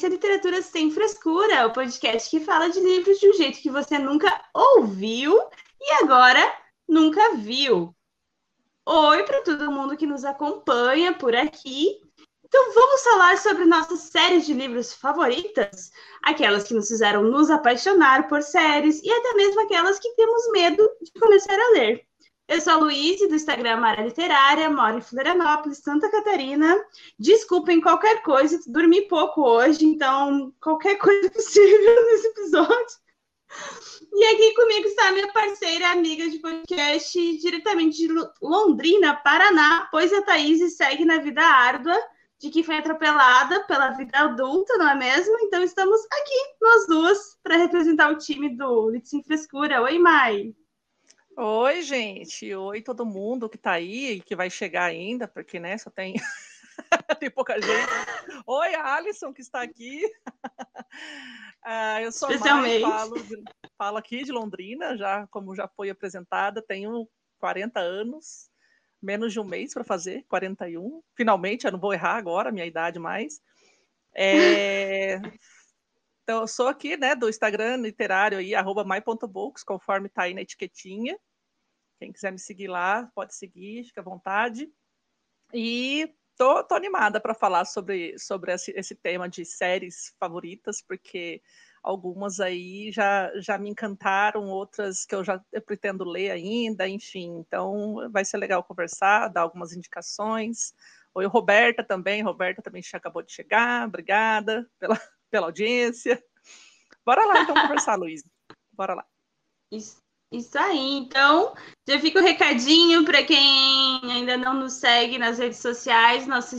Esse é Literatura Sem Frescura, o podcast que fala de livros de um jeito que você nunca ouviu e agora nunca viu. Oi para todo mundo que nos acompanha por aqui. Então vamos falar sobre nossas séries de livros favoritas, aquelas que nos fizeram nos apaixonar por séries e até mesmo aquelas que temos medo de começar a ler. Eu sou a Luísa, do Instagram Mara Literária, moro em Florianópolis, Santa Catarina. Desculpem qualquer coisa, dormi pouco hoje, então qualquer coisa possível nesse episódio. E aqui comigo está minha parceira, amiga de podcast, diretamente de Londrina, Paraná, pois a Thaís segue na vida árdua de que foi atropelada pela vida adulta, não é mesmo? Então estamos aqui, nós duas, para representar o time do Lit Sem Frescura. Oi, Mai! Oi, gente. Oi, todo mundo que está aí e que vai chegar ainda, porque né, só tem, tem pouca gente. Oi, a Alisson, que está aqui. ah, eu sou Especialmente. Mai, falo, falo aqui de Londrina, já como já foi apresentada, tenho 40 anos, menos de um mês para fazer, 41. Finalmente, eu não vou errar agora a minha idade mais. É, então, eu sou aqui, né, do Instagram literário aí, arroba my.books, conforme tá aí na etiquetinha. Quem quiser me seguir lá, pode seguir, fica à vontade. E tô, tô animada para falar sobre, sobre esse, esse tema de séries favoritas, porque algumas aí já, já me encantaram, outras que eu já pretendo ler ainda, enfim. Então, vai ser legal conversar, dar algumas indicações. Oi, Roberta também. Roberta também acabou de chegar. Obrigada pela, pela audiência. Bora lá então conversar, Luiz. Bora lá. Isso, isso aí. Então, já fica o recadinho para quem ainda não nos segue nas redes sociais. Nosso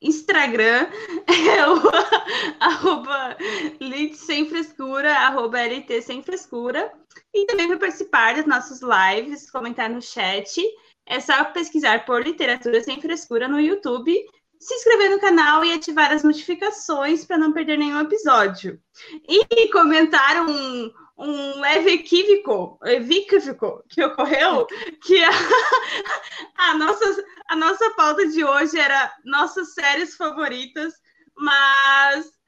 Instagram é o arroba lit sem frescura, arroba LT sem frescura. E também para participar das nossas lives, comentar no chat. É só pesquisar por Literatura Sem Frescura no YouTube se inscrever no canal e ativar as notificações para não perder nenhum episódio. E comentar um, um leve equívoco, equívoco que ocorreu, que a, a, nossa, a nossa pauta de hoje era nossas séries favoritas, mas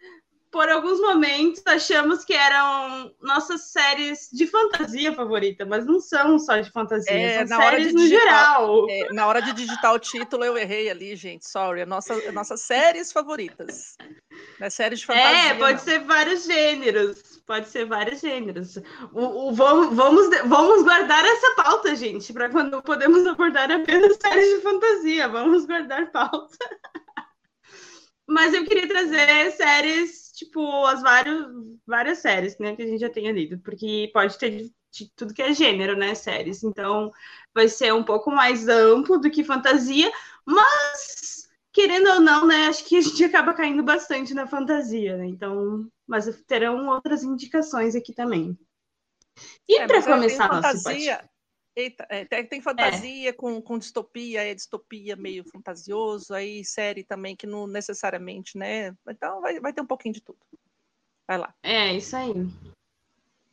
por alguns momentos achamos que eram nossas séries de fantasia favorita, mas não são só de fantasia, é, são séries no geral. É, na hora de digitar o título eu errei ali, gente, sorry, é nossa, é nossas séries favoritas. Não é séries de fantasia. É, pode não. ser vários gêneros, pode ser vários gêneros. O, o, vamos, vamos, vamos guardar essa pauta, gente, para quando podemos abordar apenas séries de fantasia, vamos guardar pauta. Mas eu queria trazer séries tipo, as várias, várias séries, né, que a gente já tenha lido, porque pode ter de, de tudo que é gênero, né, séries. Então, vai ser um pouco mais amplo do que fantasia, mas querendo ou não, né, acho que a gente acaba caindo bastante na fantasia, né? Então, mas terão outras indicações aqui também. E é, para começar nosso fantasia, Eita, é, tem, tem, fantasia é. com, com distopia, é distopia meio fantasioso, aí série também que não necessariamente, né? Então vai, vai ter um pouquinho de tudo. Vai lá. É, isso aí.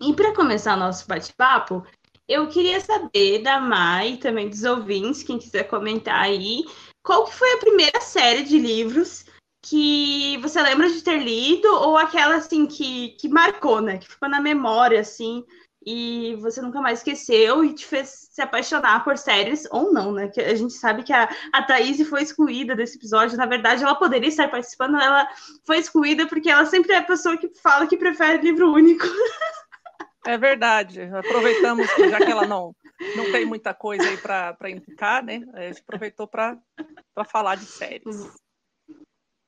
E para começar nosso bate-papo, eu queria saber da Mai, também dos ouvintes, quem quiser comentar aí, qual que foi a primeira série de livros que você lembra de ter lido, ou aquela assim que, que marcou, né? Que ficou na memória, assim, e você nunca mais esqueceu e te fez se apaixonar por séries, ou não, né? Que a gente sabe que a, a Thaís foi excluída desse episódio. Na verdade, ela poderia estar participando, ela foi excluída porque ela sempre é a pessoa que fala que prefere livro único. É verdade. Aproveitamos, já que ela não, não tem muita coisa aí para indicar, né? A gente aproveitou para falar de séries.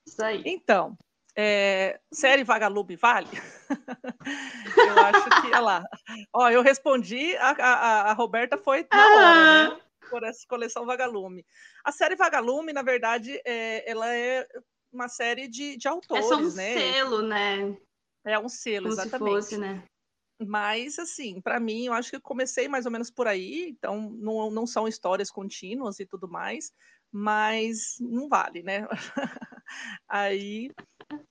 Isso aí. Então, é, série Vagalume vale? eu acho que, olha lá. Ó, eu respondi, a, a, a Roberta foi na hora, né? Por essa coleção Vagalume. A série Vagalume, na verdade, é, ela é uma série de, de autores, é só um né? selo, né? É um selo, Como exatamente. se fosse, né? Mas, assim, para mim, eu acho que comecei mais ou menos por aí, então não, não são histórias contínuas e tudo mais, mas não vale, né? aí,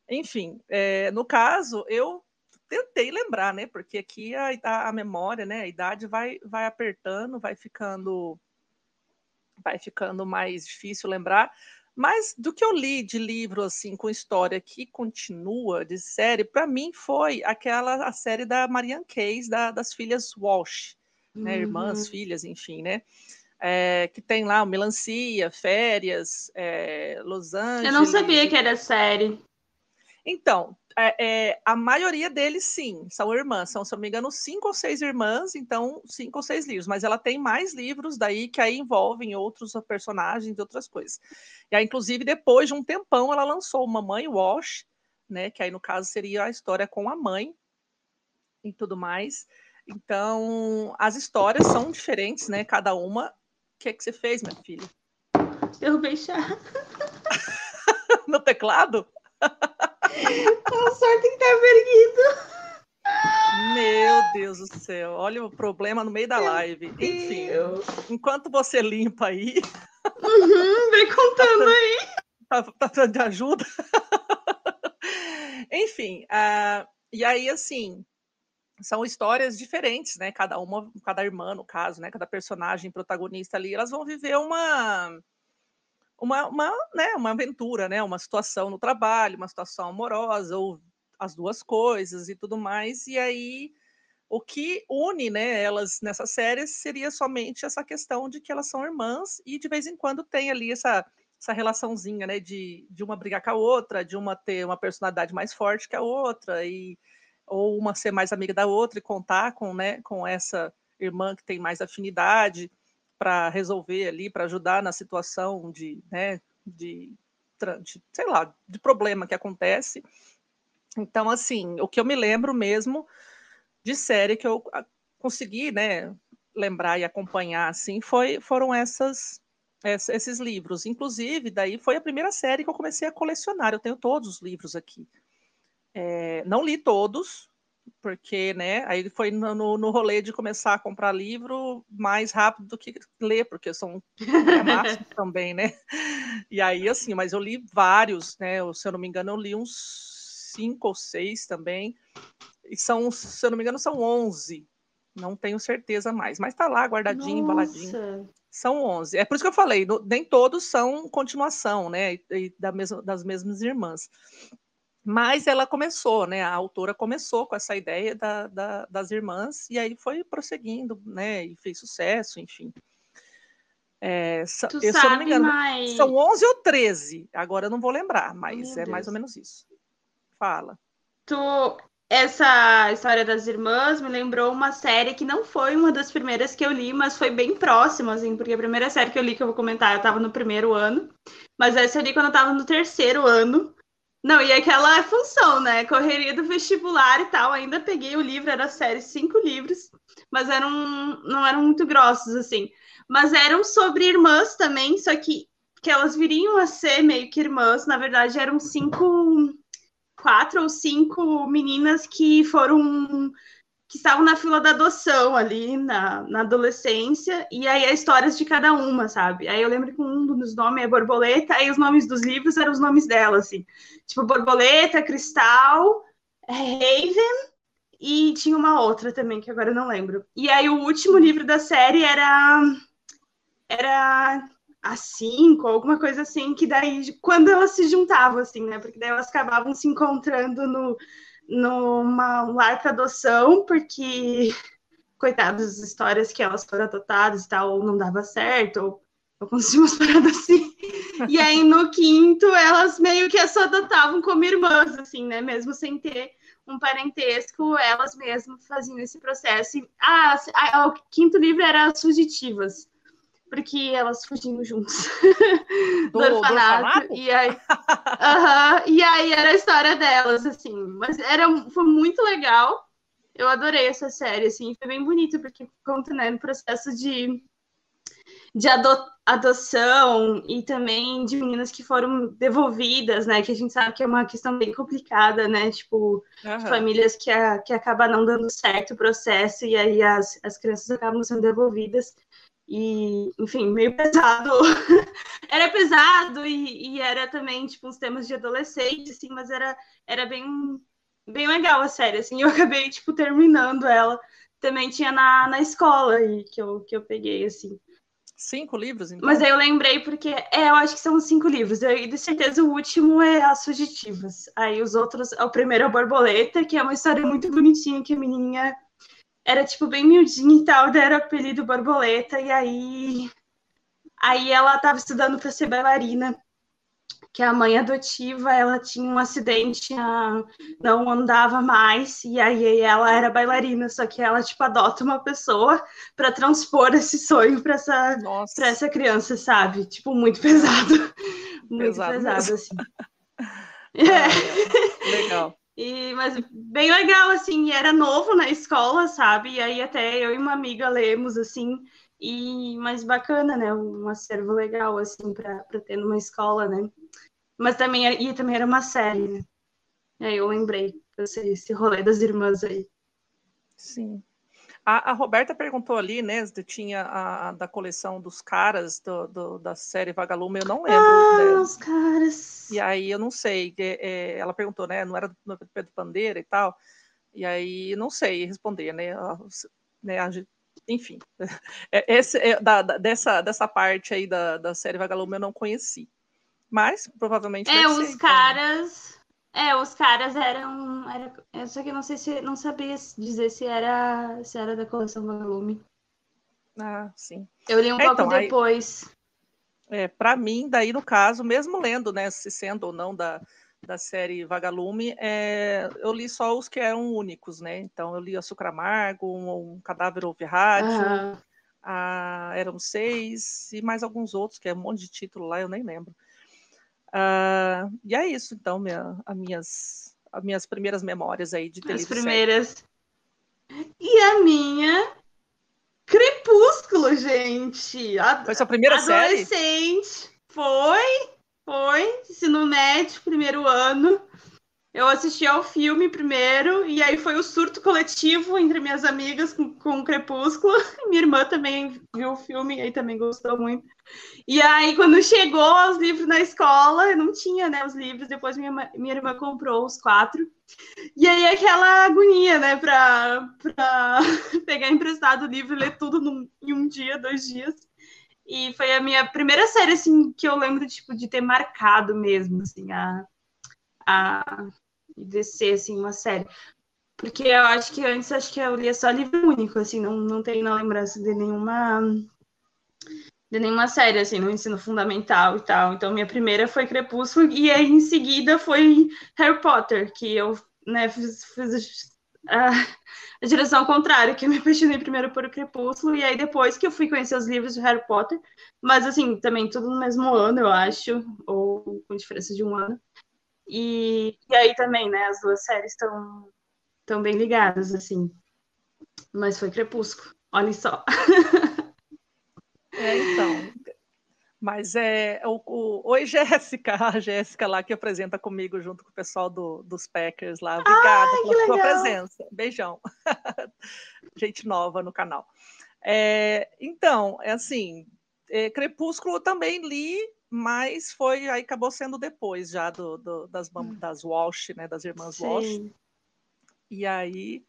enfim, é, no caso, eu tentei lembrar, né? Porque aqui a, a, a memória, né? A idade vai, vai apertando, vai ficando vai ficando mais difícil lembrar. Mas do que eu li de livro assim com história que continua de série, para mim foi aquela a série da Marianne Case da, das filhas Walsh, né, uhum. irmãs, filhas, enfim, né? É, que tem lá o Melancia, Férias, é, Los Angeles. Eu não sabia que era série. Então, é, é, a maioria deles, sim, são irmãs. São, se eu não me engano, cinco ou seis irmãs, então cinco ou seis livros. Mas ela tem mais livros daí que aí envolvem outros personagens e outras coisas. E aí, inclusive, depois de um tempão, ela lançou Mamãe Wash, né? Que aí, no caso, seria a história com a mãe e tudo mais. Então, as histórias são diferentes, né? Cada uma. O que é que você fez, minha filha? Derrubei chá. no teclado? A sorte que tá erguido. Meu Deus do céu, olha o problema no meio da live. Enfim, enquanto você limpa aí. Uhum, vem contando tá, aí. Tá, tá precisando de ajuda? Enfim, uh, e aí, assim, são histórias diferentes, né? Cada uma, cada irmã, no caso, né? Cada personagem protagonista ali, elas vão viver uma uma, uma, né, uma aventura, né, uma situação no trabalho, uma situação amorosa, ou as duas coisas e tudo mais. E aí, o que une né, elas nessa série seria somente essa questão de que elas são irmãs e de vez em quando tem ali essa, essa relaçãozinha né, de, de uma brigar com a outra, de uma ter uma personalidade mais forte que a outra, e, ou uma ser mais amiga da outra e contar com, né, com essa irmã que tem mais afinidade para resolver ali, para ajudar na situação de, né, de, de, sei lá, de problema que acontece. Então, assim, o que eu me lembro mesmo de série que eu consegui, né, lembrar e acompanhar, assim, foi, foram essas, esses livros. Inclusive, daí foi a primeira série que eu comecei a colecionar. Eu tenho todos os livros aqui. É, não li todos, porque, né, aí foi no, no, rolê de começar a comprar livro mais rápido do que ler, porque são máximos também, né? E aí, assim, mas eu li vários, né? Se eu não me engano, eu li uns cinco ou seis também. E são, se eu não me engano, são onze. Não tenho certeza mais, mas tá lá guardadinho, Nossa. embaladinho. São onze. É por isso que eu falei, no, nem todos são continuação, né? E, e da mesma, das mesmas irmãs. Mas ela começou, né? A autora começou com essa ideia da, da, das irmãs e aí foi prosseguindo, né? E fez sucesso, enfim. É, tu eu, sabe, não engano, mais... são 11 ou 13, agora eu não vou lembrar, mas Meu é Deus. mais ou menos isso. Fala. Tu, essa história das irmãs me lembrou uma série que não foi uma das primeiras que eu li, mas foi bem próxima, assim, porque a primeira série que eu li que eu vou comentar, eu estava no primeiro ano, mas essa eu li quando eu estava no terceiro ano. Não, e aquela função, né? Correria do vestibular e tal. Ainda peguei o livro, era série cinco livros, mas eram, não eram muito grossos, assim. Mas eram sobre irmãs também, só que, que elas viriam a ser meio que irmãs. Na verdade, eram cinco, quatro ou cinco meninas que foram que estavam na fila da adoção ali na, na adolescência, e aí as histórias de cada uma, sabe? Aí eu lembro que um dos nomes é Borboleta, aí os nomes dos livros eram os nomes dela, assim. Tipo, Borboleta, Cristal, Raven, e tinha uma outra também, que agora eu não lembro. E aí o último livro da série era. Era a cinco, alguma coisa assim, que daí, quando elas se juntavam, assim, né? Porque daí elas acabavam se encontrando no, numa um lar para adoção, porque, coitadas, as histórias que elas foram adotadas e tal, não dava certo, ou aconteciam umas paradas assim. E aí, no quinto, elas meio que só adotavam como irmãs, assim, né? Mesmo sem ter um parentesco, elas mesmas faziam esse processo. E, ah, o quinto livro era As Fugitivas porque elas fugindo juntos do, do, orfanato. Do? E, aí, uh -huh, e aí era a história delas, assim. Mas era, foi muito legal. Eu adorei essa série, assim. Foi bem bonito, porque conta, né, no processo de de ado adoção e também de meninas que foram devolvidas, né? Que a gente sabe que é uma questão bem complicada, né? Tipo, uhum. famílias que, a, que acaba não dando certo o processo e aí as, as crianças acabam sendo devolvidas. E, enfim, meio pesado. era pesado e, e, era também, tipo, uns temas de adolescente, assim, mas era, era bem, bem legal a série, assim. Eu acabei, tipo, terminando ela. Também tinha na, na escola aí que eu, que eu peguei, assim. Cinco livros, então? Mas aí eu lembrei porque, é, eu acho que são cinco livros. E de certeza o último é As Fugitivas. Aí os outros, o primeiro é a Borboleta, que é uma história muito bonitinha, que a menininha era tipo bem miudinha e tal, daí era apelido Borboleta, e aí aí ela estava estudando para ser bailarina, que a mãe adotiva, ela tinha um acidente, não andava mais, e aí ela era bailarina, só que ela tipo adota uma pessoa para transpor esse sonho para essa para essa criança, sabe? Tipo muito pesado. muito pesado, pesado assim. é. Legal. E, mas bem legal, assim, era novo na escola, sabe? E aí até eu e uma amiga lemos, assim, e mais bacana, né? Um acervo legal, assim, para ter numa escola, né? Mas também, e também era uma série, né? E aí eu lembrei esse, esse rolê das irmãs aí. Sim. A, a, Roberta perguntou ali, né? Se tinha a, da coleção dos caras do, do, da série Vagalume, eu não lembro. Ah, os caras. E aí eu não sei. É, ela perguntou, né? Não era do Pedro Bandeira e tal. E aí não sei responder, né? né enfim, é, esse, é, da, da, dessa, dessa parte aí da, da série Vagalume eu não conheci. Mas provavelmente. É, os ser, então, né? É, os caras eram. Era, eu só que não sei se não sabia dizer se era se era da coleção Vagalume. Ah, sim. Eu li um é, pouco então, depois. Aí, é, para mim, daí no caso, mesmo lendo, né, se sendo ou não da, da série Vagalume, é, eu li só os que eram únicos, né? Então eu li Açúcar Amargo, um, um Cadáver Ouve Rádio, a, eram seis, e mais alguns outros, que é um monte de título lá, eu nem lembro. Uh, e é isso, então, minha, as, minhas, as minhas primeiras memórias aí de televisão. As primeiras. E a minha Crepúsculo, gente. Foi sua primeira Adolescente. série? Adolescente. Foi, foi. Ensino médio, primeiro ano. Eu assisti ao filme primeiro, e aí foi o surto coletivo entre minhas amigas com, com o Crepúsculo. Minha irmã também viu o filme e aí também gostou muito. E aí, quando chegou os livros na escola, não tinha né, os livros, depois minha, minha irmã comprou os quatro. E aí, aquela agonia, né, pra pegar emprestado o livro e ler tudo num, em um dia, dois dias. E foi a minha primeira série, assim, que eu lembro, tipo, de ter marcado mesmo, assim, a, a descer, assim, uma série. Porque eu acho que antes, acho que eu lia só livro único, assim, não, não tenho na lembrança de nenhuma de nenhuma série, assim, no ensino fundamental e tal. Então, minha primeira foi Crepúsculo, e aí, em seguida, foi Harry Potter, que eu, né, fiz, fiz a, a, direção contrária, que eu me apaixonei primeiro por Crepúsculo, e aí depois que eu fui conhecer os livros de Harry Potter, mas, assim, também tudo no mesmo ano, eu acho, ou com diferença de um ano. E, e aí também, né, as duas séries estão tão bem ligadas, assim. Mas foi Crepúsculo, olhem só. É, então. Mas é. O, o, Oi, Jéssica, a Jéssica lá que apresenta comigo junto com o pessoal do, dos Packers lá. Obrigada Ai, pela sua presença. Beijão. Gente nova no canal. É, então, é assim, é, Crepúsculo eu também li, mas foi aí acabou sendo depois já do, do das, hum. das Walsh, né? Das irmãs Sim. Walsh. E aí.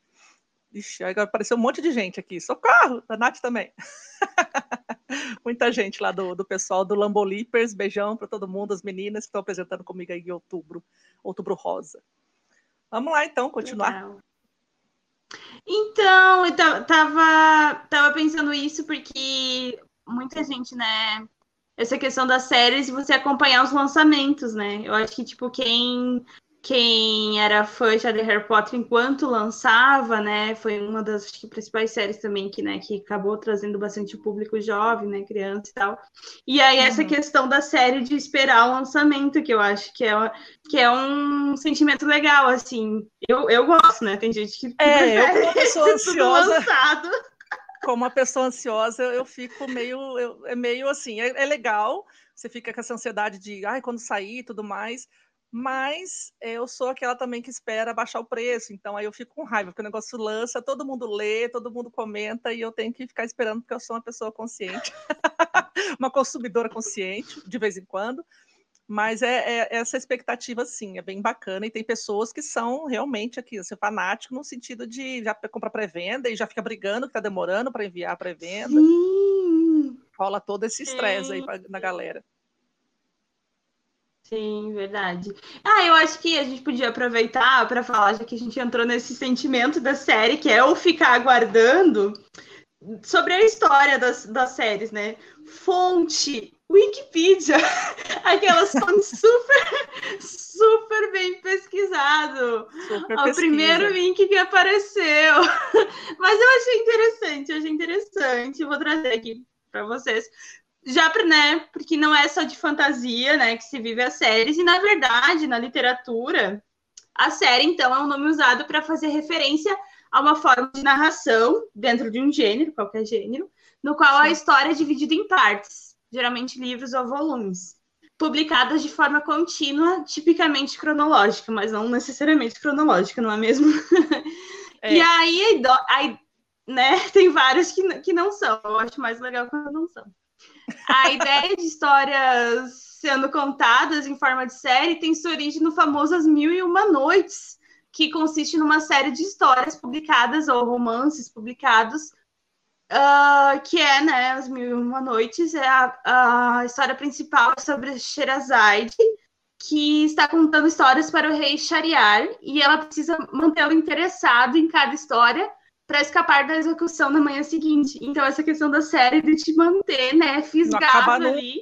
Ixi, agora apareceu um monte de gente aqui. Socorro! A Nath também. Muita gente lá do, do pessoal do Lambolipers. Beijão para todo mundo, as meninas que estão apresentando comigo aí em outubro, outubro rosa. Vamos lá então, continuar. Legal. Então, eu tava, tava pensando isso porque muita gente, né? Essa questão das séries e você acompanhar os lançamentos, né? Eu acho que, tipo, quem quem era fã já de Harry Potter enquanto lançava, né, foi uma das acho, principais séries também que, né, que acabou trazendo bastante público jovem, né, criança e tal. E aí uhum. essa questão da série de esperar o lançamento, que eu acho que é, que é um sentimento legal, assim. Eu, eu gosto, né, tem gente que é, eu, pessoa ansiosa. lançado. Como uma pessoa ansiosa, eu fico meio, eu, é meio assim, é, é, legal, você fica com essa ansiedade de, ai, quando sair e tudo mais, mas eu sou aquela também que espera baixar o preço, então aí eu fico com raiva, porque o negócio lança, todo mundo lê, todo mundo comenta, e eu tenho que ficar esperando, porque eu sou uma pessoa consciente, uma consumidora consciente, de vez em quando, mas é, é, essa expectativa, sim, é bem bacana. E tem pessoas que são realmente aqui, assim, fanático no sentido de já comprar pré-venda e já fica brigando que está demorando para enviar a pré-venda. Rola todo esse estresse aí pra, na galera. Sim, verdade. Ah, eu acho que a gente podia aproveitar para falar, já que a gente entrou nesse sentimento da série, que é o ficar aguardando, sobre a história das, das séries, né? Fonte Wikipedia, aquelas fontes super, super bem pesquisado. Super o primeiro link que apareceu. Mas eu achei interessante, achei interessante. Vou trazer aqui para vocês. Já né, porque não é só de fantasia, né, que se vive as séries, e na verdade, na literatura, a série, então, é um nome usado para fazer referência a uma forma de narração dentro de um gênero, qualquer gênero, no qual a história é dividida em partes geralmente livros ou volumes, publicadas de forma contínua, tipicamente cronológica, mas não necessariamente cronológica, não é mesmo? É. E aí, aí, né, tem vários que, que não são, eu acho mais legal quando não são. A ideia de histórias sendo contadas em forma de série tem sua origem no famoso As Mil e Uma Noites, que consiste numa série de histórias publicadas ou romances publicados uh, que é, né, As Mil e Uma Noites, é a, a história principal sobre Sherazade, que está contando histórias para o rei Shariar, e ela precisa mantê-lo interessado em cada história para escapar da execução na manhã seguinte. Então, essa questão da série de te manter, né, fisgado ali.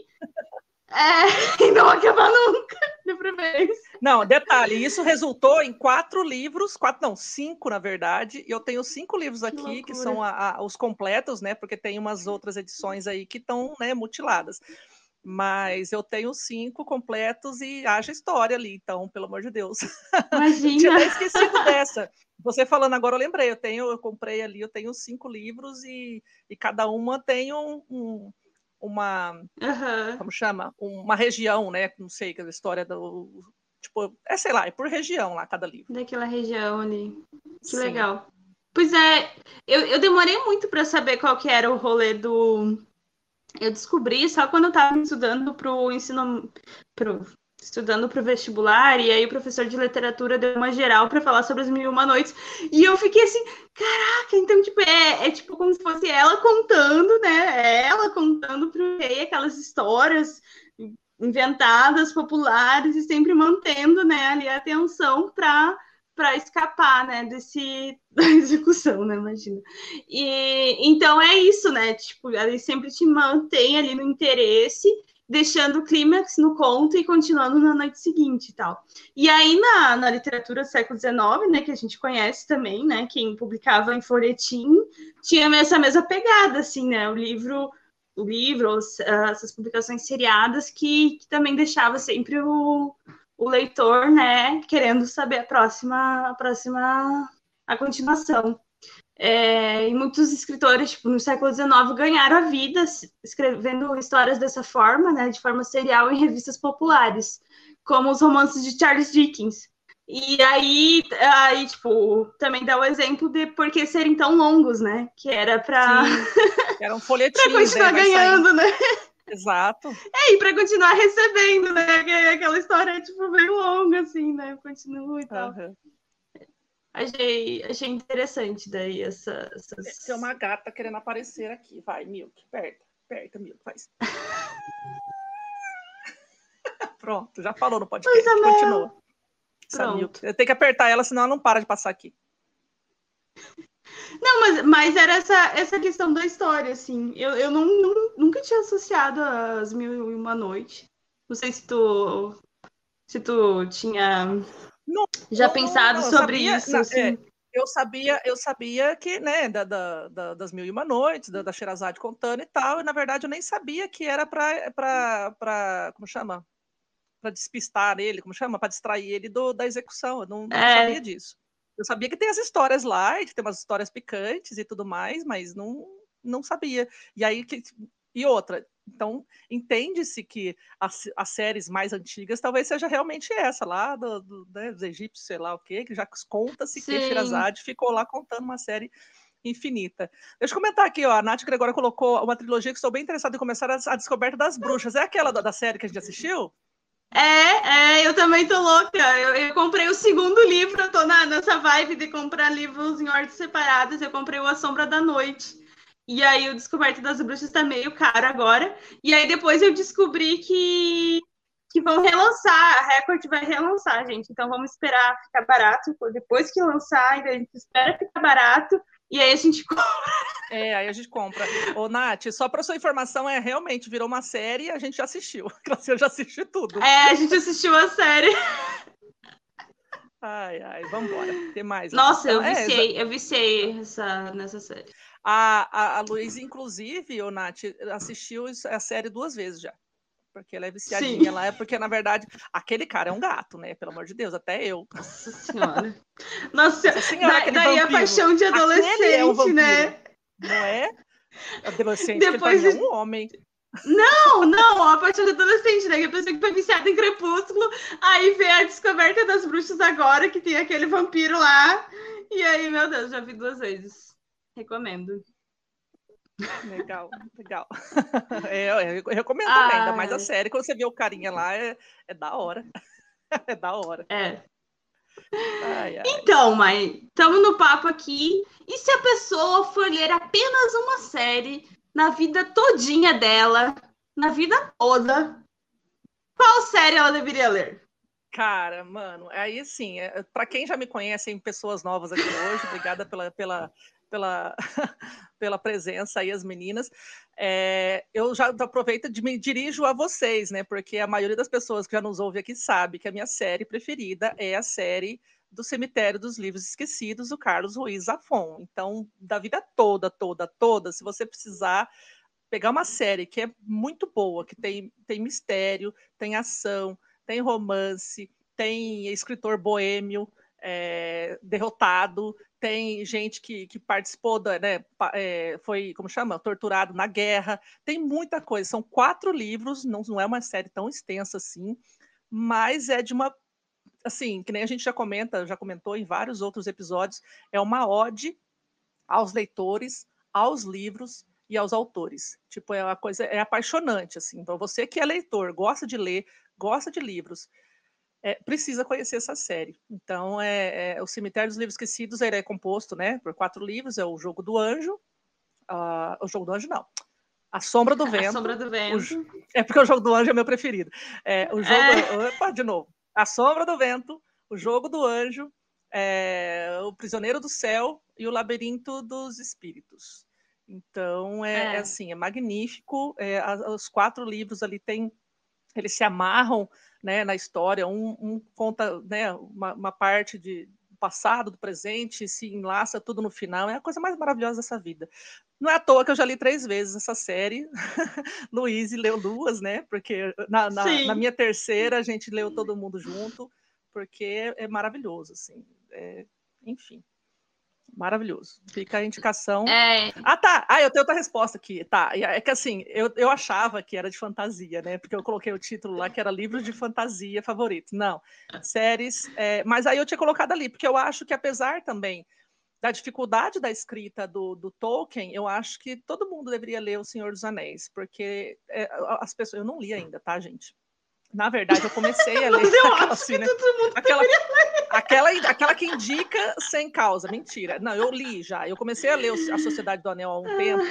É, e não acabar nunca, de preferência. Não, detalhe, isso resultou em quatro livros, quatro, não, cinco, na verdade. E eu tenho cinco livros aqui, que, que são a, a, os completos, né? Porque tem umas outras edições aí que estão né, mutiladas. Mas eu tenho cinco completos e haja história ali, então, pelo amor de Deus. Imagina. Tinha esquecido dessa. Você falando agora, eu lembrei, eu tenho, eu comprei ali, eu tenho cinco livros e, e cada uma tem um, um uma uhum. como chama? Uma região né? Não sei que a história do tipo é sei lá é por região lá cada livro. Daquela região ali. Que Sim. legal. Pois é eu, eu demorei muito para saber qual que era o rolê do eu descobri só quando eu estava estudando para o ensino pro, estudando para o vestibular, e aí o professor de literatura deu uma geral para falar sobre as mil e uma noites, e eu fiquei assim, caraca, então, tipo, é, é tipo como se fosse ela contando, né, ela contando para o rei aquelas histórias inventadas, populares, e sempre mantendo, né, ali a atenção para para escapar, né, desse da execução, né, imagina. E então é isso, né, tipo, ele sempre te mantém ali no interesse deixando o clímax no conto e continuando na noite seguinte e tal. E aí, na, na literatura do século XIX, né, que a gente conhece também, né, quem publicava em folhetim, tinha essa mesma pegada, assim, né, o livro, o livro, ah, essas publicações seriadas que, que também deixava sempre o, o leitor, né, querendo saber a próxima, a próxima, a continuação. É, e muitos escritores, tipo, no século XIX, ganharam a vida escrevendo histórias dessa forma, né, de forma serial em revistas populares, como os romances de Charles Dickens. E aí, aí tipo, também dá o exemplo de por que serem tão longos, né? Que era para era um folhetim, para continuar né? ganhando, né? Exato. É, e para continuar recebendo, né? Aquela história, tipo, bem longa, assim, né? Continua e tal. Uhum. Achei, achei interessante daí essa, essas... Tem uma gata querendo aparecer aqui. Vai, Milk, aperta, aperta, Milk, faz. Pronto, já falou no podcast, Coisa continua. Pronto. Eu tenho que apertar ela, senão ela não para de passar aqui. Não, mas, mas era essa, essa questão da história, assim. Eu, eu não, não, nunca tinha associado as Mil e Uma Noite. Não sei se tu, se tu tinha não, já não, pensado não, sobre sabia, isso? Assim? É, eu sabia, eu sabia que, né, da, da, da, das mil e uma noites, da, da Sherazade contando e tal, e na verdade eu nem sabia que era para, como chama? Para despistar ele, como chama? Para distrair ele do, da execução. Eu não, não é. sabia disso. Eu sabia que tem as histórias lá, que tem umas histórias picantes e tudo mais, mas não, não sabia. E aí que e outra, então entende-se que as, as, séries mais antigas talvez seja realmente essa lá do, do né, dos egípcios, sei lá o quê, que já conta-se que Shirazade ficou lá contando uma série infinita. Deixa eu comentar aqui, ó, a Nath Gregória colocou uma trilogia que estou bem interessada em começar a, a descoberta das bruxas. É aquela da, da série que a gente assistiu? É, é, eu também tô louca. Eu, eu, comprei o segundo livro, eu tô na, nessa vibe de comprar livros em ordens separadas. Eu comprei o A Sombra da Noite. E aí o Descoberto das Bruxas tá meio caro agora. E aí depois eu descobri que, que vão relançar, a Record vai relançar, gente. Então vamos esperar ficar barato. Depois que lançar, a gente espera ficar barato. E aí a gente compra. É, aí a gente compra. Ô, Nath, só para sua informação, é realmente virou uma série e a gente já assistiu. Eu já assisti tudo. É, a gente assistiu a série. Ai, ai, vambora. Tem mais. Nossa, eu é, viciei, é, eu viciei essa, nessa série. A, a, a Luiz, inclusive, o Nath, assistiu a série duas vezes já. Porque ela é viciadinha Sim. lá, é porque, na verdade, aquele cara é um gato, né? Pelo amor de Deus, até eu. Nossa senhora. Nossa, Nossa senhora, da, daí vampiro. a paixão de adolescente, é né? Não é? Adolescente, Depois é um homem. Não, não, a paixão de adolescente, né? A pessoa que foi viciada em Crepúsculo, aí vê a descoberta das bruxas agora, que tem aquele vampiro lá. E aí, meu Deus, já vi duas vezes. Recomendo. Legal, legal. É, eu, eu recomendo ah, também, ainda mais a série. Quando você vê o carinha lá, é, é da hora. É da hora. É. Ai, ai. Então, mãe, estamos no papo aqui. E se a pessoa for ler apenas uma série na vida todinha dela, na vida toda, qual série ela deveria ler? Cara, mano, aí sim, é, para quem já me conhece, pessoas novas aqui hoje, obrigada pela, pela, pela, pela presença aí, as meninas. É, eu já aproveito e me dirijo a vocês, né? Porque a maioria das pessoas que já nos ouve aqui sabe que a minha série preferida é a série do Cemitério dos Livros Esquecidos, do Carlos Ruiz Zafon. Então, da vida toda, toda, toda, se você precisar pegar uma série que é muito boa, que tem, tem mistério, tem ação, tem romance, tem escritor boêmio, é, derrotado, tem gente que, que participou da, né, é, foi, como chama, torturado na guerra, tem muita coisa. São quatro livros, não, não é uma série tão extensa assim, mas é de uma, assim, que nem a gente já comenta, já comentou em vários outros episódios, é uma ode aos leitores, aos livros e aos autores. Tipo, é uma coisa, é apaixonante, assim. Então, você que é leitor, gosta de ler, gosta de livros, é, precisa conhecer essa série. Então, é, é, o Cemitério dos Livros Esquecidos ele é composto né, por quatro livros: é o Jogo do Anjo, uh, o Jogo do Anjo não, A Sombra do Vento. A Sombra do Vento. O, é porque o Jogo do Anjo é meu preferido. É, o jogo, é. opa, de novo. A Sombra do Vento, o Jogo do Anjo, é, o Prisioneiro do Céu e o Labirinto dos Espíritos. Então, é, é. assim, é magnífico. É, os quatro livros ali têm, eles se amarram né, na história, um, um conta né, uma, uma, parte de passado, do presente, se enlaça tudo no final, é a coisa mais maravilhosa dessa vida. Não é à toa que eu já li três vezes essa série, Luiz leu duas, né, porque na, na, na, minha terceira a gente leu todo mundo junto, porque é maravilhoso, assim, é, enfim. Maravilhoso. Fica a indicação. É... Ah, tá. Ah, eu tenho outra resposta aqui. Tá. É que assim, eu, eu achava que era de fantasia, né? Porque eu coloquei o título lá que era livros de fantasia favoritos. Não. Séries. É... Mas aí eu tinha colocado ali, porque eu acho que apesar também da dificuldade da escrita do, do, Tolkien, eu acho que todo mundo deveria ler O Senhor dos Anéis, porque é, as pessoas. Eu não li ainda, tá, gente? Na verdade, eu comecei a ler. Mas eu acho assim, que né? todo mundo aquela, aquela, aquela que indica sem causa. Mentira. Não, eu li já. Eu comecei a ler A Sociedade do Anel há um tempo.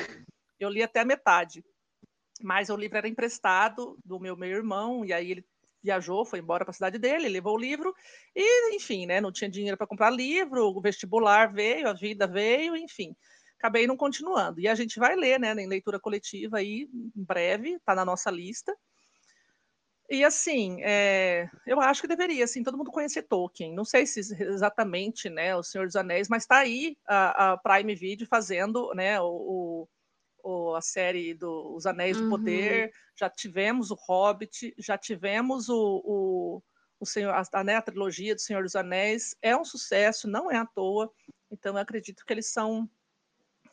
Eu li até a metade. Mas o livro era emprestado do meu meu irmão, e aí ele viajou, foi embora para a cidade dele, levou o livro, e enfim, né? Não tinha dinheiro para comprar livro, o vestibular veio, a vida veio, enfim. Acabei não continuando. E a gente vai ler, né, em leitura coletiva aí, em breve, está na nossa lista. E assim, é, eu acho que deveria, assim, todo mundo conhecer Tolkien. Não sei se exatamente, né, o Senhor dos Anéis, mas está aí a, a, Prime Video fazendo, né, o, o a série dos do, Anéis uhum. do Poder. Já tivemos o Hobbit, já tivemos o, o, o Senhor, a, né, a trilogia do Senhor dos Anéis. É um sucesso, não é à toa. Então, eu acredito que eles são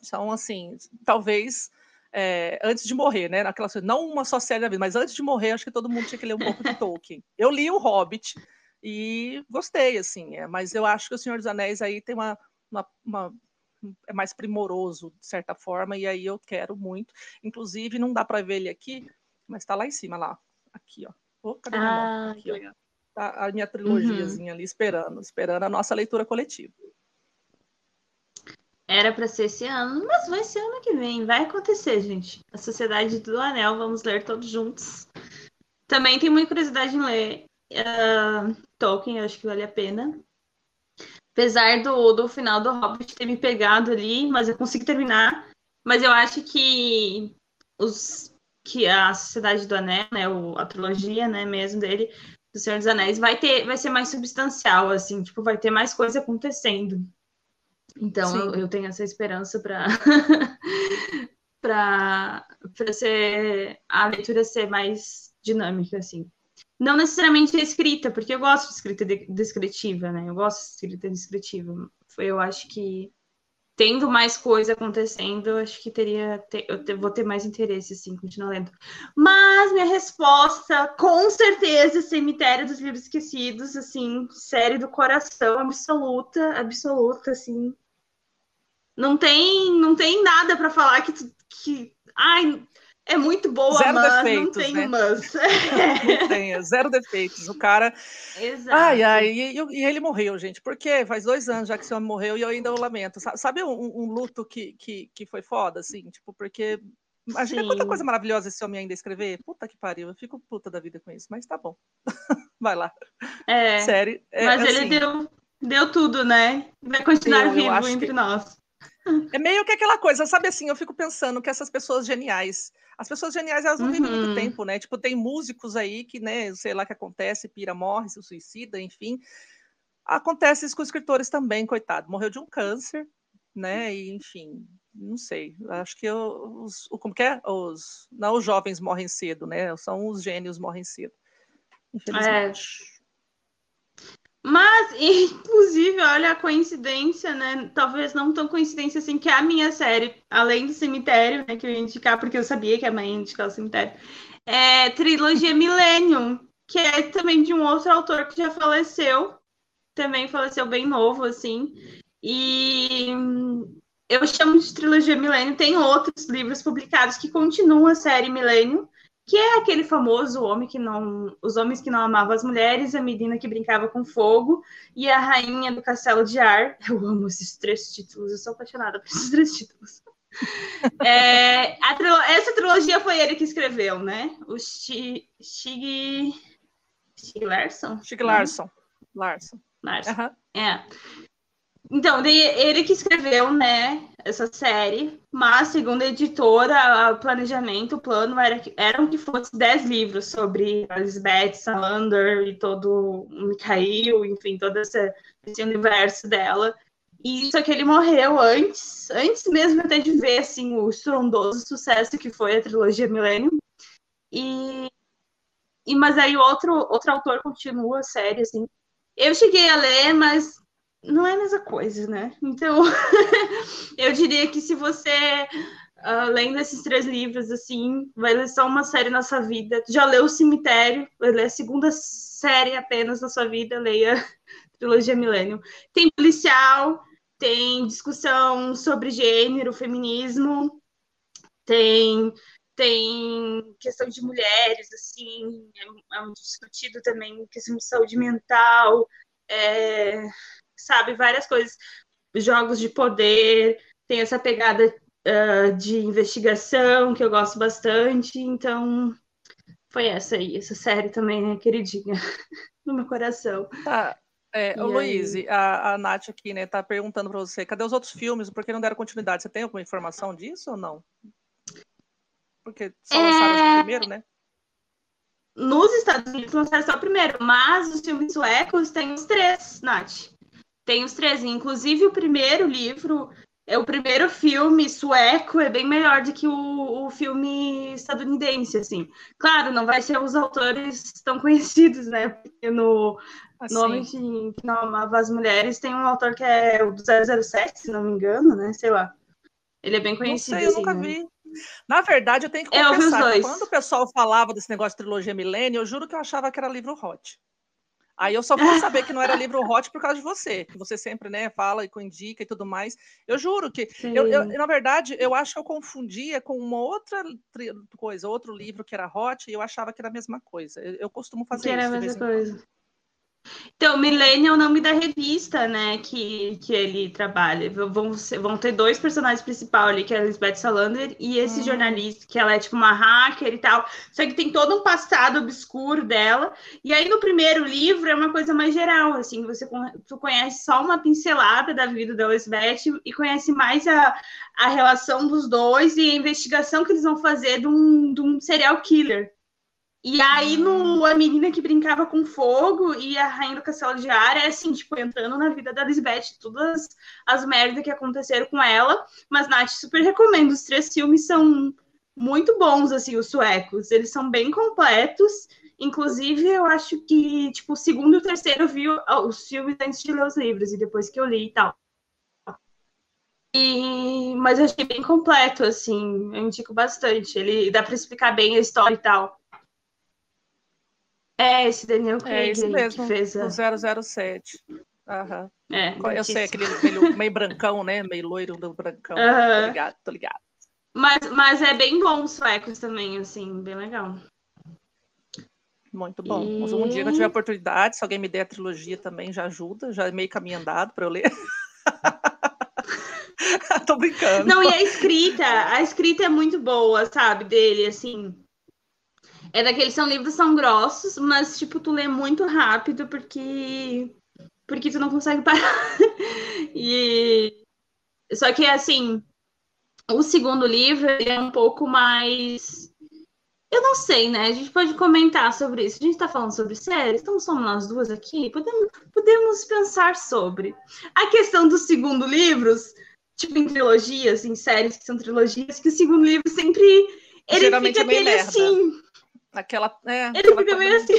Então, assim, talvez é, antes de morrer, né? Naquela, não uma só série da vida, mas antes de morrer, acho que todo mundo tinha que ler um pouco de Tolkien. Eu li o Hobbit e gostei, assim, é, mas eu acho que o Senhor dos Anéis aí tem uma, uma, uma é mais primoroso, de certa forma, e aí eu quero muito. Inclusive, não dá para ver ele aqui, mas está lá em cima, lá. Aqui, ó. Oh, cadê ah, aqui, ó. Tá a minha trilogiazinha uhum. ali esperando, esperando a nossa leitura coletiva. Era para ser esse ano, mas vai ser ano que vem. Vai acontecer, gente. A Sociedade do Anel, vamos ler todos juntos. Também tenho muita curiosidade em ler uh, Tolkien, acho que vale a pena. Apesar do, do final do Hobbit ter me pegado ali, mas eu consigo terminar. Mas eu acho que os que a Sociedade do Anel, né, o, a trilogia, né, mesmo dele, do Senhor dos Anéis, vai ter, vai ser mais substancial, assim, tipo, vai ter mais coisa acontecendo. Então eu, eu, tenho essa esperança para para ser a leitura ser mais dinâmica, assim. Não necessariamente a escrita, porque eu gosto de escrita descritiva, né? Eu gosto de escrita descritiva. Eu acho que tendo mais coisa acontecendo, eu acho que teria eu vou ter mais interesse assim, continuar lendo. Mas minha resposta, com certeza, Cemitério dos Livros Esquecidos, assim, série do coração absoluta, absoluta, assim. Não tem, não tem nada para falar que que ai, é muito boa, zero mas defeitos, não tem né? mas. não tem, é zero defeitos. O cara. Exato. Ai, ai, e, e, ele morreu, gente. Porque faz dois anos já que esse homem morreu e eu ainda o lamento. Sabe um, um luto que, que, que foi foda, assim? Tipo, porque. Imagina Sim. quanta coisa maravilhosa esse homem ainda escrever. Puta que pariu, eu fico puta da vida com isso, mas tá bom. Vai lá. É. Sério. É, mas assim, ele deu, deu tudo, né? Vai continuar eu, vivo eu entre que... nós. É meio que aquela coisa, sabe assim, eu fico pensando que essas pessoas geniais, as pessoas geniais, elas não uhum. vivem muito uhum. tempo, né? Tipo, tem músicos aí que, né, sei lá o que acontece, pira, morre, se suicida, enfim. Acontece isso com escritores também, coitado. Morreu de um câncer, né? E, enfim, não sei. Acho que os, como que é? Os, não os jovens morrem cedo, né? São os gênios morrem cedo. Infelizmente. É. Mas, inclusive, olha a coincidência, né? Talvez não tão coincidência assim, que a minha série, além do cemitério, né? Que eu ia indicar, porque eu sabia que a mãe ia indicar o cemitério. É trilogia Millennium, que é também de um outro autor que já faleceu. Também faleceu bem novo, assim. E eu chamo de trilogia Millennium. Tem outros livros publicados que continuam a série Millennium que é aquele famoso homem que não, os homens que não amavam as mulheres, a menina que brincava com fogo e a rainha do castelo de ar. Eu amo esses três títulos, eu sou apaixonada por esses três títulos. é, trilo essa trilogia foi ele que escreveu, né? O Stig Stig Larsson. Stig Larsson. Larsson. Larsson. Uhum. É. Então, ele que escreveu, né, essa série, mas segundo a editora, o planejamento, o plano era que, eram que fosse 10 livros sobre a Lisbeth Salander e todo o Mikhail, enfim, todo esse, esse universo dela. E só que ele morreu antes, antes mesmo até de ver assim o estrondoso sucesso que foi a trilogia Millennium. E, e mas aí outro outro autor continua a série assim. Eu cheguei a ler, mas não é a mesma coisa, né? Então, eu diria que se você, uh, lendo esses três livros, assim, vai ler só uma série na sua vida, já leu O Cemitério, vai ler a segunda série apenas na sua vida, leia Trilogia Milênio. Tem policial, tem discussão sobre gênero, feminismo, tem tem questão de mulheres, assim, é, é discutido também questão de saúde mental, é, sabe? Várias coisas, jogos de poder, tem essa pegada uh, de investigação que eu gosto bastante, então foi essa aí, essa série também, né, queridinha, no meu coração. Tá. É, o Luiz, a, a Nath aqui, né, tá perguntando para você, cadê os outros filmes? Por que não deram continuidade? Você tem alguma informação disso ou não? Porque só lançaram é... o primeiro, né? Nos Estados Unidos lançaram só o primeiro, mas os filmes suecos têm os três, Nath. Tem os três, inclusive o primeiro livro, é o primeiro filme sueco, é bem melhor do que o, o filme estadunidense, assim. Claro, não vai ser os autores tão conhecidos, né? Porque no assim. Nome de, que não amava as mulheres tem um autor que é o do 007, se não me engano, né? Sei lá. Ele é bem conhecido. Não sei, eu nunca assim, né? vi. Na verdade, eu tenho que os confessar quando o pessoal falava desse negócio de trilogia milênio, eu juro que eu achava que era livro hot. Aí eu só fui saber que não era livro hot por causa de você, que você sempre, né, fala e indica e tudo mais. Eu juro que eu, eu- na verdade, eu acho que eu confundia com uma outra coisa, outro livro que era hot, e eu achava que era a mesma coisa. Eu, eu costumo fazer Que era isso a de vez mesma coisa. Então, Millennium é o nome da revista, né, que, que ele trabalha. Vão, vão ter dois personagens principais ali, que é a Elizabeth Salander e esse Hum. jornalista, que ela é tipo uma hacker e tal. Só que tem todo um passado obscuro dela. E aí, no primeiro livro, é uma coisa mais geral, assim, você tu conhece só uma pincelada da vida da Elizabeth e conhece mais a, a relação dos dois e a investigação que eles vão fazer de um, de um serial killer. E aí, no A Menina que Brincava com Fogo e A Rainha do Castelo de Ar, é assim, tipo, entrando na vida da Lisbeth, todas as merdas que aconteceram com ela. Mas, Nath, super recomendo. Os três filmes são muito bons, assim, os suecos. Eles são bem completos. Inclusive, eu acho que, tipo, o segundo e o terceiro eu vi os filmes antes de ler os livros e depois que eu li e tal. E... Mas eu achei bem completo, assim, eu indico bastante. Ele dá para explicar bem a história e tal. É, esse Daniel Craig É esse mesmo, que fez a... do 007. Aham. É, Eu sei, aquele meio, meio brancão, né? Meio loiro do brancão. Aham. Tô ligado, tô ligado. Mas, mas é bem bom os suecos também, assim, bem legal. Muito bom. E- Um dia que eu tiver oportunidade, se alguém me der a trilogia também, já ajuda. Já é meio caminho andado para eu ler. Tô brincando. Não, e a escrita, a escrita é muito boa, sabe, dele, assim. É daqueles são livros são grossos, mas tipo tu lê muito rápido porque porque tu não consegue parar. E só que assim, o segundo livro é um pouco mais eu não sei, né? A gente pode comentar sobre isso. A gente tá falando sobre séries, então somos nós duas aqui. Podemos, podemos pensar sobre. A questão dos segundo livros, tipo em trilogias, em séries que são trilogias, que o segundo livro sempre. Ele Geralmente fica é aquele merda. assim. Aquela, é, Ele aquela fica meio assim.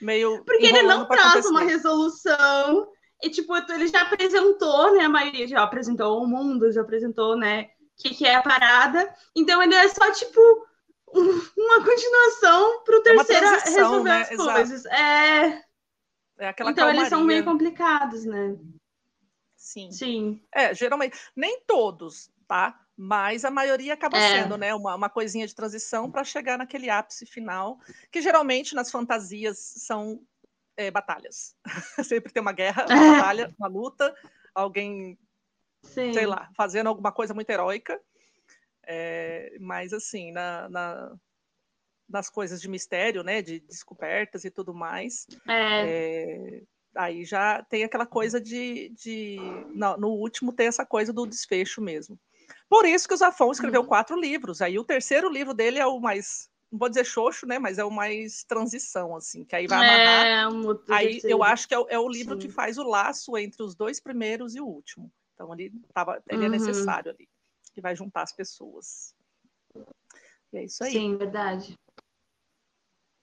meio Porque ele não traz uma resolução. E, tipo, ele já apresentou, né? A maioria já apresentou o mundo, já apresentou, né? O que, que é a parada. Então, ele é só, tipo, um- uma continuação pro É uma terceiro transição, resolver né? as Exato. coisas. É... É Então, eles são calmaria. meio complicados, né? Sim. Sim. É, geralmente, nem todos, tá? Mas a maioria acaba É. sendo, né? Uma, uma coisinha de transição para chegar naquele ápice final, que geralmente nas fantasias são é, batalhas. Sempre tem uma guerra, uma É. batalha, uma luta, alguém, Sim. sei lá, fazendo alguma coisa muito heróica. É, mas assim, na, na- nas coisas de mistério, né? De descobertas e tudo mais, É, é, aí já tem aquela coisa de, de no, no último tem essa coisa do desfecho mesmo. Por isso que o Zafon Uhum. escreveu quatro livros. Aí o terceiro livro dele é o mais, não vou dizer xoxo, né? Mas é o mais transição, assim, que aí vai amarrar. é um Aí eu acho que é, o- é o livro que Sim. faz o laço entre os dois primeiros e o último. Então ele, tava, ele é Uhum. necessário ali, que vai juntar as pessoas. E é isso aí. Sim, verdade.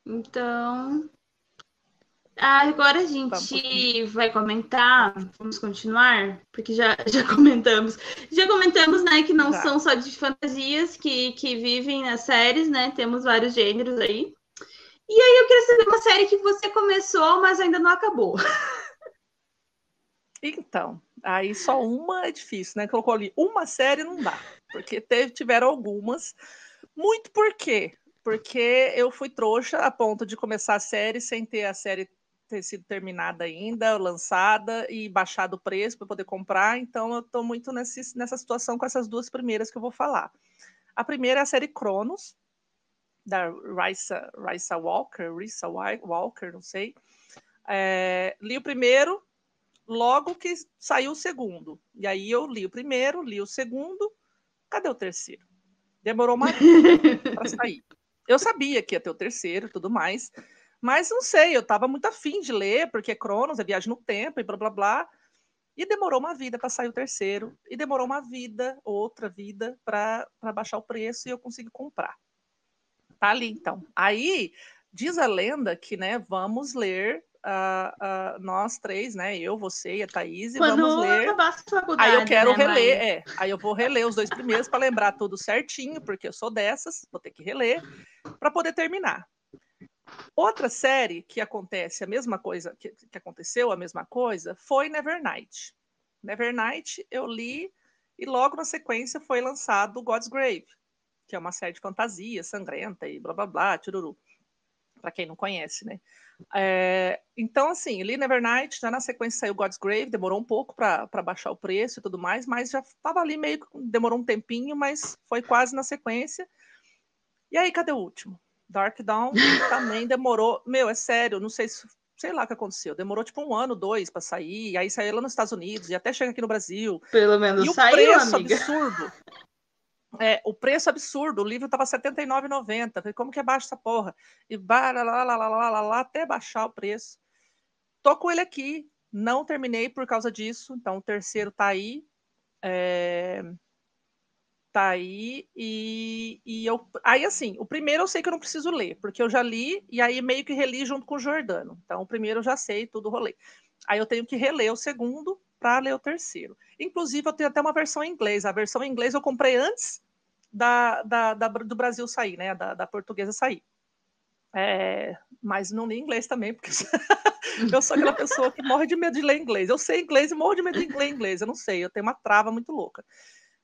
Então, agora a gente vai comentar, vamos continuar, porque já, já comentamos. Já comentamos, né, que não Já. são só de fantasias que, que vivem nas séries, né? Temos vários gêneros aí. E aí eu queria saber uma série que você começou, mas ainda não acabou. Então, aí só uma é difícil, né? Colocou ali uma série não dá, porque teve, tiveram algumas. Muito por quê? Porque eu fui trouxa a ponto de começar a série sem ter a série ter sido terminada ainda, lançada e baixado o preço para poder comprar. Então eu estou muito nesse, nessa situação com essas duas primeiras que eu vou falar. A primeira é a série Cronos, da Risa, Walker, Risa Walker, não sei. É, li o primeiro, logo que saiu o segundo. E aí eu li o primeiro, li o segundo. Cadê o terceiro? Demorou uma para sair. Eu sabia que ia ter o terceiro e tudo mais, mas não sei, eu estava muito afim de ler, porque Cronos é viagem no tempo e blá blá blá. E demorou uma vida para sair o terceiro, e demorou uma vida, outra vida, para baixar o preço e eu consegui comprar. Tá ali então. Aí Diz a lenda que, né, vamos ler Uh, uh, nós três, né? Eu, você e a Thaís, Quando vamos ler. Aí eu quero né, reler, mãe? é. Aí eu vou reler os dois primeiros para lembrar tudo certinho, porque eu sou dessas, vou ter que reler para poder terminar. Outra série que acontece a mesma coisa, que, que aconteceu a mesma coisa, foi Nevernight. Nevernight eu li e logo na sequência foi lançado God's Grave, que é uma série de fantasia sangrenta e blá blá blá, tiruru. Para quem não conhece, né? É, então, assim, li Nevernight, já na sequência saiu God's Grave, demorou um pouco para baixar o preço e tudo mais, mas já estava ali meio demorou um tempinho, mas foi quase na sequência. E aí, cadê o último? Dark Dawn também demorou. Meu, é sério, não sei se. Sei lá o que aconteceu. Demorou tipo um ano, dois para sair. Aí saiu lá nos Estados Unidos e até chega aqui no Brasil. Pelo menos e saiu, o preço amiga. absurdo. É, o preço absurdo, o livro estava R$ 79,90. Como que é baixo essa porra? E lá, lá, lá, lá, lá, lá, lá, até baixar o preço. Tô com ele aqui, não terminei por causa disso. Então, o terceiro tá aí. É... Tá aí. E, e eu. Aí, assim, o primeiro eu sei que eu não preciso ler, porque eu já li e aí meio que reli junto com o Jordano. Então, o primeiro eu já sei, tudo rolê. Aí eu tenho que reler o segundo para ler o terceiro. Inclusive, eu tenho até uma versão em inglês. A versão em inglês eu comprei antes da, da, da do Brasil sair, né? Da, da portuguesa sair. É, mas não li inglês também, porque eu sou aquela pessoa que morre de medo de ler inglês. Eu sei inglês e morro de medo de ler inglês. Eu não sei, eu tenho uma trava muito louca.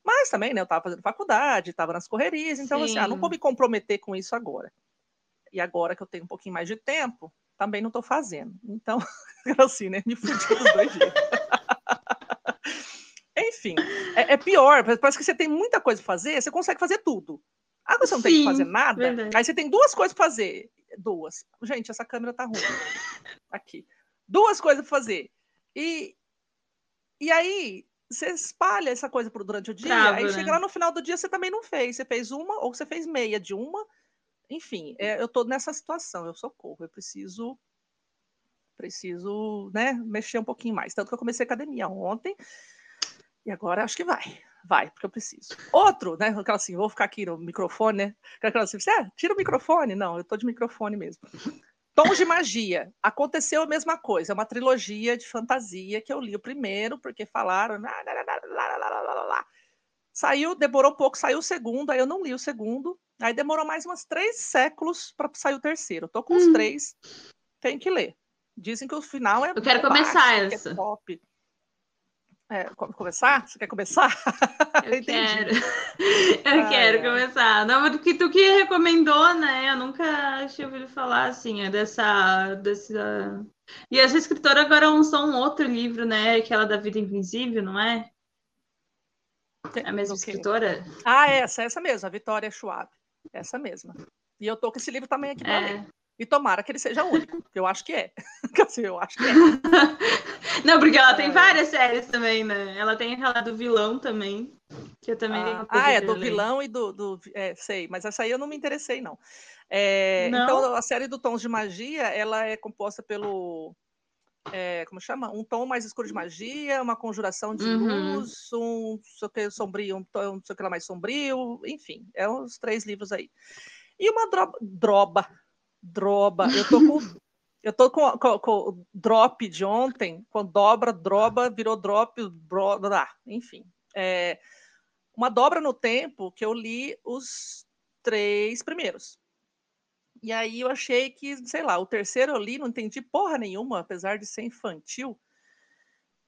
Mas também, né? Eu estava fazendo faculdade, estava nas correrias, então, Sim. assim, ah, não vou me comprometer com isso agora. E agora que eu tenho um pouquinho mais de tempo, também não estou fazendo. Então, assim, né? Me fudi dos dois dias. Enfim, é, é, pior, parece que você tem muita coisa para fazer, você consegue fazer tudo. Agora você não Sim, tem que fazer nada, verdade. aí você tem duas coisas para fazer. Duas. Gente, essa câmera tá ruim. Aqui. Duas coisas para fazer. E, e aí, você espalha essa coisa por, durante o dia, Trava, aí né? chega lá no final do dia, você também não fez. Você fez uma, ou você fez meia de uma. Enfim, é, eu tô nessa situação, eu socorro, eu preciso preciso, né, mexer um pouquinho mais. Tanto que eu comecei academia ontem, e agora acho que vai. Vai, porque eu preciso. Outro, né? Aquela assim, vou ficar aqui no microfone, né? Aquela assim, você é, tira o microfone. Não, eu tô de microfone mesmo. Tons de Magia. Aconteceu a mesma coisa. É uma trilogia de fantasia que eu li o primeiro, porque falaram. Lá, lá, lá, saiu, demorou um pouco, saiu o segundo, aí eu não li o segundo. Aí demorou mais umas três séculos para sair o terceiro. Tô com os hum. três, tem que ler. Dizem que o final é. Eu quero começar é essa. É top. É, começar? Você quer começar? Eu quero. Eu ah, quero é. começar. Não, que tu que recomendou, né? Eu nunca tinha ouvido falar assim, é dessa, dessa. E essa escritora agora lançou um outro livro, né? Aquela da Vida Invisível, não é? É a mesma escritora? Ah, essa, essa mesma, a Vitória Schwab. Essa mesma. E eu tô com esse livro também aqui para é. ler. E tomara que ele seja único, que eu acho que é. eu acho que é. Não, porque ela tem é. várias séries também, né? Ela tem aquela do vilão também. Que eu também ah, ah é, do ler. vilão e do. do é, sei, mas essa aí eu não me interessei, não. É, não. Então, a série do Tons de Magia, ela é composta pelo. É, como chama? Um tom mais escuro de magia, uma conjuração de uhum. luz, um sei que sombrio, um tom sei que lá mais sombrio, enfim, é uns três livros aí. E uma droba, droba droba. Eu tô com. eu tô com, com, com, o drop de ontem, quando dobra, droba, virou drop, droba, enfim. É, uma dobra no tempo que eu li os três primeiros. E aí eu achei que, sei lá, o terceiro eu li, não entendi porra nenhuma, apesar de ser infantil.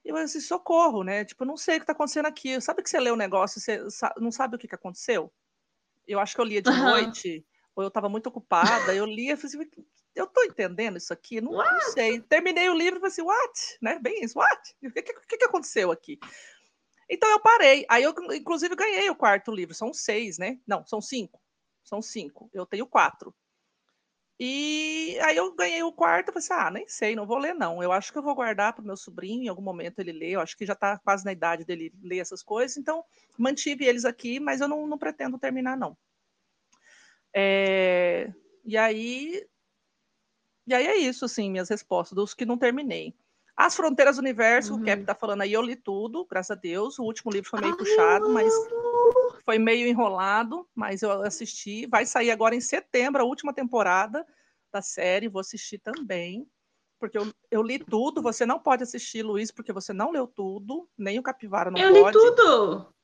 E eu assim, socorro, né? Tipo, não sei o que tá acontecendo aqui. Sabe que você lê o um negócio, você não sabe o que, que aconteceu? Eu acho que eu lia de noite ou eu estava muito ocupada, eu lia e falei assim, eu estou entendendo isso aqui? Não, não, sei. Terminei o livro e falei assim, what? Né? Bem isso, what? O que, que, que aconteceu aqui? Então eu parei. Aí eu, inclusive, ganhei o quarto livro. São seis, né? Não, são cinco. São cinco. Eu tenho quatro. E aí eu ganhei o quarto, falei assim, ah, nem sei, não vou ler não. Eu acho que eu vou guardar para o meu sobrinho, em algum momento ele lê, eu acho que já está quase na idade dele ler essas coisas, então mantive eles aqui, mas eu não, não pretendo terminar não. É, e aí e aí é isso, assim, minhas respostas, dos que não terminei. As Fronteiras do Universo, uhum. o Cap tá falando aí, eu li tudo, graças a Deus. O último livro foi meio puxado, mas foi meio enrolado, mas eu assisti. Vai sair agora em setembro a última temporada. da série, vou assistir também, porque eu, eu li tudo. Você não pode assistir, Luiz, porque você não leu tudo, nem o Capivara não eu pode. Eu li tudo!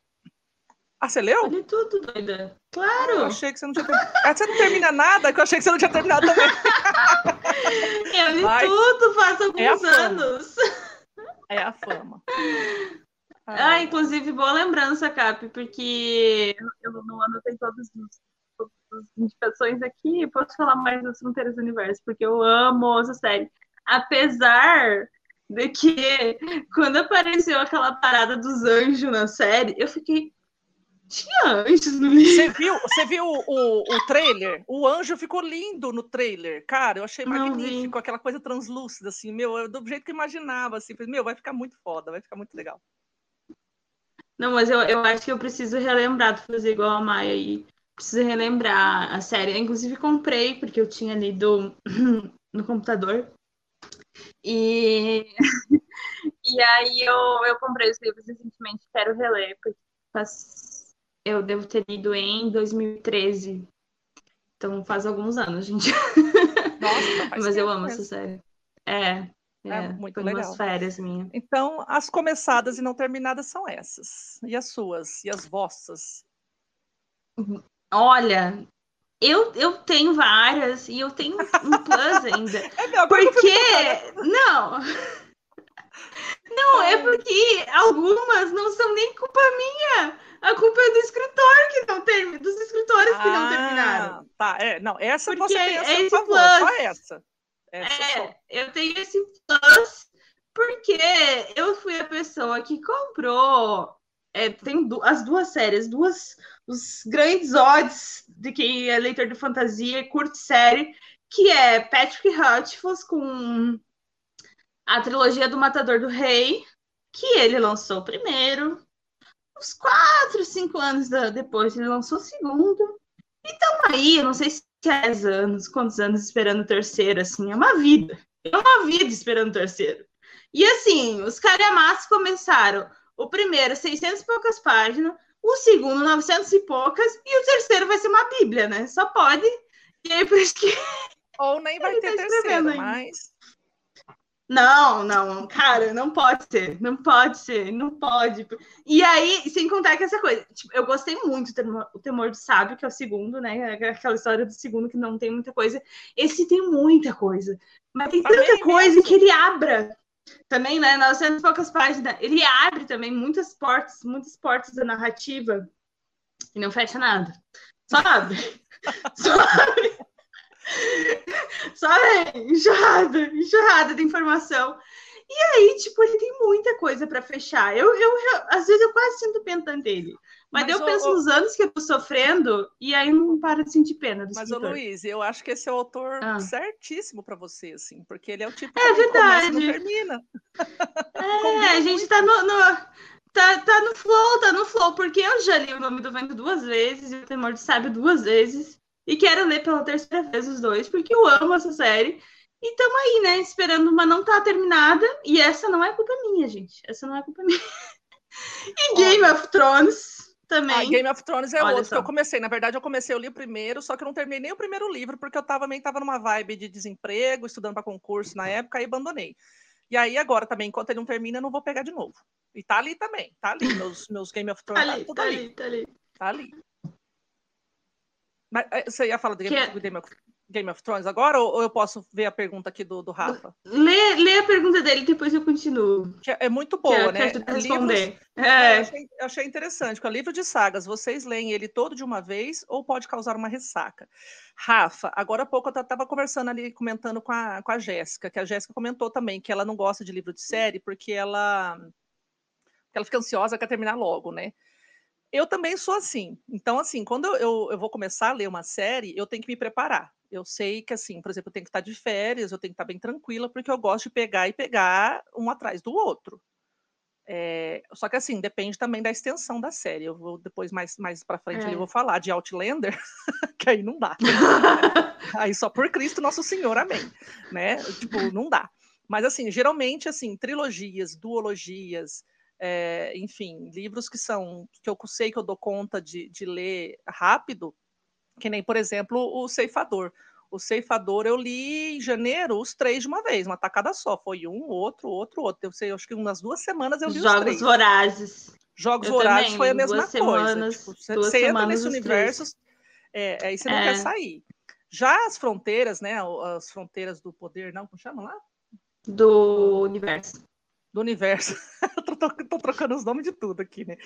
Ah, você leu? Eu li tudo, doida. Claro! eu achei que você não tinha terminado. Ah, você não termina nada? Que eu achei que você não tinha terminado também. eu li Vai. tudo faz alguns é anos. É a fama. Ah, ah, inclusive, boa lembrança, Cap, porque eu não anotei todas as indicações aqui. Posso falar mais das Fronteiras do Universo, porque eu amo essa série. Apesar de que, quando apareceu aquela parada dos anjos na série, eu fiquei. Tinha anjos no livro. Você viu, você viu o, o, o trailer? O anjo ficou lindo no trailer. Cara, eu achei magnífico, aquela coisa translúcida, assim, meu, do jeito que eu imaginava, assim, meu, vai ficar muito foda, vai ficar muito legal. Não, mas eu, eu acho que eu preciso relembrar de fazer igual a Maia aí. Preciso relembrar a série. Eu, inclusive, comprei, porque eu tinha lido no computador. E, e aí eu, eu comprei os livros recentemente, quero reler, porque faz... eu devo ter lido em 2013. Então faz alguns anos, gente. Nossa, Mas eu amo essa série. É, é, é muito legal. férias minha. Então, as começadas e não terminadas são essas. E as suas? E as vossas? Olha, eu, eu tenho várias e eu tenho um plus ainda. é meu, porque. Não! Não, é porque algumas não são nem culpa minha. A culpa é do escritor que não tem, dos escritores que não terminaram. Tá, é, não, essa porque você tem a seu favor, plus, só essa. Essa é, eu tenho esse plus porque eu fui a pessoa que comprou. É, tem du as duas séries, duas os grandes odds de quem é leitor de fantasia e curte série, que é Patrick Rothfuss com a trilogia do Matador do Rei, que ele lançou primeiro, uns quatro, cinco anos depois ele lançou o segundo. Então aí, eu não sei se 10 anos, quantos anos esperando o terceiro, assim, é uma vida. É uma vida esperando o terceiro. E assim, os Cariamas começaram o primeiro 600 e poucas páginas, o segundo 900 e poucas, e o terceiro vai ser uma bíblia, né? Só pode. E aí, por isso que... Ou nem vai ter tá terceiro, mas... Não, não, cara, não pode ser, não pode ser, não pode. E aí, sem contar que essa coisa, tipo, eu gostei muito do temor, o temor do sábio, que é o segundo, né? Aquela história do segundo que não tem muita coisa. Esse tem muita coisa, mas tem tanta coisa que ele abra também, né? 900 poucas páginas, ele abre também muitas portas, muitas portas da narrativa e não fecha nada. Só abre. Só abre. Só vem, enxurrada, enxurrada de informação. E aí, tipo, ele tem muita coisa para fechar. Eu, eu, às vezes, eu quase sinto pena dele. Mas, mas eu penso o, nos anos que eu tô sofrendo e aí não para de sentir pena do Mas, ô Luiz, eu acho que esse é o autor ah. certíssimo para você, assim, porque ele é o tipo é verdade. Começa, termina. É, a gente tá no, no, tá, tá no flow, tá no flow, porque eu já li o nome do vento duas vezes e o Temor de Sábio duas vezes. E quero ler pela terceira vez os dois, porque eu amo essa série. E estamos aí, né? Esperando uma não tá terminada. E essa não é culpa minha, gente. Essa não é culpa minha. e Game of Thrones também. Ah, Game of Thrones é Olha outro só. que eu comecei. Na verdade, eu comecei, eu li o primeiro, só que eu não terminei nem o primeiro livro, porque eu tava, também tava numa vibe de desemprego, estudando para concurso na época, e abandonei. E aí, agora também, enquanto ele não termina, eu não vou pegar de novo. E tá ali também, tá ali. Meus, meus Game of Thrones tá ali, tá, tá ali, tá ali. Tá ali. Mas eh, você ia falar do Game, é... Game, of, Game of Thrones agora ou, eu posso ver a pergunta aqui do, do Rafa? Lê, lê a pergunta dele, depois eu continuo. Que é, é muito boa, que, né? Que responder. Livros, é. eu, achei, eu achei interessante, porque o livro de sagas, vocês leem ele todo de uma vez ou pode causar uma ressaca? Rafa, agora há pouco eu estava conversando ali, comentando com a, com a Jéssica, que a Jéssica comentou também que ela não gosta de livro de série porque ela, ela fica ansiosa, quer terminar logo, né? Eu também sou assim. Então, assim, quando eu, eu vou começar a ler uma série, eu tenho que me preparar. Eu sei que, assim, por exemplo, eu tenho que estar de férias, eu tenho que estar bem tranquila, porque eu gosto de pegar e pegar um atrás do outro. É, só que, assim, depende também da extensão da série. Eu vou depois, mais, mais para frente, é. eu vou falar de Outlander, que aí não dá. aí só por Cristo Nosso Senhor, amém. Né? Tipo, não dá. Mas, assim, geralmente, assim, trilogias, duologias, é, enfim, livros que são que eu sei que eu dou conta de, de ler rápido, que nem, por exemplo, o Ceifador. O Ceifador eu li em janeiro os três de uma vez, uma tacada só. Foi um, outro, outro, outro. Eu sei, acho que umas duas semanas eu li Jogos os três. Vorazes. Jogos Eu Vorazes também, foi a mesma coisa. semanas, tipo, você entra nesse universo, é, aí você não É. quer sair. Já as fronteiras, né? As fronteiras do poder, não, como chama lá? Do universo. Do universo. Eu tô, tô- tô trocando os nomes de tudo aqui, né?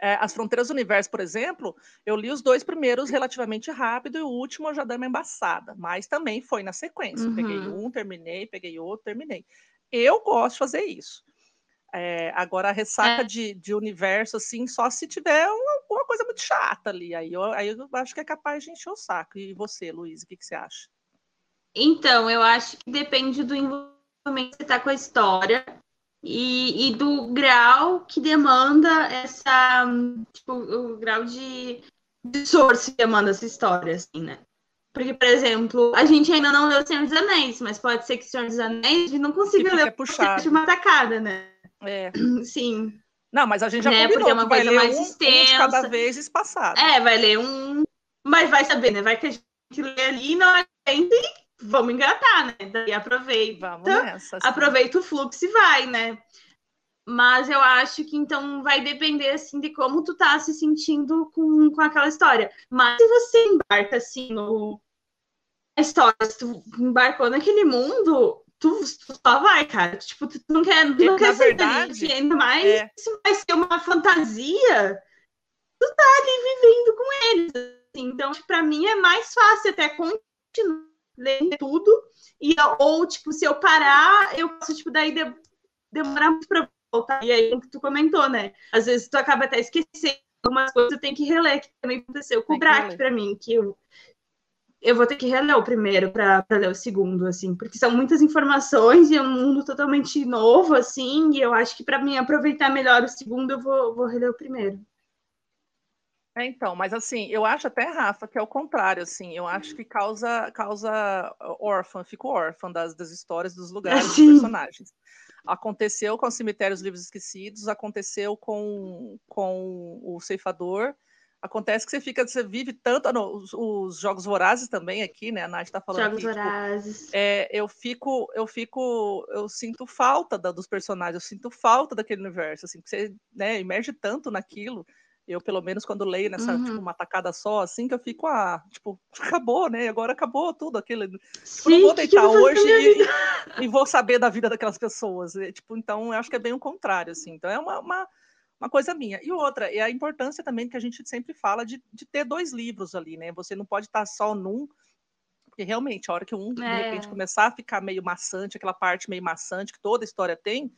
É, As Fronteiras do Universo, por exemplo, eu li os dois primeiros relativamente rápido e o último eu já dei uma embaçada, mas também foi na sequência. Eu Peguei Uhum. um, terminei, peguei outro, terminei. Eu gosto de fazer isso. É, agora, a ressaca É. de, de universo, assim, só se tiver uma, alguma coisa muito chata ali. Aí eu, aí eu acho que é capaz de encher o saco. E você, Luiz, o que, que você acha? Então, eu acho que depende do envolvimento que você tá com a história e, e do grau que demanda essa. Tipo, o grau de, de source que demanda essa história, assim, né? Porque, por exemplo, a gente ainda não leu O Senhor dos Anéis, mas pode ser que O Senhor dos Anéis a gente não consiga ler o puxado. de uma tacada, né? É. Sim. Não, mas a gente já Né, combinou porque é uma coisa mais um, um de cada extensa. vez espaçado. É, vai ler um. Mas vai saber, né? Vai que a gente lê ali e não aguenta e vamos engatar, né? Daí aproveita. Vamos nessa. aproveita o fluxo e vai, né? Mas eu acho que então vai depender assim de como tu tá se sentindo com, com aquela história. Mas se você embarca assim no a história, se tu embarcou naquele mundo, tu, tu só vai, cara. Tipo, tu não quer, tu não quer sair verdade, ainda mais é. se vai ser uma fantasia, tu tá ali vivendo com eles. assim. Então, pra mim é mais fácil até continuar lendo tudo e ou tipo se eu parar, eu posso tipo daí de- demorar muito para voltar. E aí o que tu comentou, né? Às vezes tu acaba até esquecendo algumas coisas, tu tem que reler, que também aconteceu com o que Brack reler. para mim, que eu eu vou ter que reler o primeiro para ler o segundo, assim, porque são muitas informações e é um mundo totalmente novo, assim, e eu acho que para mim aproveitar melhor o segundo, eu vou, vou reler o primeiro. É, então, mas assim, eu acho até, Rafa, que é o contrário, assim, eu acho que causa, causa órfã, fico órfã das, das histórias, dos lugares, dos personagens. Aconteceu com Cemitérios Livros Esquecidos, aconteceu com, com o Ceifador, acontece que você fica, você vive tanto, ah, não, os, os Jogos Vorazes também aqui, né, a Nath tá falando Jogos aqui, tipo, Vorazes. é, eu fico, eu fico, eu sinto falta da- dos personagens, eu sinto falta daquele universo, assim, que você, né, emerge tanto naquilo. Eu, pelo menos, quando leio nessa, Uhum. tipo, uma tacada só, assim, que eu fico, ah, tipo, acabou, né? Agora acabou tudo aquilo. Tipo, Sim, não vou deitar hoje e, e vou saber da vida daquelas pessoas. E, tipo, então, eu acho que é bem o contrário, assim. Então, é uma, uma, uma coisa minha. E outra, é a importância também que a gente sempre fala de, de ter dois livros ali, né? Você não pode estar só num, porque realmente, a hora que um, de É. repente, começar a ficar meio maçante, aquela parte meio maçante que toda história tem,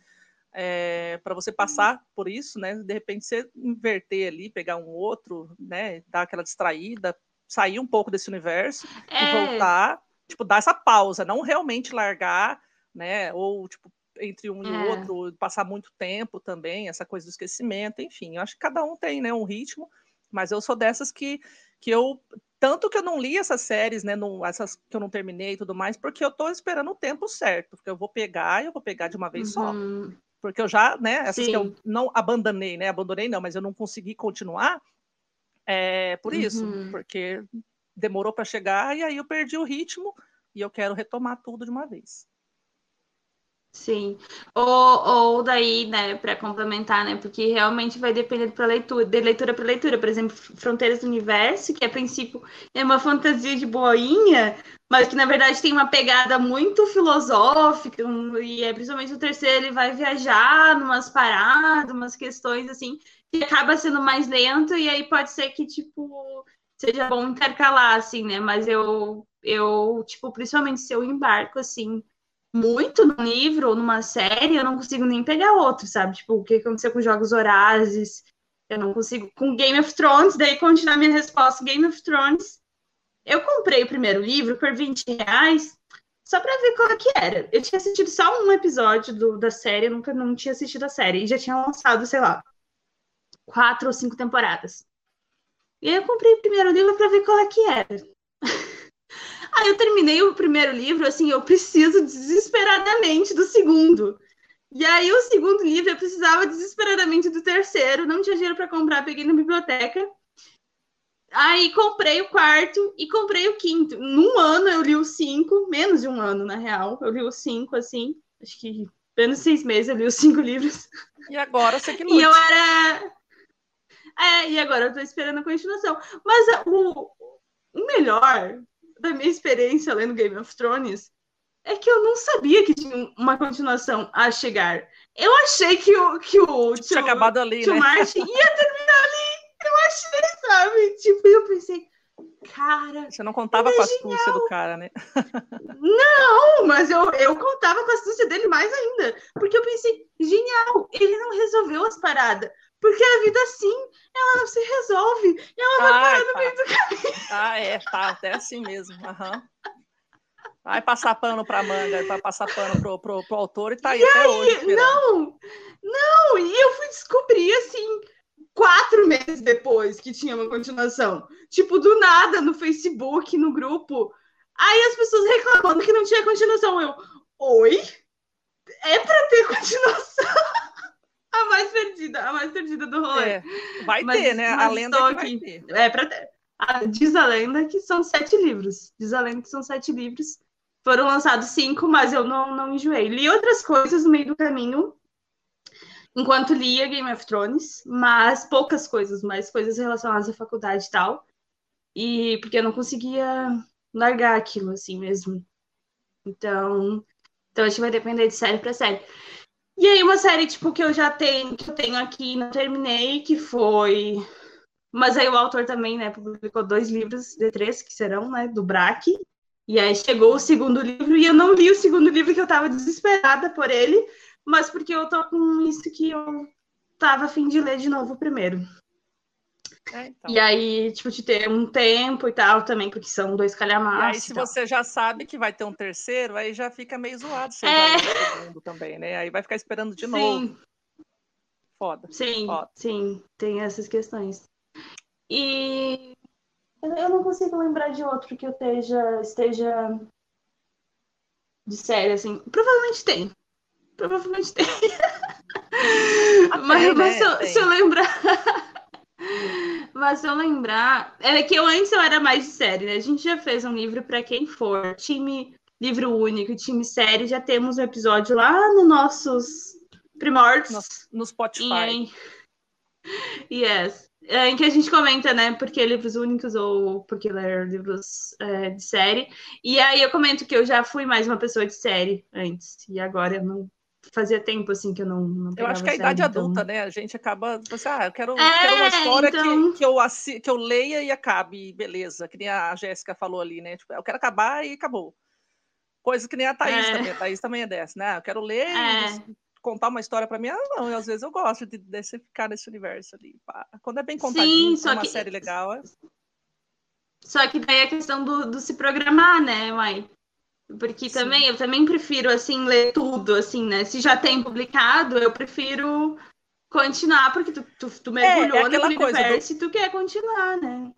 para você passar por isso, né? De repente você inverter ali, pegar um outro, né? Dar aquela distraída, sair um pouco desse universo e É, voltar, tipo, dar essa pausa, não realmente largar, né? Ou, tipo, entre um e É. outro, passar muito tempo também, essa coisa do esquecimento, enfim, eu acho que cada um tem, né, um ritmo, mas eu sou dessas que, que eu, tanto que eu não li essas séries, né, não, essas que eu não terminei e tudo mais, porque eu tô esperando o tempo certo, porque eu vou pegar e eu vou pegar de uma vez só, uhum. Porque eu já, né, essas que eu Sim. não abandonei, né, abandonei não, mas eu não consegui continuar, é por isso, Uhum. porque demorou para chegar e aí eu perdi o ritmo e eu quero retomar tudo de uma vez. Sim. Ou, ou daí, né, para complementar, né, porque realmente vai depender para leitura, de leitura para leitura. Por exemplo, Fronteiras do Universo, que a princípio é uma fantasia de boinha, mas que na verdade tem uma pegada muito filosófica, e é principalmente o terceiro, ele vai viajar numas paradas, umas questões assim, que acaba sendo mais lento, e aí pode ser que, tipo, seja bom intercalar, assim, né? Mas eu, eu, tipo, principalmente se eu embarco, assim, muito no livro ou numa série, eu não consigo nem pegar outro, sabe? Tipo, o que aconteceu com Jogos Horazes, eu não consigo. Com Game of Thrones, daí continuar minha resposta, Game of Thrones. Eu comprei o primeiro livro por 20 reais, só pra ver qual que era. Eu tinha assistido só um episódio do- da série, eu nunca não tinha assistido a série, e já tinha lançado, sei lá, quatro ou cinco temporadas. E aí eu comprei o primeiro livro pra ver qual é que era. Aí eu terminei o primeiro livro, assim, eu preciso desesperadamente do segundo. E aí o segundo livro eu precisava desesperadamente do terceiro, não tinha dinheiro para comprar, peguei na biblioteca. Aí comprei o quarto e comprei o quinto. Num ano eu li os cinco, menos de um ano, na real. Eu li os cinco, assim. Acho que menos seis meses eu li os cinco livros. E agora você que lute. E eu era. É, e agora eu tô esperando a continuação. Mas o, o melhor da minha experiência lendo Game of Thrones é que eu não sabia que tinha uma continuação a chegar. Eu achei que o que o tinha acabado ali, tio né? Martin ia terminar ali. Eu achei, sabe? Tipo, eu pensei, cara. Você não contava com a astúcia do cara, né? não, mas eu, eu contava com a astúcia dele mais ainda. Porque eu pensei, genial, ele não resolveu as paradas. Porque a vida assim, ela não se resolve. E ela vai ah, parar no tá. meio do caminho. Ah, é, tá, até assim mesmo. Aham. Vai passar pano pra manga, vai passar pano pro, pro, pro autor e tá aí e até aí, hoje. Esperando. Não, não, e eu fui descobrir assim, quatro meses depois que tinha uma continuação. Tipo, do nada, no Facebook, no grupo. Aí as pessoas reclamando que não tinha continuação. Eu, oi? É pra ter continuação? a mais perdida, a mais perdida do rolê. É, vai mas, ter, né? A lenda que vai ter. É pra ter. diz a lenda que são sete livros. Diz a lenda que são sete livros. Foram lançados cinco, mas eu não, não enjoei. Li outras coisas no meio do caminho, enquanto lia Game of Thrones, mas poucas coisas, mais coisas relacionadas à faculdade e tal. E porque eu não conseguia largar aquilo assim mesmo. Então, então acho que vai depender de série para série. E aí uma série tipo que eu já tenho, que eu tenho aqui, não terminei, que foi mas aí o autor também, né, publicou dois livros de três que serão, né, do Braque. E aí chegou o segundo livro e eu não li o segundo livro que eu tava desesperada por ele, mas porque eu tô com isso que eu tava afim de ler de novo o primeiro. É, então. E aí, tipo, de ter um tempo e tal também, porque são dois calhamaços. Aí, se você já sabe que vai ter um terceiro, aí já fica meio zoado você é. segundo também, né? Aí vai ficar esperando de Sim. novo. Foda. Sim, Foda. sim, tem essas questões. E eu não consigo lembrar de outro que eu esteja, esteja de série, assim. Provavelmente tem. Provavelmente tem. mas, mas se, eu, se, eu, lembrar. mas se eu lembrar. É que eu antes eu era mais de série, né? A gente já fez um livro para quem for. Time livro único, time série. Já temos um episódio lá nos nossos primórdios. No, no Spotify. Yes. É, em que a gente comenta, né, porque livros únicos ou porque ler livros é, de série. E aí eu comento que eu já fui mais uma pessoa de série antes, e agora eu não fazia tempo assim que eu não. não eu acho que a série, idade então... adulta, né? A gente acaba. Você, ah, eu quero, é, quero uma história então... que, que, eu assi, que eu leia e acabe, beleza. Que nem a Jéssica falou ali, né? Tipo, eu quero acabar e acabou. Coisa que nem a Thaís é. também. A Thaís também é dessa, né? Eu quero ler é. e contar uma história para mim, ah, não, às vezes eu gosto de, de ficar nesse universo ali. Pá. Quando é bem contadinho, Sim, é uma que... série legal. É... Só que daí a questão do, do se programar, né, mãe? Porque Sim. também eu também prefiro assim ler tudo, assim, né? Se já tem publicado, eu prefiro continuar, porque tu, tu, tu mergulhou é, é no universo do... e tu quer continuar, né?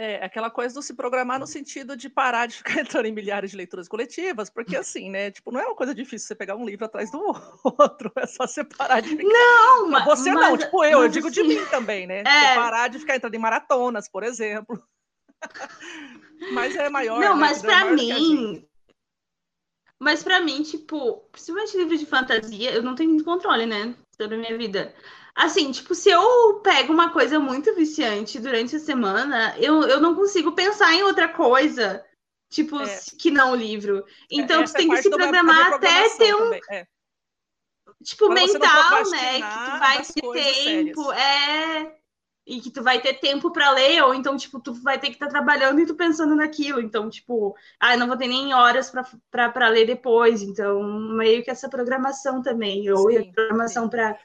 É, aquela coisa do se programar no sentido de parar de ficar entrando em milhares de leituras coletivas, porque assim, né? Tipo, não é uma coisa difícil você pegar um livro atrás do outro, é só você parar de ficar. Não, mas. Você mas, não, tipo eu, eu digo assim, de mim também, né? É... parar de ficar entrando em maratonas, por exemplo. mas é maior. Não, né? mas para mim. Mas para mim, tipo, principalmente livro de fantasia, eu não tenho muito controle, né? Sobre a minha vida. Assim, tipo, se eu pego uma coisa muito viciante durante a semana, eu, eu não consigo pensar em outra coisa, tipo, é. que não o livro. Então, Essa tu tem que se programar até ter um. É. Tipo, mental, né? Que tu vai ter tempo, sérias. é. E que tu vai ter tempo para ler, ou então, tipo, tu vai ter que estar tá trabalhando e tu pensando naquilo. Então, tipo, ah, não vou ter nem horas para ler depois. Então, meio que essa programação também, ou sim, a programação para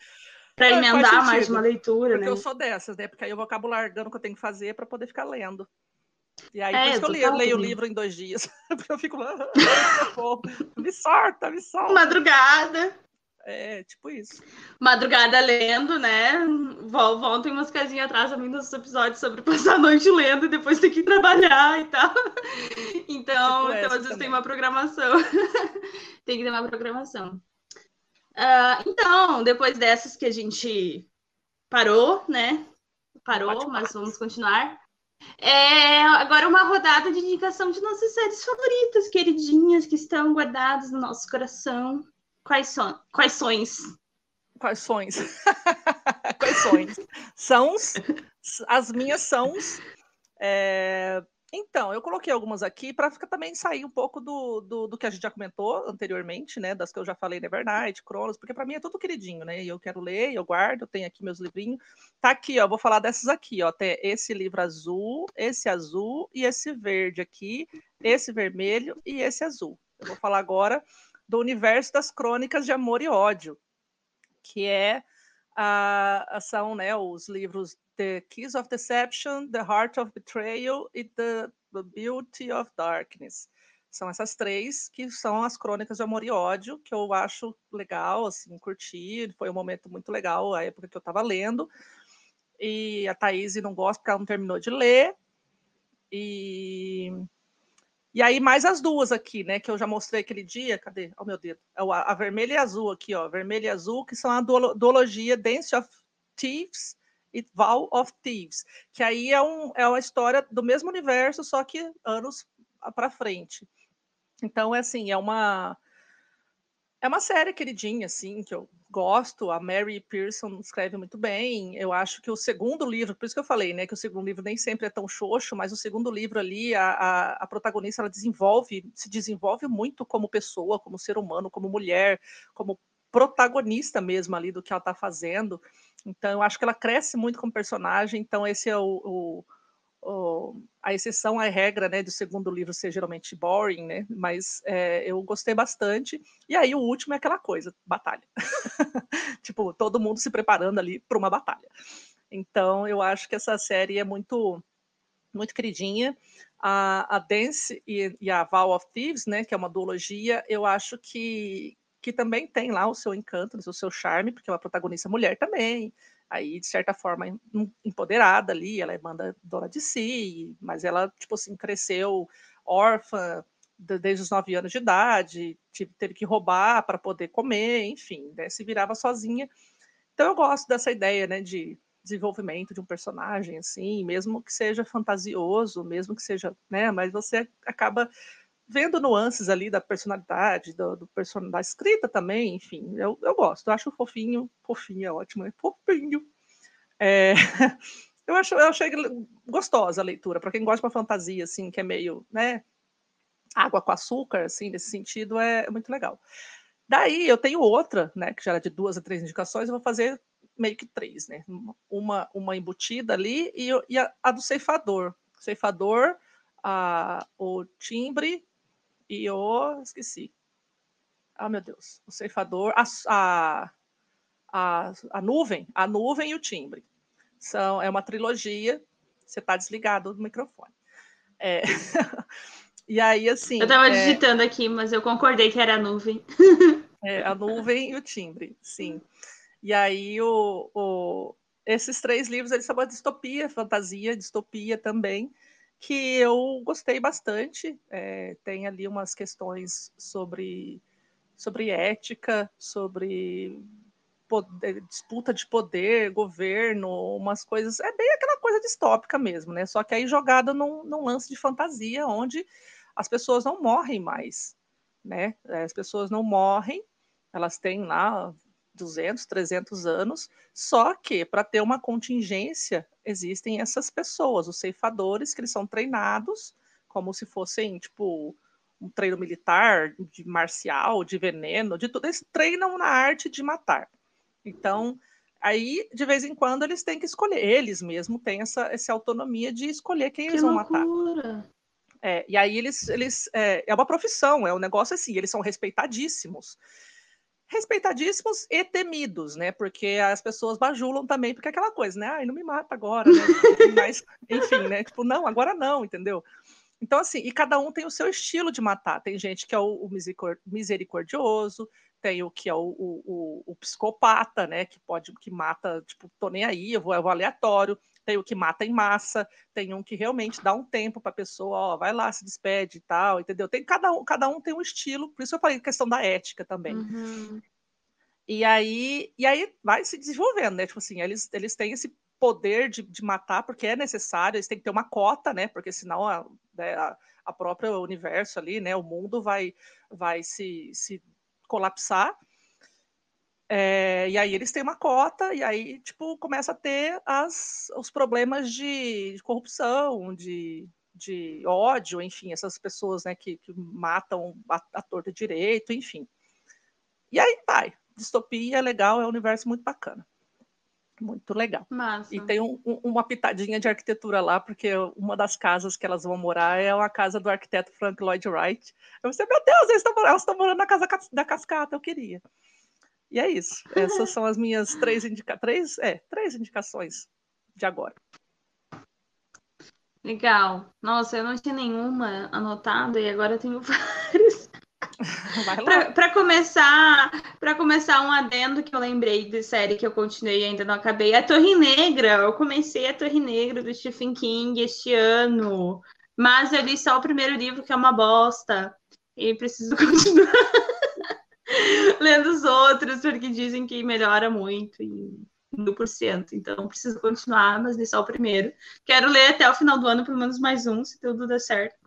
para emendar mais uma leitura, porque né? eu sou dessas, né? Porque aí eu vou acabo largando o que eu tenho que fazer para poder ficar lendo. E aí, é, por isso que eu leio, leio o livro em dois dias. Porque eu fico lá, me sorta, me sorta. Madrugada. É, tipo isso. Madrugada lendo, né? Volta umas casinhas atrás também dos episódios sobre passar a noite lendo e depois ter que trabalhar e tal. Então, tipo então às vezes também. tem uma programação. tem que ter uma programação. Uh, então, depois dessas que a gente parou, né? Parou, mas vamos continuar. É, agora uma rodada de indicação de nossas séries favoritas, queridinhas, que estão guardadas no nosso coração. Quais são? Quais sões? Quais sões? Quais sões? São as minhas são. É, então, eu coloquei algumas aqui para também sair um pouco do, do, do, que a gente já comentou anteriormente, né? Das que eu já falei, Nevernight, Cronos, porque para mim é tudo queridinho, né? E eu quero ler, eu guardo, tenho aqui meus livrinhos. Tá aqui, ó, vou falar dessas aqui, ó. Tem esse livro azul, esse azul e esse verde aqui, esse vermelho e esse azul. Eu vou falar agora do universo das crônicas de amor e ódio, que é a, são né, os livros The Keys of Deception, The Heart of Betrayal e The, The Beauty of Darkness. São essas três que são as crônicas de amor e ódio, que eu acho legal, assim, curti. Foi um momento muito legal, a época que eu estava lendo. E a Thaís não gosta porque ela não terminou de ler. E e aí, mais as duas aqui, né? Que eu já mostrei aquele dia. Cadê? Oh, meu dedo. É a vermelha e azul aqui, ó. Vermelha e azul, que são a duologia Dance of Thieves e Val of Thieves. Que aí é, um, é uma história do mesmo universo, só que anos para frente. Então, é assim, é uma. É uma série queridinha, assim, que eu gosto. A Mary Pearson escreve muito bem. Eu acho que o segundo livro, por isso que eu falei, né, que o segundo livro nem sempre é tão xoxo, mas o segundo livro ali, a, a, a protagonista, ela desenvolve, se desenvolve muito como pessoa, como ser humano, como mulher, como protagonista mesmo ali do que ela está fazendo. Então, eu acho que ela cresce muito como personagem. Então, esse é o, o a exceção à regra, né, do segundo livro ser geralmente boring, né, mas é, eu gostei bastante. E aí o último é aquela coisa, batalha. tipo, todo mundo se preparando ali para uma batalha. Então, eu acho que essa série é muito, muito queridinha. A, a Dance e, e a Val of Thieves, né, que é uma duologia, eu acho que, que também tem lá o seu encanto, o seu charme, porque é uma protagonista mulher também, aí de certa forma empoderada ali, ela é manda dona de si, mas ela tipo assim cresceu órfã desde os nove anos de idade, teve que roubar para poder comer, enfim, né, se virava sozinha. Então eu gosto dessa ideia, né, de desenvolvimento de um personagem assim, mesmo que seja fantasioso, mesmo que seja, né, mas você acaba vendo nuances ali da personalidade, do, do person... da escrita também, enfim, eu, eu gosto, eu acho fofinho, fofinho é ótimo, é fofinho. É, eu, acho, eu achei gostosa a leitura, para quem gosta de uma fantasia, assim, que é meio, né, água com açúcar, assim, nesse sentido, é, é muito legal. Daí eu tenho outra, né, que já era de duas a três indicações, eu vou fazer meio que três, né, uma, uma embutida ali e, e a, a do ceifador. Ceifador, a, o timbre e o. Esqueci. Ah, meu Deus. O ceifador. A, a, a, a nuvem. A nuvem e o timbre. São, é uma trilogia. Você está desligado do microfone. É. e aí, assim. Eu estava é... digitando aqui, mas eu concordei que era a nuvem. é, a nuvem e o timbre, sim. E aí, o, o, esses três livros eles são uma distopia, fantasia, distopia também que eu gostei bastante. É, tem ali umas questões sobre, sobre ética, sobre poder, disputa de poder, governo, umas coisas. É bem aquela coisa distópica mesmo, né? Só que aí jogada num, num lance de fantasia, onde as pessoas não morrem mais, né? As pessoas não morrem, elas têm lá 200, 300 anos, só que para ter uma contingência existem essas pessoas, os ceifadores, que eles são treinados como se fossem, tipo, um treino militar, de marcial, de veneno, de tudo. Eles treinam na arte de matar. Então, aí, de vez em quando, eles têm que escolher. Eles mesmo têm essa, essa autonomia de escolher quem que eles vão loucura. matar. É, e aí eles, eles é, é uma profissão, é um negócio assim, eles são respeitadíssimos respeitadíssimos e temidos, né? Porque as pessoas bajulam também, porque é aquela coisa, né? Ai, não me mata agora, né? Mas, enfim, né? Tipo, não, agora não, entendeu? Então, assim, e cada um tem o seu estilo de matar. Tem gente que é o, o misericordioso, tem o que é o, o, o, psicopata, né? Que pode, que mata, tipo, tô nem aí, eu vou, eu vou aleatório tem o que mata em massa, tem um que realmente dá um tempo para a pessoa, ó, vai lá, se despede e tal, entendeu? Tem cada um, cada um tem um estilo, por isso eu falei questão da ética também. Uhum. E aí, e aí vai se desenvolvendo, né? Tipo assim, eles, eles têm esse poder de, de, matar, porque é necessário, eles têm que ter uma cota, né? Porque senão a, né, a, a própria universo ali, né? O mundo vai, vai se, se colapsar. É, e aí eles têm uma cota, e aí, tipo, começa a ter as, os problemas de, de corrupção, de, de ódio, enfim, essas pessoas né, que, que matam a, a torta direito, enfim. E aí vai. Distopia é legal, é um universo muito bacana. Muito legal. Massa. E tem um, um, uma pitadinha de arquitetura lá, porque uma das casas que elas vão morar é uma casa do arquiteto Frank Lloyd Wright. Eu pensei, meu Deus, eles estão, elas estão morando na casa da cascata, eu queria. E é isso. Essas são as minhas três, indica três, é, três indicações de agora. Legal. Nossa, eu não tinha nenhuma anotada e agora eu tenho várias. Para começar, para começar um adendo que eu lembrei de série que eu continuei e ainda não acabei, a Torre Negra. Eu comecei a Torre Negra do Stephen King este ano, mas eu li só o primeiro livro que é uma bosta e preciso continuar lendo os outros porque dizem que melhora muito e mil por cento. Então, preciso continuar, mas li só o primeiro. Quero ler até o final do ano, pelo menos mais um, se tudo der certo.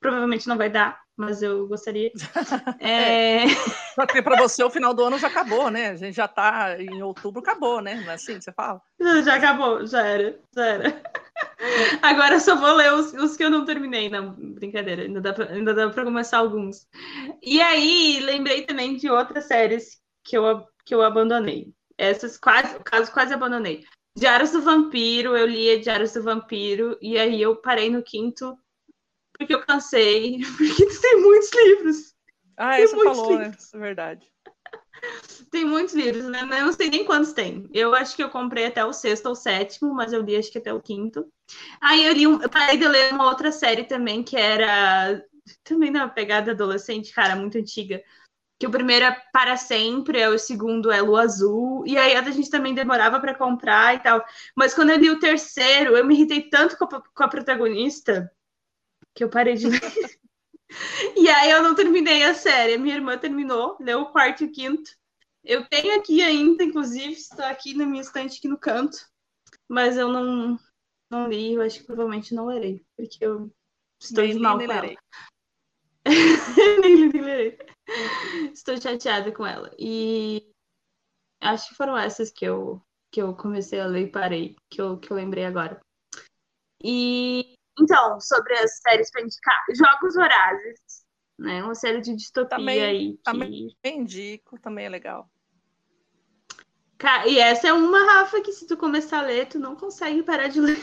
Provavelmente não vai dar, mas eu gostaria. É... é. Para você, o final do ano já acabou, né? A gente já está em outubro, acabou, né? Não é assim que você fala? Já acabou, já era, já era. Agora só vou ler os, os que eu não terminei. Não, brincadeira, ainda dá, pra, ainda dá pra começar alguns. E aí, lembrei também de outras séries que eu, que eu abandonei. Essas quase, caso quase abandonei. Diários do Vampiro, eu lia Diários do Vampiro, e aí eu parei no quinto, porque eu cansei, porque tem muitos livros. Ah, isso falou, livros. né? Isso é verdade. Tem muitos livros, né? Eu não sei nem quantos tem. Eu acho que eu comprei até o sexto ou sétimo, mas eu li acho que até o quinto. Aí eu li um, eu parei de ler uma outra série também, que era também na pegada adolescente, cara, muito antiga que o primeiro é para sempre, o segundo é Lua Azul, e aí a gente também demorava para comprar e tal. Mas quando eu li o terceiro, eu me irritei tanto com a, com a protagonista que eu parei de ler. e aí eu não terminei a série. Minha irmã terminou, leu o quarto e o quinto. Eu tenho aqui ainda, inclusive, está aqui na minha estante aqui no canto, mas eu não, não li, eu acho que provavelmente não lerei, porque eu estou nem, de mal nem com ela. nem, nem lerei. Estou chateada com ela. E acho que foram essas que eu, que eu comecei a ler e parei, que eu, que eu lembrei agora. E então, sobre as séries para indicar, Jogos Vorazes, né? Uma série de distopia também, aí. Que... Também indico, também é legal. E essa é uma, Rafa, que se tu começar a ler, tu não consegue parar de ler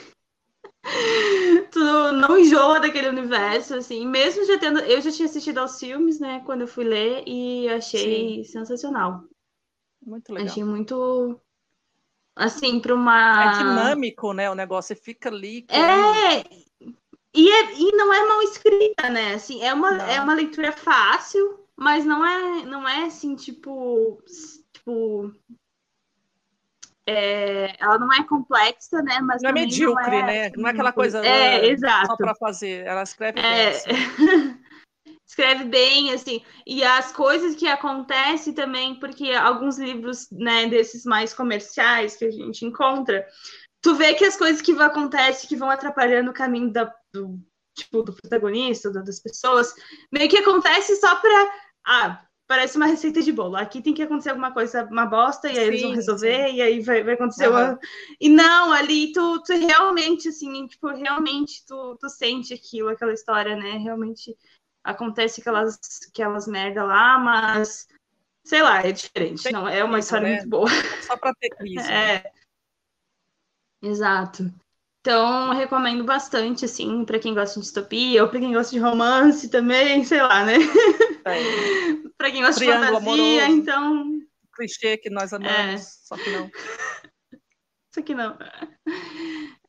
tu não enjoa daquele universo, assim, mesmo já tendo. Eu já tinha assistido aos filmes, né, quando eu fui ler, e achei Sim. sensacional. Muito legal. Achei muito. Assim, para uma. É dinâmico, né? O negócio fica ali. É! E, é, e não é mal escrita, né? Assim, é uma, é uma leitura fácil, mas não é, não é assim, tipo. Tipo, é, ela não é complexa, né? Mas não é medíocre, não é, né? Não é aquela coisa é, né, exato. só para fazer. Ela escreve é... bem. Assim. escreve bem, assim. E as coisas que acontecem também, porque alguns livros, né, desses mais comerciais que a gente encontra, tu vê que as coisas que acontecem, que vão atrapalhando o caminho da, do, tipo, do protagonista, das pessoas, meio que acontece só para ah, parece uma receita de bolo. Aqui tem que acontecer alguma coisa, uma bosta, e aí sim, eles vão resolver, sim. e aí vai, vai acontecer uhum. uma. E não, ali tu, tu realmente, assim, tipo, realmente tu, tu sente aquilo, aquela história, né? Realmente acontece aquelas, aquelas merda lá, mas sei lá, é diferente. Não, é uma história né? muito boa. Só para ter crise. É. Né? Exato. Então, recomendo bastante, assim, para quem gosta de distopia ou para quem gosta de romance também, sei lá, né? É. para quem gosta Triângulo de fantasia, amoroso. então. Clichê que nós amamos, é. só que não. Só que não.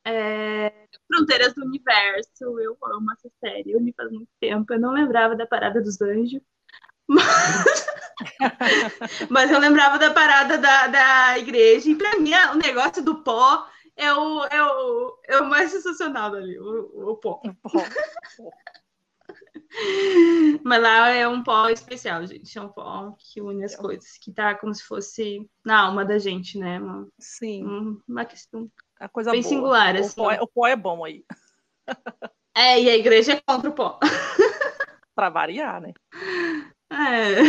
É... Fronteiras do Universo, eu amo essa série. Eu li faz muito tempo, eu não lembrava da parada dos anjos. Mas, mas eu lembrava da parada da, da igreja. E para mim, o negócio do pó é o, é o, é o mais sensacional ali, o, o pó. Mas lá é um pó especial, gente. É um pó que une as coisas, que tá como se fosse na alma da gente, né? Uma, Sim. Uma questão a coisa bem boa. singular. O Assim. pó, é, o pó é bom aí. É, e a igreja é contra o pó. Pra variar, né? É.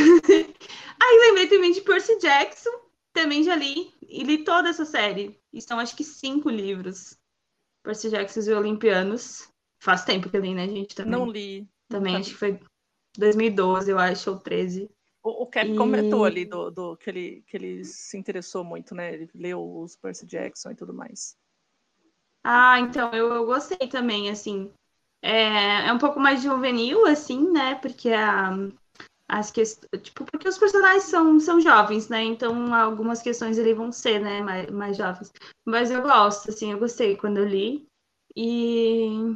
Aí lembrei também de Percy Jackson, também já li, e li toda essa série. E são acho que cinco livros. Percy Jackson e Olimpianos. Faz tempo que eu li, né, gente? Também, Não li. também acho que foi 2012, eu acho, ou 13. O, o Cap E- comentou ali do, do- que, ele, que ele se interessou muito, né? Ele leu os Percy Jackson e tudo mais. Ah, então, eu, eu gostei também, assim. É, é um pouco mais juvenil, assim, né? Porque a, as questões. Tipo, porque os personagens são, são jovens, né? Então, algumas questões ali vão ser, né, mais, mais jovens. Mas eu gosto, assim, eu gostei quando eu li. E.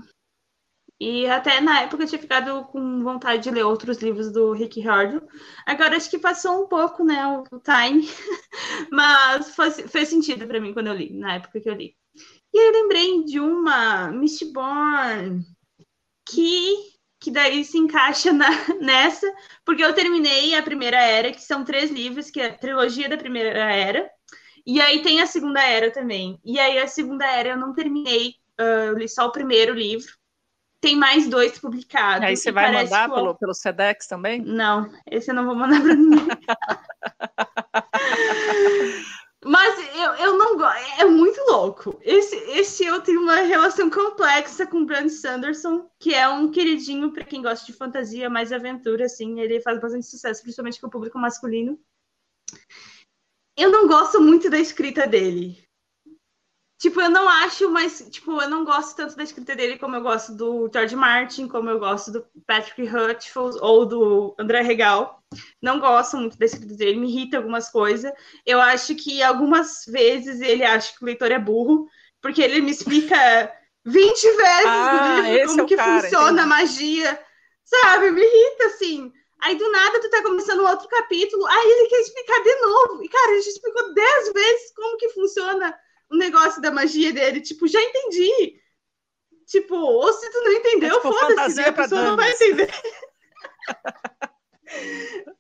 E até na época eu tinha ficado com vontade de ler outros livros do Rick Riordan. Agora acho que passou um pouco, né, o time. Mas faz, fez sentido para mim quando eu li, na época que eu li. E eu lembrei de uma Mistborn que, que daí se encaixa na- nessa, porque eu terminei a Primeira Era, que são três livros, que é a trilogia da Primeira Era, e aí tem a Segunda Era também. E aí a Segunda Era eu não terminei, ah, eu li só o primeiro livro. Tem mais dois publicados. aí você vai mandar que pelo, pelo SEDEX também? Não, esse eu não vou mandar pra ninguém. Mas eu, eu não gosto. É muito louco. Esse, esse eu tenho uma relação complexa com o Brandon Sanderson, que é um queridinho para quem gosta de fantasia, mais aventura, assim. Ele faz bastante sucesso, principalmente com o público masculino. Eu não gosto muito da escrita dele. Tipo, eu não acho, mas, tipo, eu não gosto tanto da escrita dele como eu gosto do George Martin, como eu gosto do Patrick Hutchins ou do André Regal. Não gosto muito da escrita dele, me irrita algumas coisas. Eu acho que algumas vezes ele acha que o leitor é burro, porque ele me explica 20 vezes Ah, livro esse como é o que cara, funciona a entendi. magia. Sabe? Me irrita, assim. Aí do nada tu tá começando outro capítulo, aí ele quer explicar de novo. E, cara, ele já explicou 10 vezes como que funciona o negócio da magia dele. Tipo, já entendi. Tipo, ou se tu não entendeu, É tipo foda-se, né? A pessoa não vai entender.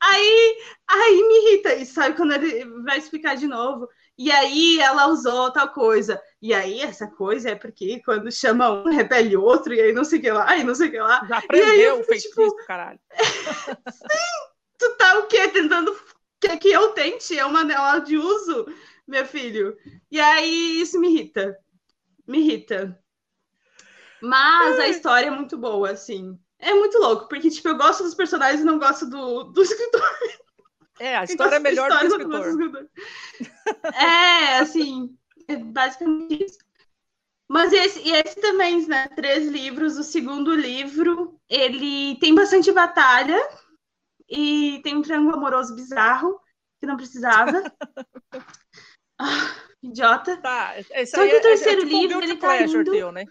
aí, aí me irrita isso, sabe? Quando ele vai explicar de novo. E aí ela usou tal coisa. E aí essa coisa é porque quando chama um, repele outro, e aí não sei o que lá, e não sei o que lá. Já aprendeu eu o fico, feitiço, tipo, caralho. Tu tá o quê? Tentando que, que eu tente? É uma manual de uso, meu filho. E aí isso me irrita. Me irrita. Mas a história é muito boa, assim. É muito louco, porque, tipo, eu gosto dos personagens e não gosto do, do escritor. É, a Eu história é da melhor do história, escritor. escritor. É, assim, é basicamente isso. Mas esse, e esse também, né? Três livros. O segundo livro, ele tem bastante batalha e tem um triângulo amoroso bizarro que não precisava. Ah, idiota. Tá, Só que o é- é- terceiro é tipo livro, ele tá indo- teu, né?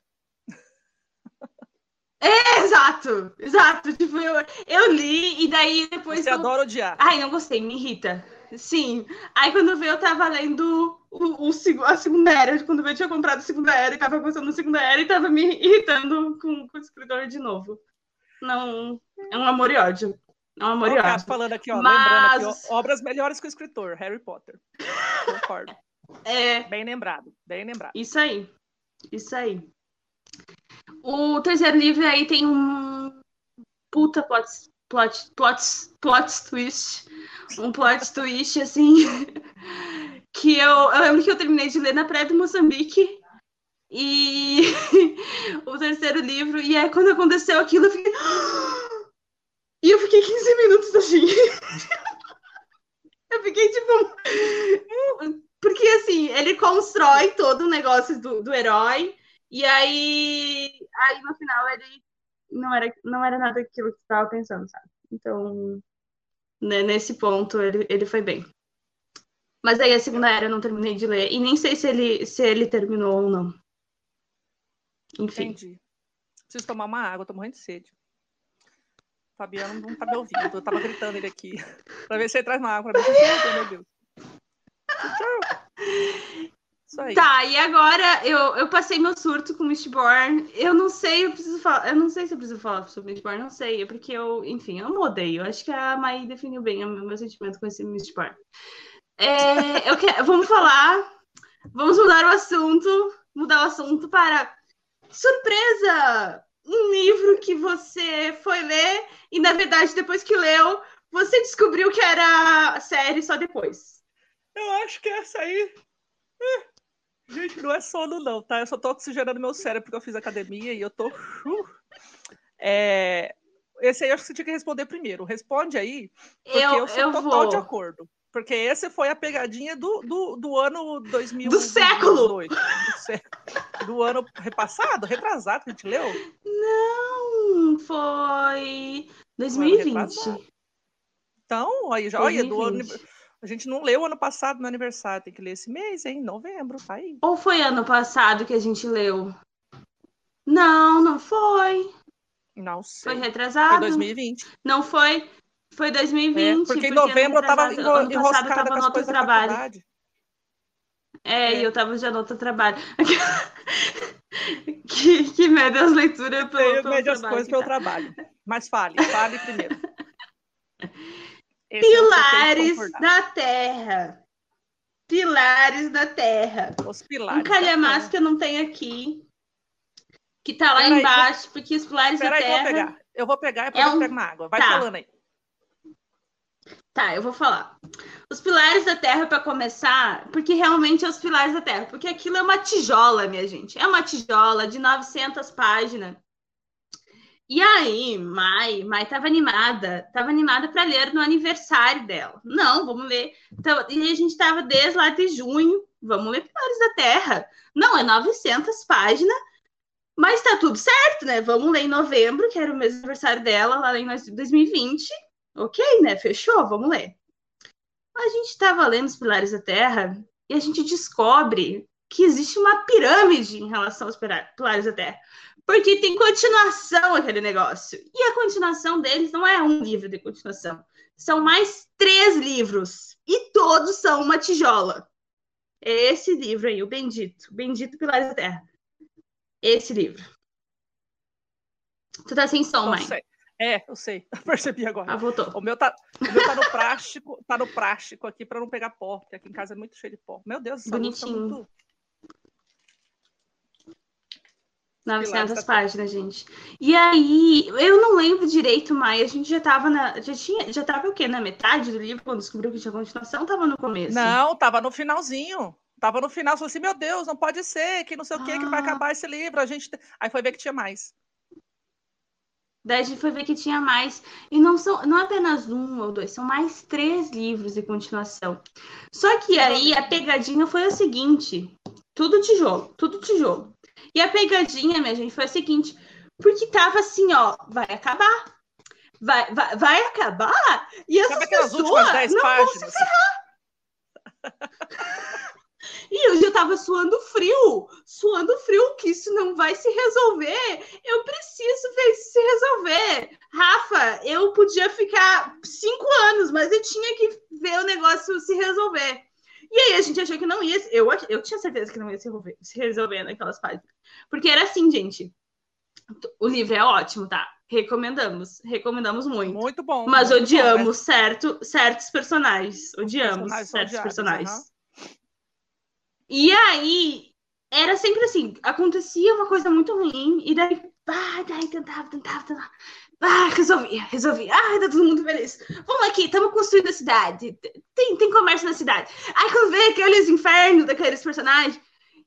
É, exato, exato. Tipo, eu, eu li e daí depois Você eu... adora odiar. Ai, não gostei, me irrita. Sim. Aí quando veio, eu tava lendo o, o, a segunda era. Quando veio, eu tinha comprado a segunda era e tava gostando da segunda era e tava me irritando com, com o escritor de novo. Não. É um amor e ódio. É um amor e ódio. falando aqui, ó, Mas- lembrando aqui, ó, obras melhores que o escritor, Harry Potter. Concordo. É, Bem lembrado, bem lembrado. isso aí. Isso aí. O terceiro livro aí tem um puta plot, plot, plot, plot twist. Um plot twist, assim, que eu, eu lembro que eu terminei de ler na Praia do Moçambique. E o terceiro livro, e aí quando aconteceu aquilo, eu fiquei. E eu fiquei 15 minutos assim. Eu fiquei tipo. Porque assim, ele constrói todo o negócio do, do herói, e aí, aí no final ele não era, não era nada aquilo que estava pensando, sabe? Então, né, nesse ponto, ele, ele foi bem. Mas aí a segunda era eu não terminei de ler, e nem sei se ele, se ele terminou ou não. Enfim. Entendi. Preciso tomar uma água, tô morrendo de sede. Fabiano não tá me ouvindo, eu tava gritando ele aqui. pra ver se ele traz uma água pra. Meu Deus. aí. Tá, e agora eu, eu passei meu surto com Mistborn. Eu não sei, eu preciso falar. Eu não sei se eu preciso falar sobre Mistborn, não sei. É porque eu, enfim, eu odeio. Eu acho que a Mai definiu bem o meu sentimento com esse Mistborn. É, eu quero, vamos falar. Vamos mudar o assunto. Mudar o assunto para. Surpresa! Um livro que você foi ler e, na verdade, depois que leu, você descobriu que era série só depois. Eu acho que essa aí. Gente, não é sono, não, tá? Eu só tô oxigenando meu cérebro porque eu fiz academia e eu tô. Uh. É... Esse aí eu acho que você tinha que responder primeiro. Responde aí, porque eu, eu sou eu total vou. de acordo. Porque esse foi a pegadinha do, do, do ano 2000. Do século! Do, século. do ano repassado, retrasado, que a gente leu? Não, foi 2020. Então, aí já, 2020. olha, do ano. A gente não leu ano passado no aniversário, tem que ler esse mês, hein? Novembro, tá aí. Ou foi ano passado que a gente leu? Não, não foi. Não sei. Foi retrasado? Foi 2020. Não foi? Foi 2020. É, porque, em novembro eu tava enroscada passado, tava no outro trabalho. É, é, e eu tava já no outro trabalho. que, que mede as leituras pelo, eu pelo mede as coisas pelo trabalho. Mas fale, fale primeiro. Esse é Pilares é da Terra. Pilares da Terra. Os pilares. Um calhamaço que eu não tenho aqui. Que tá lá Pera embaixo, aí, porque os pilares da aí, Terra. Eu vou pegar. Eu vou pegar é um... pego uma água. Vai tá. falando aí. Tá, eu vou falar. Os pilares da Terra, para começar, porque realmente é os pilares da Terra, porque aquilo é uma tijola, minha gente. É uma tijola de 900 páginas e aí, Mai, Mai estava animada, estava animada para ler no aniversário dela. Não, vamos ler. Então, e a gente estava desde lá de junho, vamos ler Pilares da Terra. Não, é 900 páginas, mas está tudo certo, né? Vamos ler em novembro, que era o mês aniversário dela, lá em 2020. Ok, né? Fechou, vamos ler. A gente estava lendo os Pilares da Terra e a gente descobre que existe uma pirâmide em relação aos Pilares da Terra. Porque tem continuação aquele negócio. E a continuação deles não é um livro de continuação. São mais três livros. E todos são uma tijola. É esse livro aí, o Bendito. Bendito Pilares da Terra. Esse livro. Tu tá sem som, mãe. É, eu sei. Percebi agora. Ah, voltou. O meu tá, o meu tá no plástico, tá no plástico aqui para não pegar pó, porque aqui em casa é muito cheio de pó. Meu Deus, tá Bonitinho. Muito... 900 páginas, gente. E aí, eu não lembro direito, Maia. A gente já tava na. Já tinha. Já tava o quê? Na metade do livro, quando descobriu que tinha continuação, tava no começo? Não, tava no finalzinho. Tava no final, falou assim: meu Deus, não pode ser, que não sei o que, que vai ah. acabar esse livro. A gente. Aí foi ver que tinha mais. Daí a gente foi ver que tinha mais. E não são não apenas um ou dois, são mais três livros de continuação. Só que aí a pegadinha foi a seguinte: tudo tijolo, tudo tijolo. E a pegadinha, minha gente, foi a seguinte: porque tava assim, ó, vai acabar. Vai, vai, vai acabar e essas pessoas não páginas. vão se ferrar. E eu já tava suando frio, suando frio, que isso não vai se resolver. Eu preciso ver isso se resolver. Rafa, eu podia ficar cinco anos, mas eu tinha que ver o negócio se resolver. E aí a gente achou que não ia. Eu, eu tinha certeza que não ia se resolver, se resolver naquelas páginas. Porque era assim, gente. O livro é ótimo, tá? Recomendamos. Recomendamos muito. Muito bom. Mas muito odiamos bom, certo, certos personagens. Odiamos personagens certos odiados, personagens. Uhum. E aí, era sempre assim: acontecia uma coisa muito ruim, e daí, ah, daí tentava, tentava, tentava. Ah, resolvi, resolvi. Ah, tá todo mundo feliz. Vamos aqui, estamos construindo a cidade. Tem, tem comércio na cidade. Aí quando vê aqueles infernos daqueles personagens,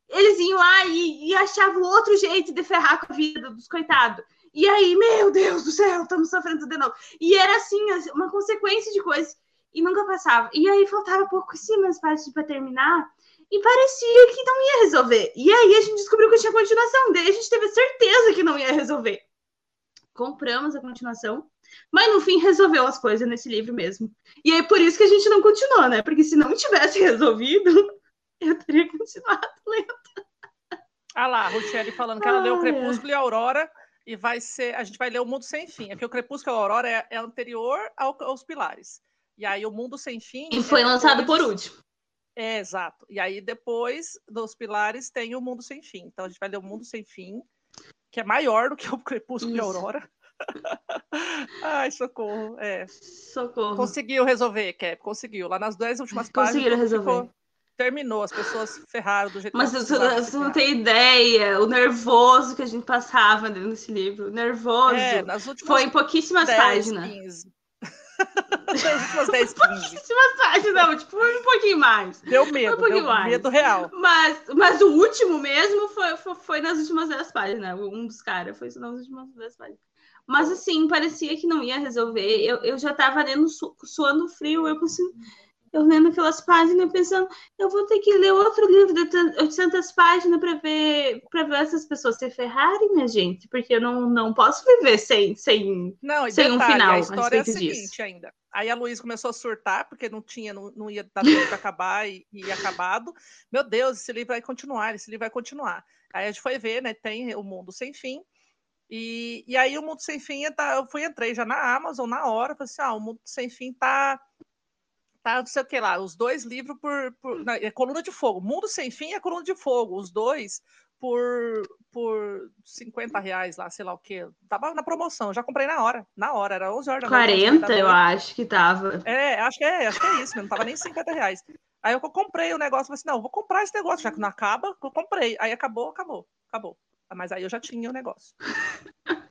eles iam lá e, e achavam outro jeito de ferrar com a vida dos coitados. E aí, meu Deus do céu, estamos sofrendo de novo. E era assim, uma consequência de coisas. E nunca passava. E aí faltava pouquíssimas partes para terminar. E parecia que não ia resolver. E aí a gente descobriu que tinha continuação. Daí a gente teve certeza que não ia resolver compramos a continuação, mas no fim resolveu as coisas nesse livro mesmo. E é por isso que a gente não continuou, né? Porque se não tivesse resolvido, eu teria continuado lendo. Ah lá, a Ruchelle falando que ela leu o Crepúsculo e a Aurora e vai ser, a gente vai ler o Mundo Sem Fim. Aqui o Crepúsculo e a Aurora é, é anterior ao, aos Pilares. E aí o Mundo Sem Fim. E foi é lançado por último. É, exato. E aí, depois dos pilares, tem o Mundo Sem Fim. Então, a gente vai ler o Mundo Sem Fim, que é maior do que o Crepúsculo Isso. de Aurora. Ai, socorro. É. Socorro. Conseguiu resolver, Cap, conseguiu. Lá nas duas últimas páginas. Conseguiram resolver. Ficou, terminou, as pessoas ferraram do jeito Mas que você, você não tem ideia, o nervoso que a gente passava dentro desse livro. Nervoso. É, nas últimas Foi em pouquíssimas 10, páginas. 15. Últimas 10, 15. Pouquíssimas páginas, não, tipo, um pouquinho mais. Deu medo, um pouquinho deu mais. medo real. Mas, mas o último mesmo foi, foi, foi nas últimas 10 páginas. Um dos caras foi nas últimas 10 páginas. Mas assim, parecia que não ia resolver. Eu, eu já tava lendo su, suando frio, eu consigo eu lendo aquelas páginas pensando, eu vou ter que ler outro livro de 800 páginas para ver para ver essas pessoas se ferrarem, minha gente, porque eu não, não posso viver sem sem, não, sem detalhe, um final. A história é a seguinte disso. ainda. Aí a Luísa começou a surtar, porque não tinha, não, não ia dar tempo de acabar e, e acabado. Meu Deus, esse livro vai continuar, esse livro vai continuar. Aí a gente foi ver, né? Tem o Mundo Sem Fim. E, e aí o Mundo Sem Fim, eu fui, entrei já na Amazon na hora, falei assim, ah, o Mundo Sem Fim tá tá, não sei o que lá, os dois livros por, por na, é Coluna de Fogo, Mundo Sem Fim e a Coluna de Fogo, os dois por, por 50 reais lá, sei lá o que, tava na promoção, já comprei na hora, na hora, era 11 horas da 40 eu acho que tava. É, acho que é, acho que é isso, não tava nem 50 reais. Aí eu comprei o negócio, falei assim, não, vou comprar esse negócio, já que não acaba, eu comprei. Aí acabou, acabou, acabou. Mas aí eu já tinha o negócio.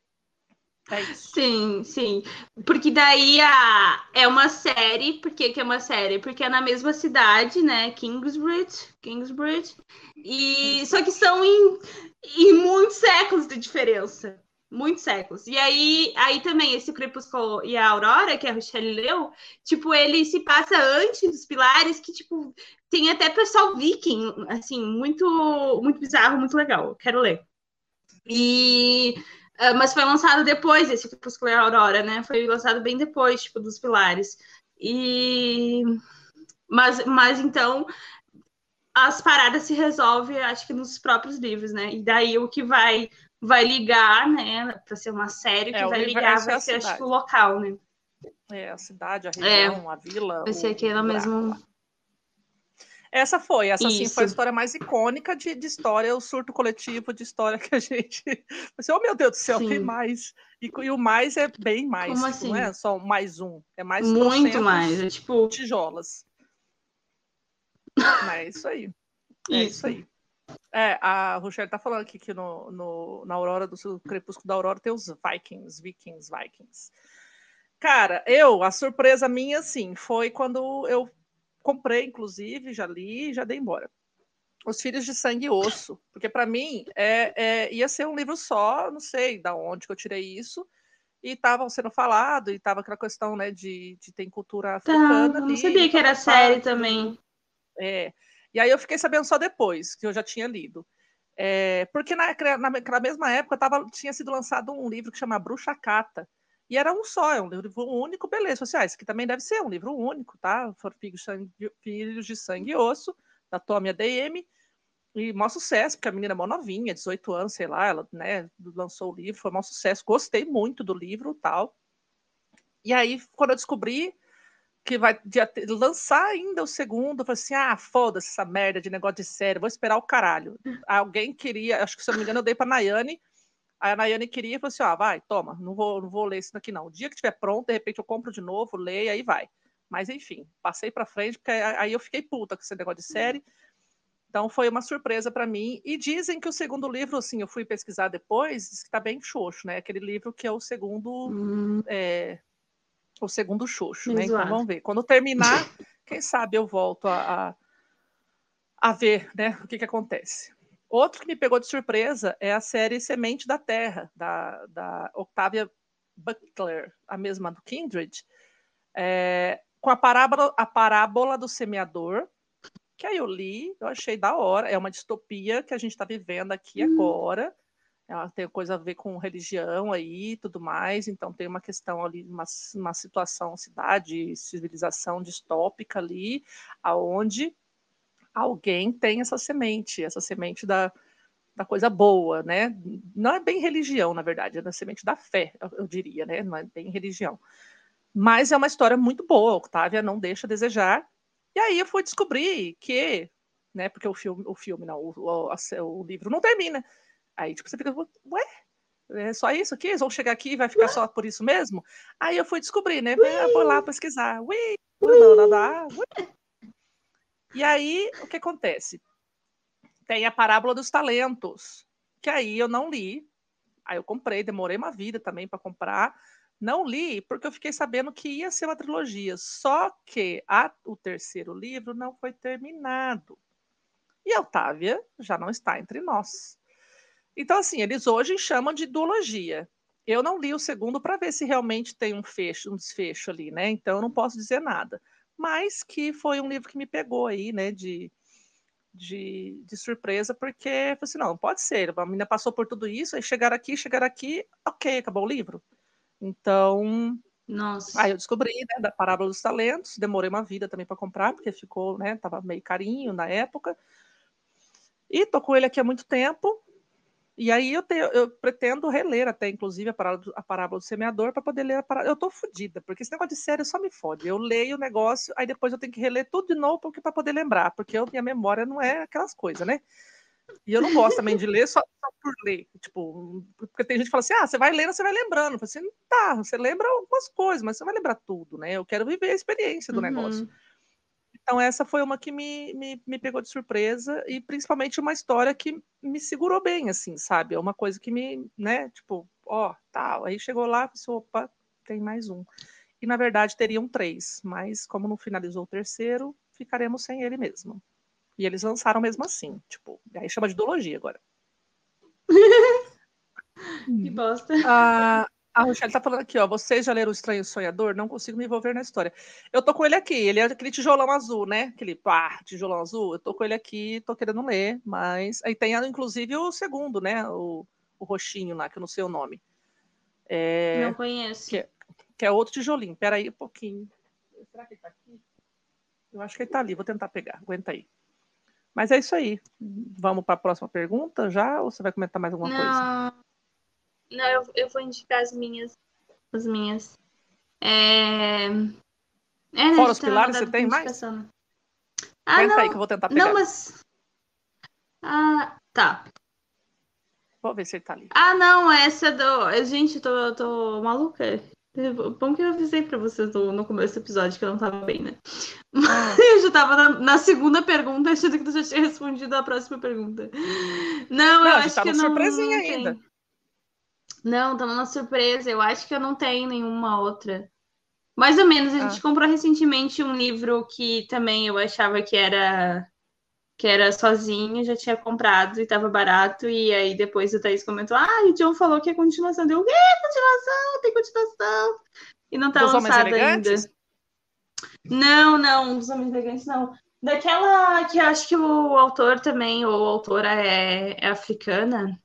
É. Sim, sim. Porque daí a, é uma série. Por que, que é uma série? Porque é na mesma cidade, né? Kingsbridge. Kingsbridge. E, só que são em, em muitos séculos de diferença. Muitos séculos. E aí, aí também, esse Crepúsculo e a Aurora, que a Rochelle leu, tipo, ele se passa antes dos pilares, que, tipo, tem até pessoal viking, assim, muito, muito bizarro, muito legal. Quero ler. E Uh, mas foi lançado depois esse Crepúsculo e Aurora, né? Foi lançado bem depois, tipo, dos Pilares. E... Mas, mas então, as paradas se resolvem, acho que nos próprios livros, né? E daí o que vai vai ligar, né? Para ser uma série, que é, vai ligar vai ser, acho que, o local, né? É, a cidade, a é. região, é, a vila. Vai ser aquela mesmo... Essa foi, essa sim foi a história mais icônica de, de história, o surto coletivo de história que a gente. Você, oh meu Deus do céu, sim. tem mais. E, e, o mais é bem mais. Como tipo, assim? Não é só mais um, é mais Muito mais, é tipo. Tijolas. Mas é isso aí. É isso, isso aí. É, a Rochelle tá falando aqui que no, no, na Aurora do Crepúsculo da Aurora tem os Vikings, Vikings, Vikings. Cara, eu, a surpresa minha, assim, foi quando eu comprei, inclusive, já li, já dei embora. Os Filhos de Sangue e Osso, porque para mim é, é, ia ser um livro só, não sei da onde que eu tirei isso, e estava sendo falado, e estava aquela questão né, de, de ter cultura africana. Tá, não sabia que era série também. É. E aí eu fiquei sabendo só depois, que eu já tinha lido. É, porque na, na, naquela mesma época tava, tinha sido lançado um livro que chama Bruxa Cata, e era um só, é um livro único, beleza. Assim, ah, esse aqui também deve ser um livro único, tá? Filhos de Sangue e Osso, da Tommy ADM. E maior sucesso, porque a menina é mó novinha, 18 anos, sei lá, ela né, lançou o livro, foi maior sucesso. Gostei muito do livro tal. E aí, quando eu descobri que vai lançar ainda o segundo, eu falei assim: ah, foda-se essa merda de negócio de série, vou esperar o caralho. Alguém queria, acho que se eu não me engano, eu dei pra Nayane Aí a Nayane queria e falou assim: ó, vai, toma, não vou, não vou ler isso daqui não. O dia que estiver pronto, de repente eu compro de novo, leio, aí vai. Mas enfim, passei para frente, porque aí eu fiquei puta com esse negócio de série. Então foi uma surpresa para mim. E dizem que o segundo livro, assim, eu fui pesquisar depois, diz que tá bem xoxo, né? Aquele livro que é o segundo. Hum. É, o segundo xoxo, né? Então vamos ver. Quando terminar, quem sabe eu volto a, a, a ver, né? O que, que acontece. Outro que me pegou de surpresa é a série Semente da Terra, da, da Octavia Butler, a mesma do Kindred, é, com a parábola, a parábola do semeador, que aí eu li, eu achei da hora, é uma distopia que a gente está vivendo aqui uhum. agora, ela tem coisa a ver com religião aí e tudo mais, então tem uma questão ali, uma, uma situação, cidade, civilização distópica ali, aonde alguém tem essa semente, essa semente da, da coisa boa, né? Não é bem religião, na verdade, é da semente da fé, eu, diria, né? Não é bem religião. Mas é uma história muito boa, Octávia não deixa a desejar. E aí eu fui descobrir que, né, porque o filme, o filme não, o, o, o livro não termina. Aí, tipo, você fica, ué, é só isso aqui? Eles vão chegar aqui e vai ficar só por isso mesmo? Aí eu fui descobrir, né? Vou lá pesquisar. Ui, ui. E aí, o que acontece? Tem a parábola dos talentos, que aí eu não li. Aí eu comprei, demorei uma vida também para comprar. Não li porque eu fiquei sabendo que ia ser uma trilogia, só que a, o terceiro livro não foi terminado. E a Otávia já não está entre nós. Então, assim, eles hoje chamam de duologia. Eu não li o segundo para ver se realmente tem um fecho, um desfecho ali, né? Então eu não posso dizer nada. Mas que foi um livro que me pegou aí, né? De, de, de surpresa, porque eu falei assim, não, pode ser. A menina passou por tudo isso, aí chegar aqui, chegar aqui, ok, acabou o livro. Então, nossa. Aí eu descobri, né, da Parábola dos Talentos, demorei uma vida também para comprar, porque ficou, né, tava meio carinho na época. E tô com ele aqui há muito tempo. E aí eu, eu pretendo reler até, inclusive, a parábola, a parábola do semeador para poder ler a parábola. Eu tô fodida, porque esse negócio de série só me fode. Eu leio o negócio, aí depois eu tenho que reler tudo de novo para poder lembrar, porque eu, minha memória não é aquelas coisas, né? E eu não gosto também de ler só, só, por ler. Tipo, porque tem gente que fala assim: ah, você vai lendo, você vai lembrando. Eu falo assim, tá, você lembra algumas coisas, mas você vai lembrar tudo, né? Eu quero viver a experiência do uhum. negócio. Então, essa foi uma que me, me, me, pegou de surpresa, e principalmente uma história que me segurou bem, assim, sabe? É uma coisa que me, né, tipo, ó, tal. Aí chegou lá, pensou, opa, tem mais um. E na verdade teriam três, mas como não finalizou o terceiro, ficaremos sem ele mesmo. E eles lançaram mesmo assim, tipo, aí chama de ideologia agora. que bosta. Ah, a Rochelle tá falando aqui, ó. Vocês já leram O Estranho Sonhador? Não consigo me envolver na história. Eu tô com ele aqui, ele é aquele tijolão azul, né? Aquele pá, tijolão azul. Eu tô com ele aqui, tô querendo ler, mas. Aí tem, inclusive, o segundo, né? O, o roxinho lá, que eu não sei o nome. É... Não conheço. Que é, que é outro tijolinho. Pera aí um pouquinho. Será que ele tá aqui? Eu acho que ele tá ali, vou tentar pegar. Aguenta aí. Mas é isso aí. Vamos para a próxima pergunta já? Ou você vai comentar mais alguma não. coisa? Não, eu, eu vou indicar as minhas. As minhas. É... É, né, Fora os pilares, você tem mais? Ah, não. aí que eu vou tentar pegar. Não, mas... Ah, tá. Vou ver se ele tá ali. Ah, não, essa do... Gente, eu tô, eu tô maluca. Bom que eu avisei pra vocês no, no começo do episódio que eu não tava bem, né? Mas ah. eu já tava na, na, segunda pergunta, achando que tu já tinha respondido a próxima pergunta. Não, não eu acho tá que não. surpresinha não ainda. Tem. Não, tá na surpresa. Eu acho que eu não tenho nenhuma outra. Mais ou menos, a gente ah. comprou recentemente um livro que também eu achava que era que era sozinho, já tinha comprado e tava barato, e aí depois o Thaís comentou, ah, o John falou que é continuação. Deu, o quê? Continuação? Tem continuação? E não tá Dos lançado ainda. Não, não, dos Homens Elegantes não. Daquela que acho que o autor também, ou autora é, é africana,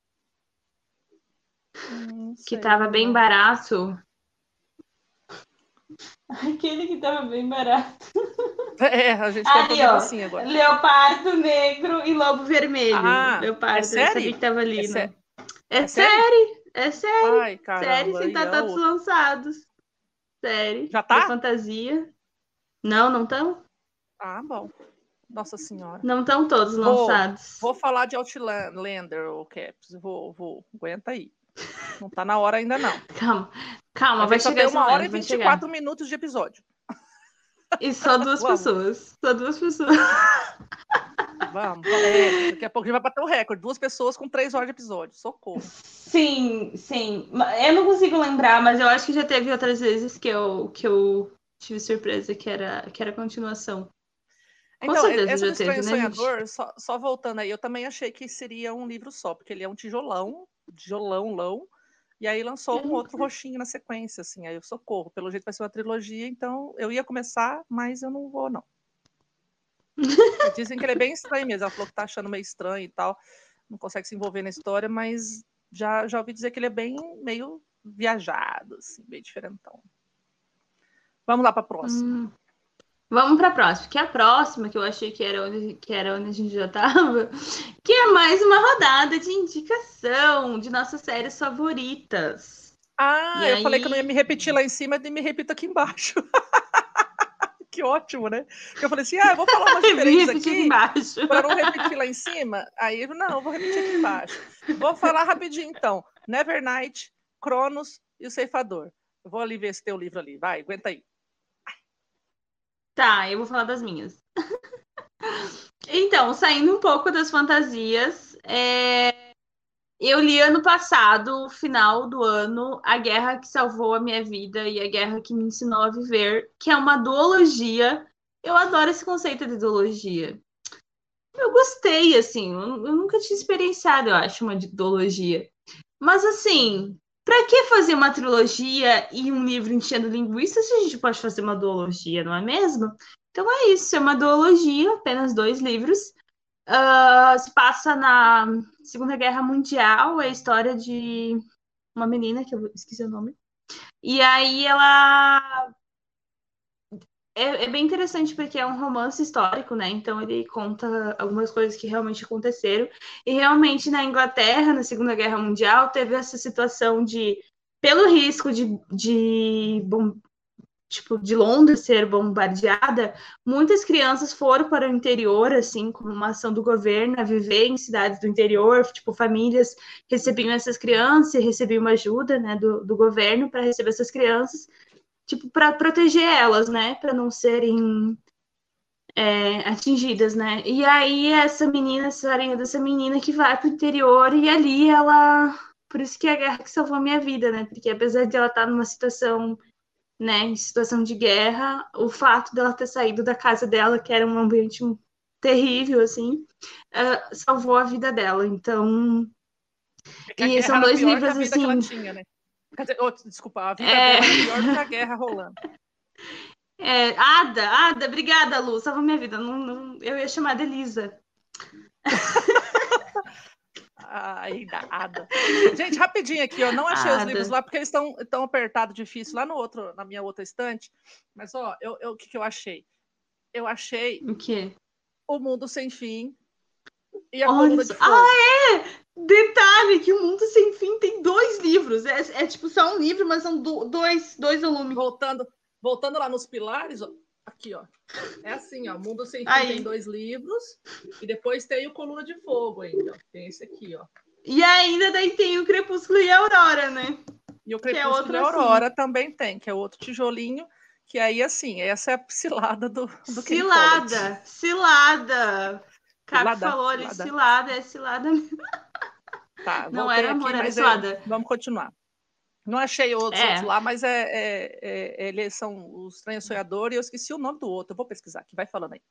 que tava bem barato. Aquele que tava bem barato. É, a gente tá ali, ó, assim agora. Leopardo negro e lobo vermelho. Ah, Leopardo, é série? que tava ali, é né? É, é série, é série. Ai, caramba, série sem estar tá todos lançados. Série. Já tá? De fantasia. Não, não estão? Ah, bom. Nossa senhora. Não estão todos lançados. Vou falar de Outlander, o Caps. Vou, vou. Aguenta aí. Não tá na hora ainda, não. Calma, calma, vai chegar uma hora e 24 minutos de episódio. E só duas pessoas. Só duas pessoas. Vamos, é, daqui a pouco a gente vai bater o recorde. Duas pessoas com três horas de episódio. Socorro. Sim, sim. Eu não consigo lembrar, mas eu acho que já teve outras vezes que eu, que eu tive surpresa que era, que era continuação. Com então, essa do Estranho teve, né, Sonhador, só, só, voltando aí, eu também achei que seria um livro só, porque ele é um tijolão, tijolão, lão, e aí lançou um outro roxinho na sequência, assim, aí eu socorro. Pelo jeito vai ser uma trilogia, então eu ia começar, mas eu não vou, não. Dizem que ele é bem estranho mesmo. Ela falou que tá achando meio estranho e tal. Não consegue se envolver na história, mas já, já ouvi dizer que ele é bem meio viajado, assim, bem diferentão. Vamos lá para a próxima. Hum. Vamos para a próxima, que é a próxima, que eu achei que era, onde, que era onde a gente já estava, que é mais uma rodada de indicação de nossas séries favoritas. Ah, e eu aí... falei que eu não ia me repetir lá em cima e me repito aqui embaixo. que ótimo, né? Eu falei assim, ah, eu vou falar umas diferentes aqui para não repetir lá em cima. Aí, não, eu vou repetir aqui embaixo. Vou falar rapidinho, então. Nevernight, Cronos e o Ceifador. Eu vou ali ver esse teu livro ali. Vai, aguenta aí. Tá, eu vou falar das minhas. então, saindo um pouco das fantasias, é... eu li ano passado, final do ano, A Guerra que Salvou a Minha Vida e A Guerra que Me Ensinou a Viver, que é uma duologia. Eu adoro esse conceito de duologia. Eu gostei, assim, eu nunca tinha experienciado, eu acho, uma duologia. Mas, assim, Pra que fazer uma trilogia e um livro enchendo linguiça se a gente pode fazer uma duologia, não é mesmo? Então é isso, é uma duologia, apenas dois livros. Uh, se passa na Segunda Guerra Mundial, é a história de uma menina, que eu esqueci o nome. E aí ela é, é, bem interessante porque é um romance histórico, né? Então ele conta algumas coisas que realmente aconteceram. E realmente na Inglaterra, na Segunda Guerra Mundial, teve essa situação de, pelo risco de, de bom, tipo, de Londres ser bombardeada, muitas crianças foram para o interior, assim, como uma ação do governo, a viver em cidades do interior, tipo, famílias recebiam essas crianças recebiam ajuda, né, do, do governo para receber essas crianças tipo, para proteger elas, né? Para não serem é, atingidas, né? E aí essa menina, essa aranha dessa menina que vai pro interior e ali ela. Por isso que é a guerra que salvou a minha vida, né? Porque apesar de ela estar numa situação, né, em situação de guerra, o fato dela ter saído da casa dela, que era um ambiente terrível, assim, uh, salvou a vida dela. Então. É e são dois livros assim. Tinha, né? Oh, desculpa, a vida é... dela é pior do que a guerra rolando. É, Ada, Ada, obrigada, Lu, salva minha vida. Não, não, eu ia chamar de Elisa. Ai, da Ada. Gente, rapidinho aqui, eu não achei Ada. os livros lá porque eles estão tão apertados, difícil, lá no outro, na minha outra estante. Mas, ó, eu, eu, o que, que eu achei? Eu achei o quê? O Mundo Sem Fim e a Olha, Coluna de Fogo. Ah, é! Detalhe que o Mundo Sem Fim tem dois livros. É, é tipo só um livro, mas são do, dois, dois volumes. Voltando, voltando lá nos pilares, ó, aqui, ó. É assim, ó. Mundo Sem Fim Aí. tem dois livros. E depois tem o Coluna de Fogo ainda. Ó. Tem esse aqui, ó. E ainda daí tem o Crepúsculo e a Aurora, né? E o é Crepúsculo é e a Aurora assim. também tem, que é outro tijolinho. Que aí, assim, essa é a cilada do, do Cilada! Cilada! Caco falou ali, cilada, é cilada mesmo. Tá, não era amor, aqui, era cilada. É, vamos continuar. Não achei outros, é. outros lá, mas é, é, é, eles são os Estranho Sonhador e eu esqueci o nome do outro. Eu vou pesquisar aqui, vai falando aí.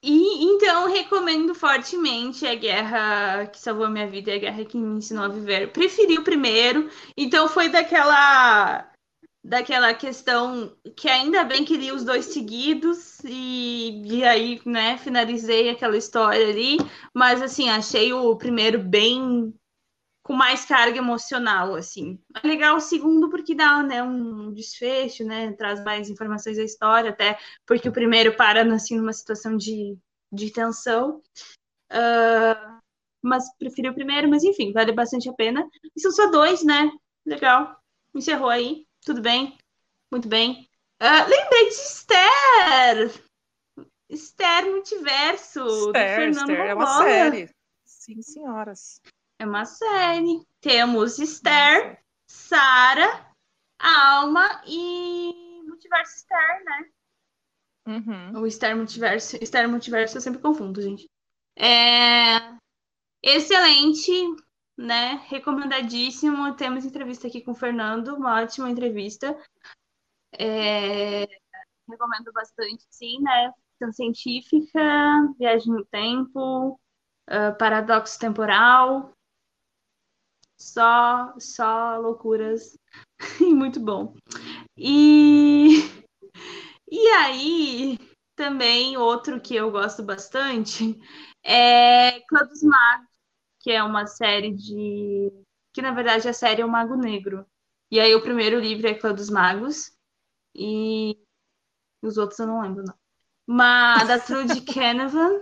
E então recomendo fortemente a Guerra que Salvou a Minha Vida e a Guerra que Me Ensinou a Viver. Preferi o primeiro, então foi daquela daquela questão que ainda bem que li os dois seguidos e, e aí, né, finalizei aquela história ali, mas assim, achei o primeiro bem com mais carga emocional, assim. É legal o segundo porque dá, né, um desfecho, né, traz mais informações da história, até porque o primeiro para, assim, numa situação de, de tensão. Uh, mas preferi o primeiro, mas enfim, vale bastante a pena. E são só dois, né? Legal. Encerrou aí. Tudo bem? Muito bem. Uh, lembrei de Esther! Esther Multiverso, Esther, do Fernando Esther, É uma série. Sim, senhoras. É uma série. Temos Esther, Sara, Alma e Multiverso Esther, né? Uhum. O Esther Multiverso. Esther Multiverso eu sempre confundo, gente. É... Excelente né? Recomendadíssimo. Temos entrevista aqui com o Fernando, uma ótima entrevista. É... Recomendo bastante, sim, né? Ficção científica, viagem no tempo, uh, paradoxo temporal. Só, só loucuras e muito bom. E, e aí, também outro que eu gosto bastante é Clã dos Magos que é uma série de. que na verdade a série é o Mago Negro. E aí o primeiro livro é Clã dos Magos. E os outros eu não lembro, não. Mas da Trude Canavan.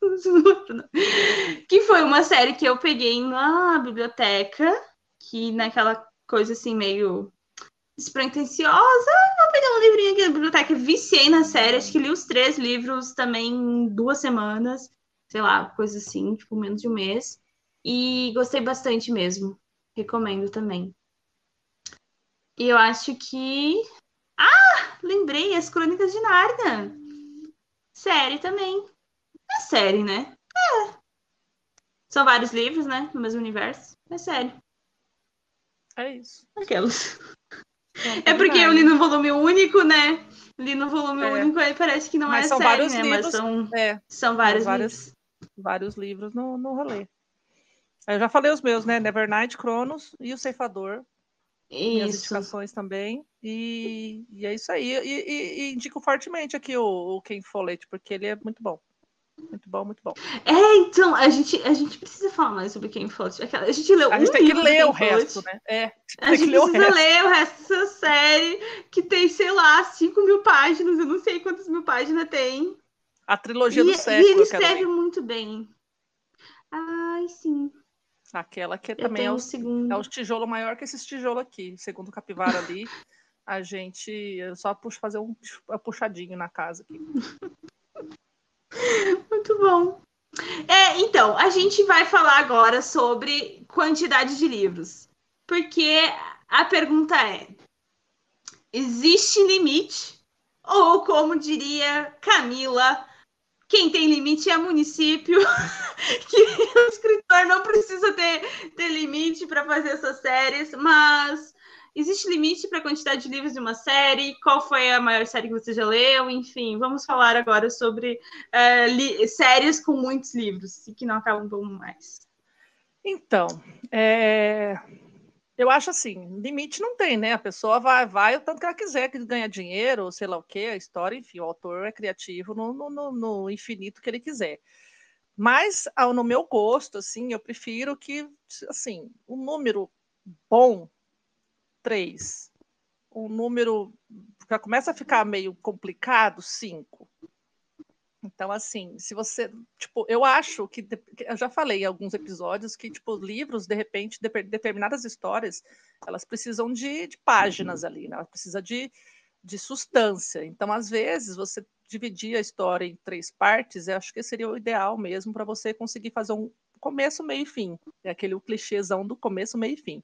que foi uma série que eu peguei na biblioteca, que naquela coisa assim, meio despretensiosa, vou pegar um livrinho aqui da biblioteca. Viciei na série, acho que li os três livros também em duas semanas, sei lá, coisa assim, tipo, menos de um mês. E gostei bastante mesmo. Recomendo também. E eu acho que. Ah! Lembrei, as Crônicas de Nárnia. Série também. É série, né? É. São vários livros, né? No mesmo universo. É série. É isso. Aquelas. É porque eu li no volume único, né? Li no volume é. único aí parece que não Mas é são série, vários né? Livros, Mas são, é, são vários, vários livros. Vários livros no, no rolê. Eu já falei os meus, né? Nevernight, Cronos e o Ceifador. Isso. Minhas indicações também. E, e é isso aí. E, e, e, indico fortemente aqui o, o Ken Follett, porque ele é muito bom. Muito bom, muito bom. É, então, a gente, a gente precisa falar mais sobre Ken Follett. A gente leu A gente um tem que ler o resto, né? É, a gente precisa o ler o resto dessa série, que tem, sei lá, 5 mil páginas. Eu não sei quantas mil páginas tem. A trilogia do século. E ele escreve muito bem. Ai, sim. Aquela que também é o, segundo. é o tijolo maior que esse tijolo aqui. Segundo o capivara ali, a gente só puxa fazer um puxadinho na casa aqui. Muito bom. É, então, a gente vai falar agora sobre quantidade de livros. Porque a pergunta é: existe limite? Ou, como diria Camila, quem tem limite é município, que o escritor não precisa ter, ter limite para fazer essas séries, mas existe limite para a quantidade de livros de uma série? Qual foi a maior série que você já leu? Enfim, vamos falar agora sobre uh, séries com muitos livros e que não acabam mais. Então, é eu acho assim, limite não tem, né? A pessoa vai, vai o tanto que ela quiser, que ganha dinheiro, ou sei lá o quê, a história, enfim, o autor é criativo no, no, no infinito que ele quiser. Mas, no meu gosto, assim, eu prefiro que, assim, um número bom, três. Um número que começa a ficar meio complicado, cinco. Então, assim, se você. Tipo, eu acho que. Eu já falei em alguns episódios que, tipo, livros, de repente, de, determinadas histórias, elas precisam de, de páginas ali, né? Elas precisam de, de substância. Então, às vezes, você dividir a história em três partes, eu acho que seria o ideal mesmo para você conseguir fazer um começo, meio e fim. É aquele clichêzão do começo, meio e fim.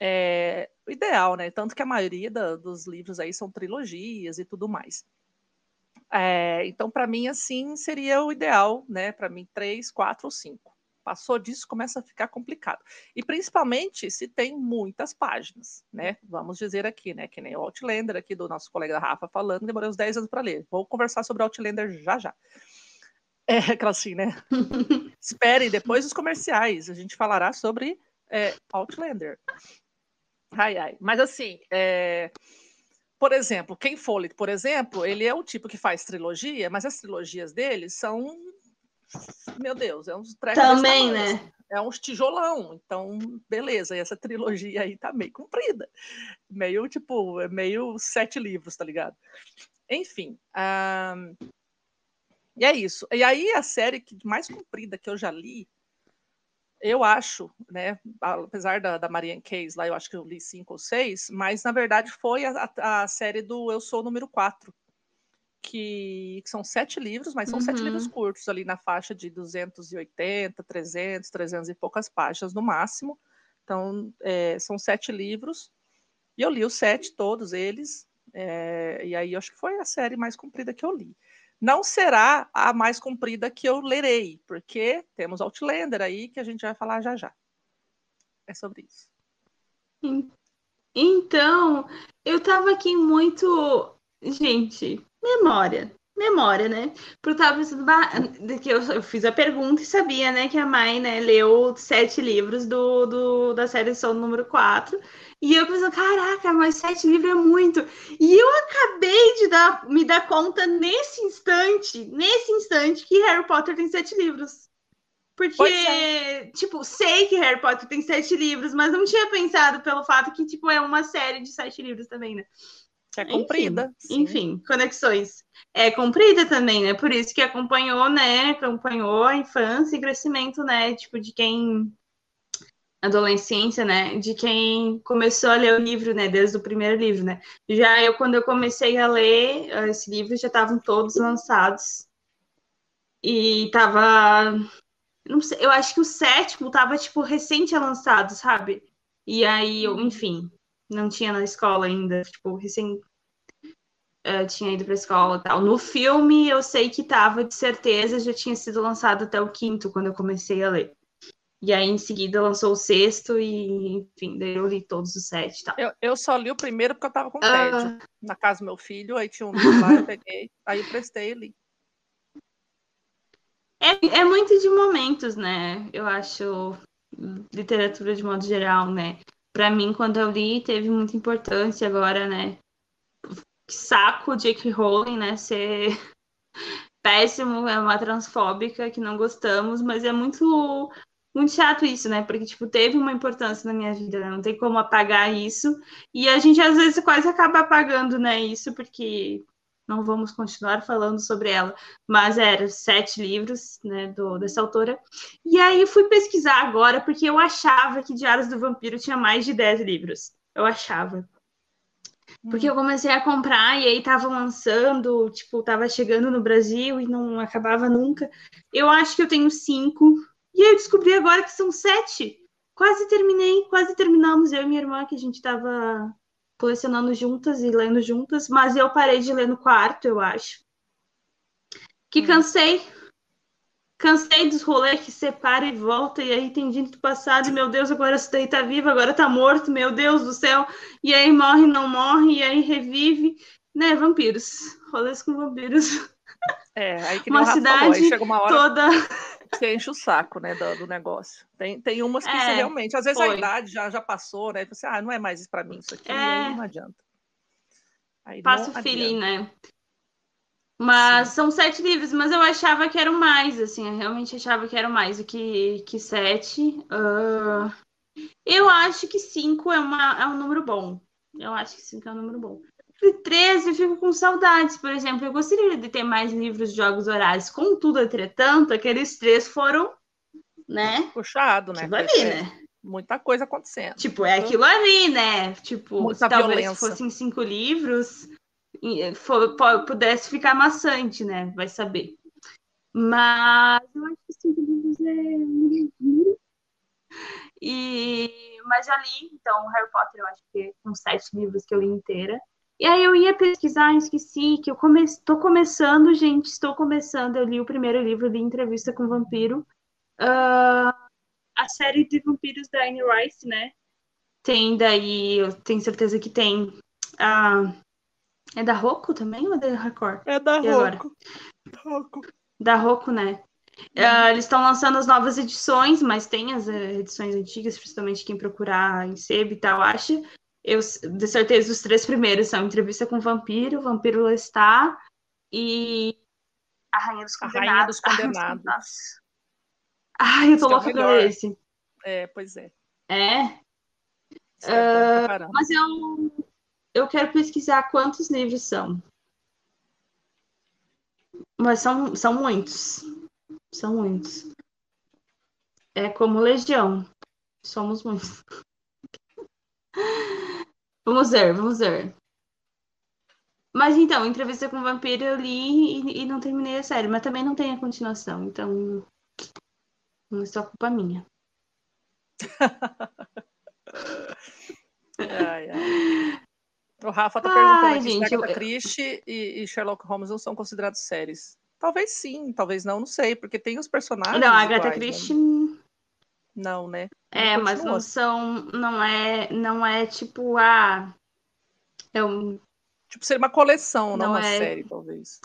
É o ideal, né? Tanto que a maioria da, dos livros aí são trilogias e tudo mais. É, então, para mim, assim, seria o ideal, né? Para mim, três, quatro ou cinco. Passou disso, começa a ficar complicado. E principalmente se tem muitas páginas, né? Vamos dizer aqui, né? Que nem o Outlander aqui do nosso colega Rafa falando, demorei uns 10 anos para ler. Vou conversar sobre Outlander já já. É aquela assim, né? Espere, depois dos comerciais, a gente falará sobre é, Outlander. Ai, ai. Mas assim, é por exemplo, Ken Follett, por exemplo, ele é o tipo que faz trilogia, mas as trilogias dele são, meu Deus, é uns Também, né? É uns tijolão, então, beleza, e essa trilogia aí tá meio comprida. Meio, tipo, é meio sete livros, tá ligado? Enfim, um... e é isso. E aí, a série mais comprida que eu já li eu acho, né, apesar da, da Marianne Case lá, eu acho que eu li cinco ou seis, mas na verdade foi a, a série do Eu Sou Número 4, que, que são sete livros, mas são uhum. sete livros curtos, ali na faixa de 280, 300, 300 e poucas páginas no máximo. Então, é, são sete livros, e eu li os sete, todos eles, é, e aí eu acho que foi a série mais comprida que eu li. Não será a mais comprida que eu lerei, porque temos Outlander aí que a gente vai falar já já. É sobre isso. Então, eu tava aqui muito. Gente, memória. Memória, né? Porque eu tava pensando que eu, eu, fiz a pergunta e sabia, né, que a Mai, né, leu sete livros do, do da série Som número 4. E eu pensando, caraca, mas sete livros é muito. E eu acabei de dar, me dar conta nesse instante, nesse instante, que Harry Potter tem sete livros. Porque, é. tipo, sei que Harry Potter tem sete livros, mas não tinha pensado pelo fato que, tipo, é uma série de sete livros também, né? É comprida. Enfim, enfim, conexões. É comprida também, né? Por isso que acompanhou, né? Acompanhou a infância e crescimento, né? Tipo, de quem adolescência, né, de quem começou a ler o livro, né, desde o primeiro livro, né. Já eu, quando eu comecei a ler eh, esse livro, já estavam todos lançados. E tava, não sei, eu acho que o sétimo tava, tipo, recente lançado, sabe? E aí, eu, enfim, não tinha na escola ainda, tipo, recém uh, tinha ido pra escola e tal. No filme, eu sei que tava, de certeza, já tinha sido lançado até o quinto, quando eu comecei a ler. E aí, em seguida, lançou o sexto e, enfim, daí eu li todos os sete tá? Eu, eu só li o primeiro porque eu tava com tédio. Uh... Na casa do meu filho, aí tinha um livro lá, eu peguei, aí eu prestei e li. É, é muito de momentos, né? Eu acho literatura de modo geral, né? Para mim, quando eu li, teve muita importância agora, né? Saco Jake Rowling, né? Ser péssimo, é uma transfóbica que não gostamos, mas é muito muito chato isso, né? Porque, tipo, teve uma importância na minha vida, né? Não tem como apagar isso. E a gente, às vezes, quase acaba apagando, né? Isso, porque não vamos continuar falando sobre ela. Mas eram sete livros, né? Do, dessa autora. E aí fui pesquisar agora, porque eu achava que Diários do Vampiro tinha mais de dez livros. Eu achava. Porque eu comecei a comprar e aí tava lançando, tipo, tava chegando no Brasil e não acabava nunca. Eu acho que eu tenho cinco e eu descobri agora que são sete. Quase terminei, quase terminamos, eu e minha irmã, que a gente estava colecionando juntas e lendo juntas, mas eu parei de ler no quarto, eu acho. Que hum. cansei. Cansei dos rolês que separa e volta, e aí tem gente do passado, e meu Deus, agora esse daí tá vivo, agora tá morto, meu Deus do céu. E aí morre, não morre, e aí revive. Né, vampiros. Rolês com vampiros. É, aí que uma cidade falou, uma hora... toda você enche o saco, né, do, do negócio. Tem, tem umas que é, realmente, às vezes foi. a idade já, já passou, né? Você, ah, não é mais para mim isso aqui, é... aí não adianta. Aí Passa o feeling, né? Mas Sim. são sete livros, mas eu achava que eram mais, assim, eu realmente achava que eram mais do que, que sete. Uh, eu acho que cinco é, uma, é um número bom. Eu acho que cinco é um número bom. 13 eu fico com saudades, por exemplo. Eu gostaria de ter mais livros de jogos horários. Contudo, entretanto, aqueles três foram, né? Puxado, né? Tipo ali, é, né? Muita coisa acontecendo. Tipo, é aquilo ali, né? Tipo, Muita talvez violência. fossem cinco livros, for, pudesse ficar maçante, né? Vai saber. Mas eu acho que cinco livros é. E, mas já li, então, Harry Potter, eu acho que com sete livros que eu li inteira. E aí eu ia pesquisar, esqueci que eu estou come começando, gente, estou começando. Eu li o primeiro livro de Entrevista com o Vampiro. Uh, a série de vampiros da Anne Rice, né? Tem daí, eu tenho certeza que tem. Uh, é da Roku também ou é da Record? É da Roku. Da Roku, né? Uh, eles estão lançando as novas edições, mas tem as eh, edições antigas, principalmente quem procurar em sebo e tal, acha. Eu, de certeza, os três primeiros são Entrevista com o Vampiro, Vampiro Lestat e A Rainha dos Condenados. A Rainha dos Condenados. Ai, eu tô louca pra esse. É, pois é. É? Uh, mas eu, eu quero pesquisar quantos livros são. Mas são, são muitos. São muitos. É como Legião. Somos muitos. Vamos ver, vamos ver. Mas então, entrevista com o vampiro eu li e, e, não terminei a série, mas também não tem a continuação, então não é só culpa minha. ai, ai. O Rafa tá perguntando ai, aqui gente, se Agatha eu... Christie e, e, Sherlock Holmes não são considerados séries. Talvez sim, talvez não, não sei, porque tem os personagens. Não, a Agatha iguais, né? Christie. Né? Não, né? É, mas não são, não é, não é tipo a ah, é um tipo ser uma coleção, não, não uma é... série, talvez.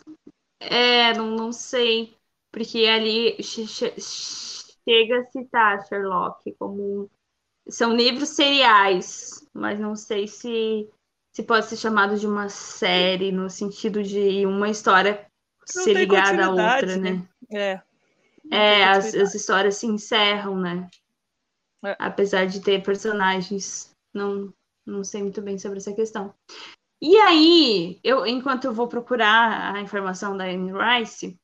É, não, não sei, porque ali chega a citar Sherlock como são livros seriais, mas não sei se se pode ser chamado de uma série no sentido de uma história não ser ligada à outra, né? né? É. É, as, as histórias se encerram, né? É. Apesar de ter personagens, não, não sei muito bem sobre essa questão. E aí, eu, enquanto eu vou procurar a informação da Anne Rice,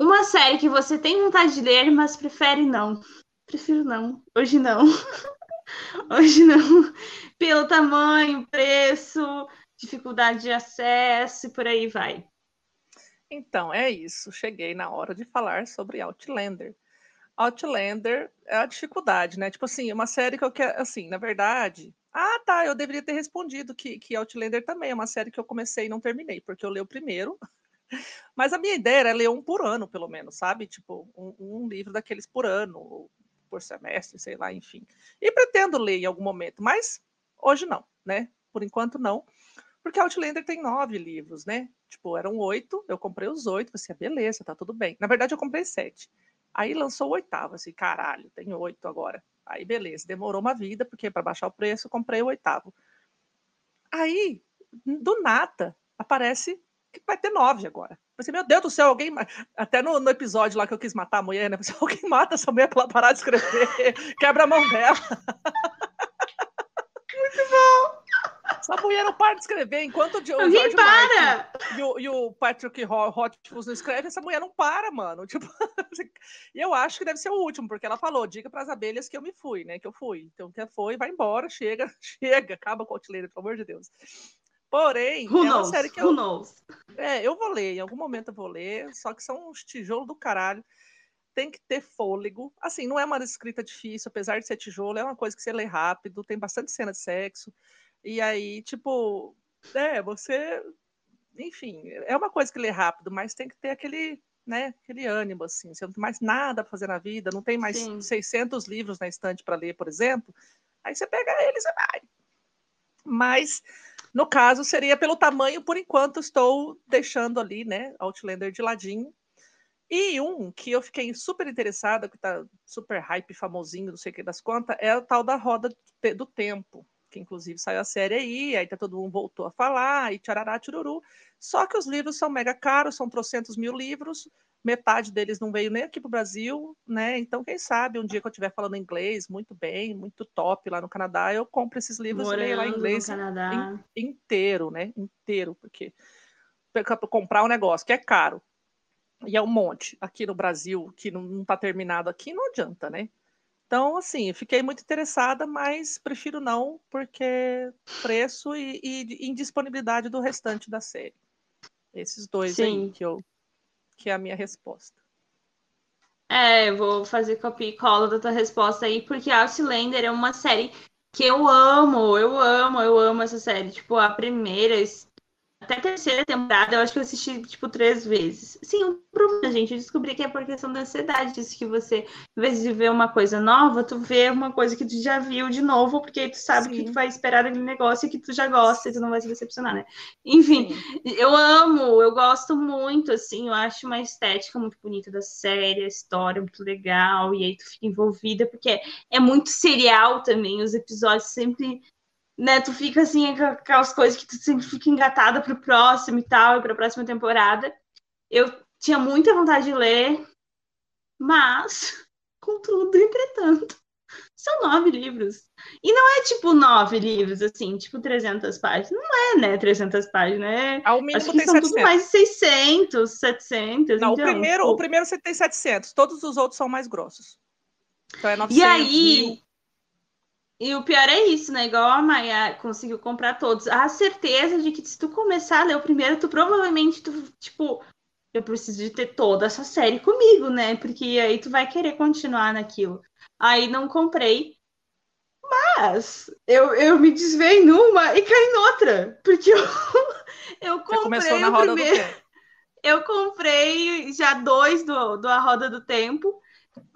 uma série que você tem vontade de ler, mas prefere não. Prefiro não. Hoje não. Hoje não. Pelo tamanho, preço, dificuldade de acesso e por aí vai. Então, é isso. Cheguei na hora de falar sobre Outlander. Outlander é a dificuldade, né? Tipo assim, uma série que eu quero, assim, na verdade. Ah, tá, eu deveria ter respondido que, que Outlander também é uma série que eu comecei e não terminei, porque eu leio o primeiro. Mas a minha ideia era ler um por ano, pelo menos, sabe? Tipo, um, um livro daqueles por ano, por semestre, sei lá, enfim. E pretendo ler em algum momento, mas hoje não, né? Por enquanto não. Porque Outlander tem nove livros, né? Tipo, eram oito, eu comprei os oito, assim, beleza, tá tudo bem. Na verdade, eu comprei sete. Aí lançou o oitavo, assim, caralho, tem oito agora. Aí, beleza, demorou uma vida, porque para baixar o preço, eu comprei o oitavo. Aí, do nada, aparece que vai ter nove agora. Pensei, meu Deus do céu, alguém. Até no, no, episódio lá que eu quis matar a mulher, né? Pensei, alguém mata essa mulher pra ela parar de escrever, quebra a mão dela. Essa mulher não para de escrever. Enquanto o, Alguém George para! e, o, e o Patrick Rothfuss não escreve, essa mulher não para, mano. Tipo, e eu acho que deve ser o último, porque ela falou: diga para as abelhas que eu me fui, né? Que eu fui. Então, quer foi, vai embora, chega, chega, acaba com o Outlander, pelo amor de Deus. Porém, Who é knows? uma série que Who eu. Knows? É, eu vou ler, em algum momento eu vou ler, só que são uns tijolos do caralho. Tem que ter fôlego. Assim, não é uma escrita difícil, apesar de ser tijolo, é uma coisa que você lê rápido, tem bastante cena de sexo. E aí, tipo, é, você. Enfim, é uma coisa que lê rápido, mas tem que ter aquele, né, aquele ânimo, assim. Você não tem mais nada para fazer na vida, não tem mais Sim. 600 livros na estante para ler, por exemplo. Aí você pega eles e vai. Mas, no caso, seria pelo tamanho, por enquanto, estou deixando ali, né, Outlander de ladinho. E um que eu fiquei super interessada, que tá super hype, famosinho, não sei o que das contas, é o tal da Roda do Tempo que inclusive saiu a série aí, aí tá todo mundo voltou a falar, e tcharará, tchururu. Só que os livros são mega caros, são trocentos mil livros, metade deles não veio nem aqui para o Brasil, né? Então, quem sabe, um dia que eu estiver falando inglês muito bem, muito top lá no Canadá, eu compro esses livros Morando e leio lá em inglês in, inteiro, né? Inteiro, porque para comprar um negócio que é caro e é um monte aqui no Brasil que não está terminado aqui, não adianta, né? Então, assim, fiquei muito interessada, mas prefiro não, porque preço e, e indisponibilidade do restante da série. Esses dois Sim. aí que, eu, que é a minha resposta. É, vou fazer copia e cola da tua resposta aí, porque Outlander é uma série que eu amo, eu amo, eu amo essa série. Tipo, a primeira, até a terceira temporada, eu acho que eu assisti, tipo, três vezes. Sim, o um problema, gente, eu descobri que é por questão da ansiedade, disso que você, em vez de ver uma coisa nova, tu vê uma coisa que tu já viu de novo, porque tu sabe Sim. que tu vai esperar aquele negócio e que tu já gosta e tu não vai se decepcionar, né? Enfim, Sim. eu amo, eu gosto muito, assim, eu acho uma estética muito bonita da série, a história muito legal, e aí tu fica envolvida, porque é muito serial também, os episódios sempre né, tu fica assim, com aquelas coisas que tu sempre fica engatada pro próximo e tal, e pra próxima temporada. Eu tinha muita vontade de ler, mas, contudo, entretanto, são nove livros. E não é tipo nove livros, assim, tipo 300 páginas. Não é, né, 300 páginas. É... Ao mínimo Acho que tem são 700. tudo mais de 600, 700. Não, então, o, primeiro, tipo... o primeiro você tem 700, todos os outros são mais grossos. Então é 900 E aí, mil. E o pior é isso, né? Igual a Maia conseguiu comprar todos. A certeza de que se tu começar a ler o primeiro, tu provavelmente, tu, tipo, eu preciso de ter toda essa série comigo, né? Porque aí tu vai querer continuar naquilo. Aí não comprei. Mas eu, eu me desviei numa e caí noutra. Porque eu, eu comprei Você começou na o roda primeiro. do tempo. Eu comprei já dois do, do A Roda do Tempo,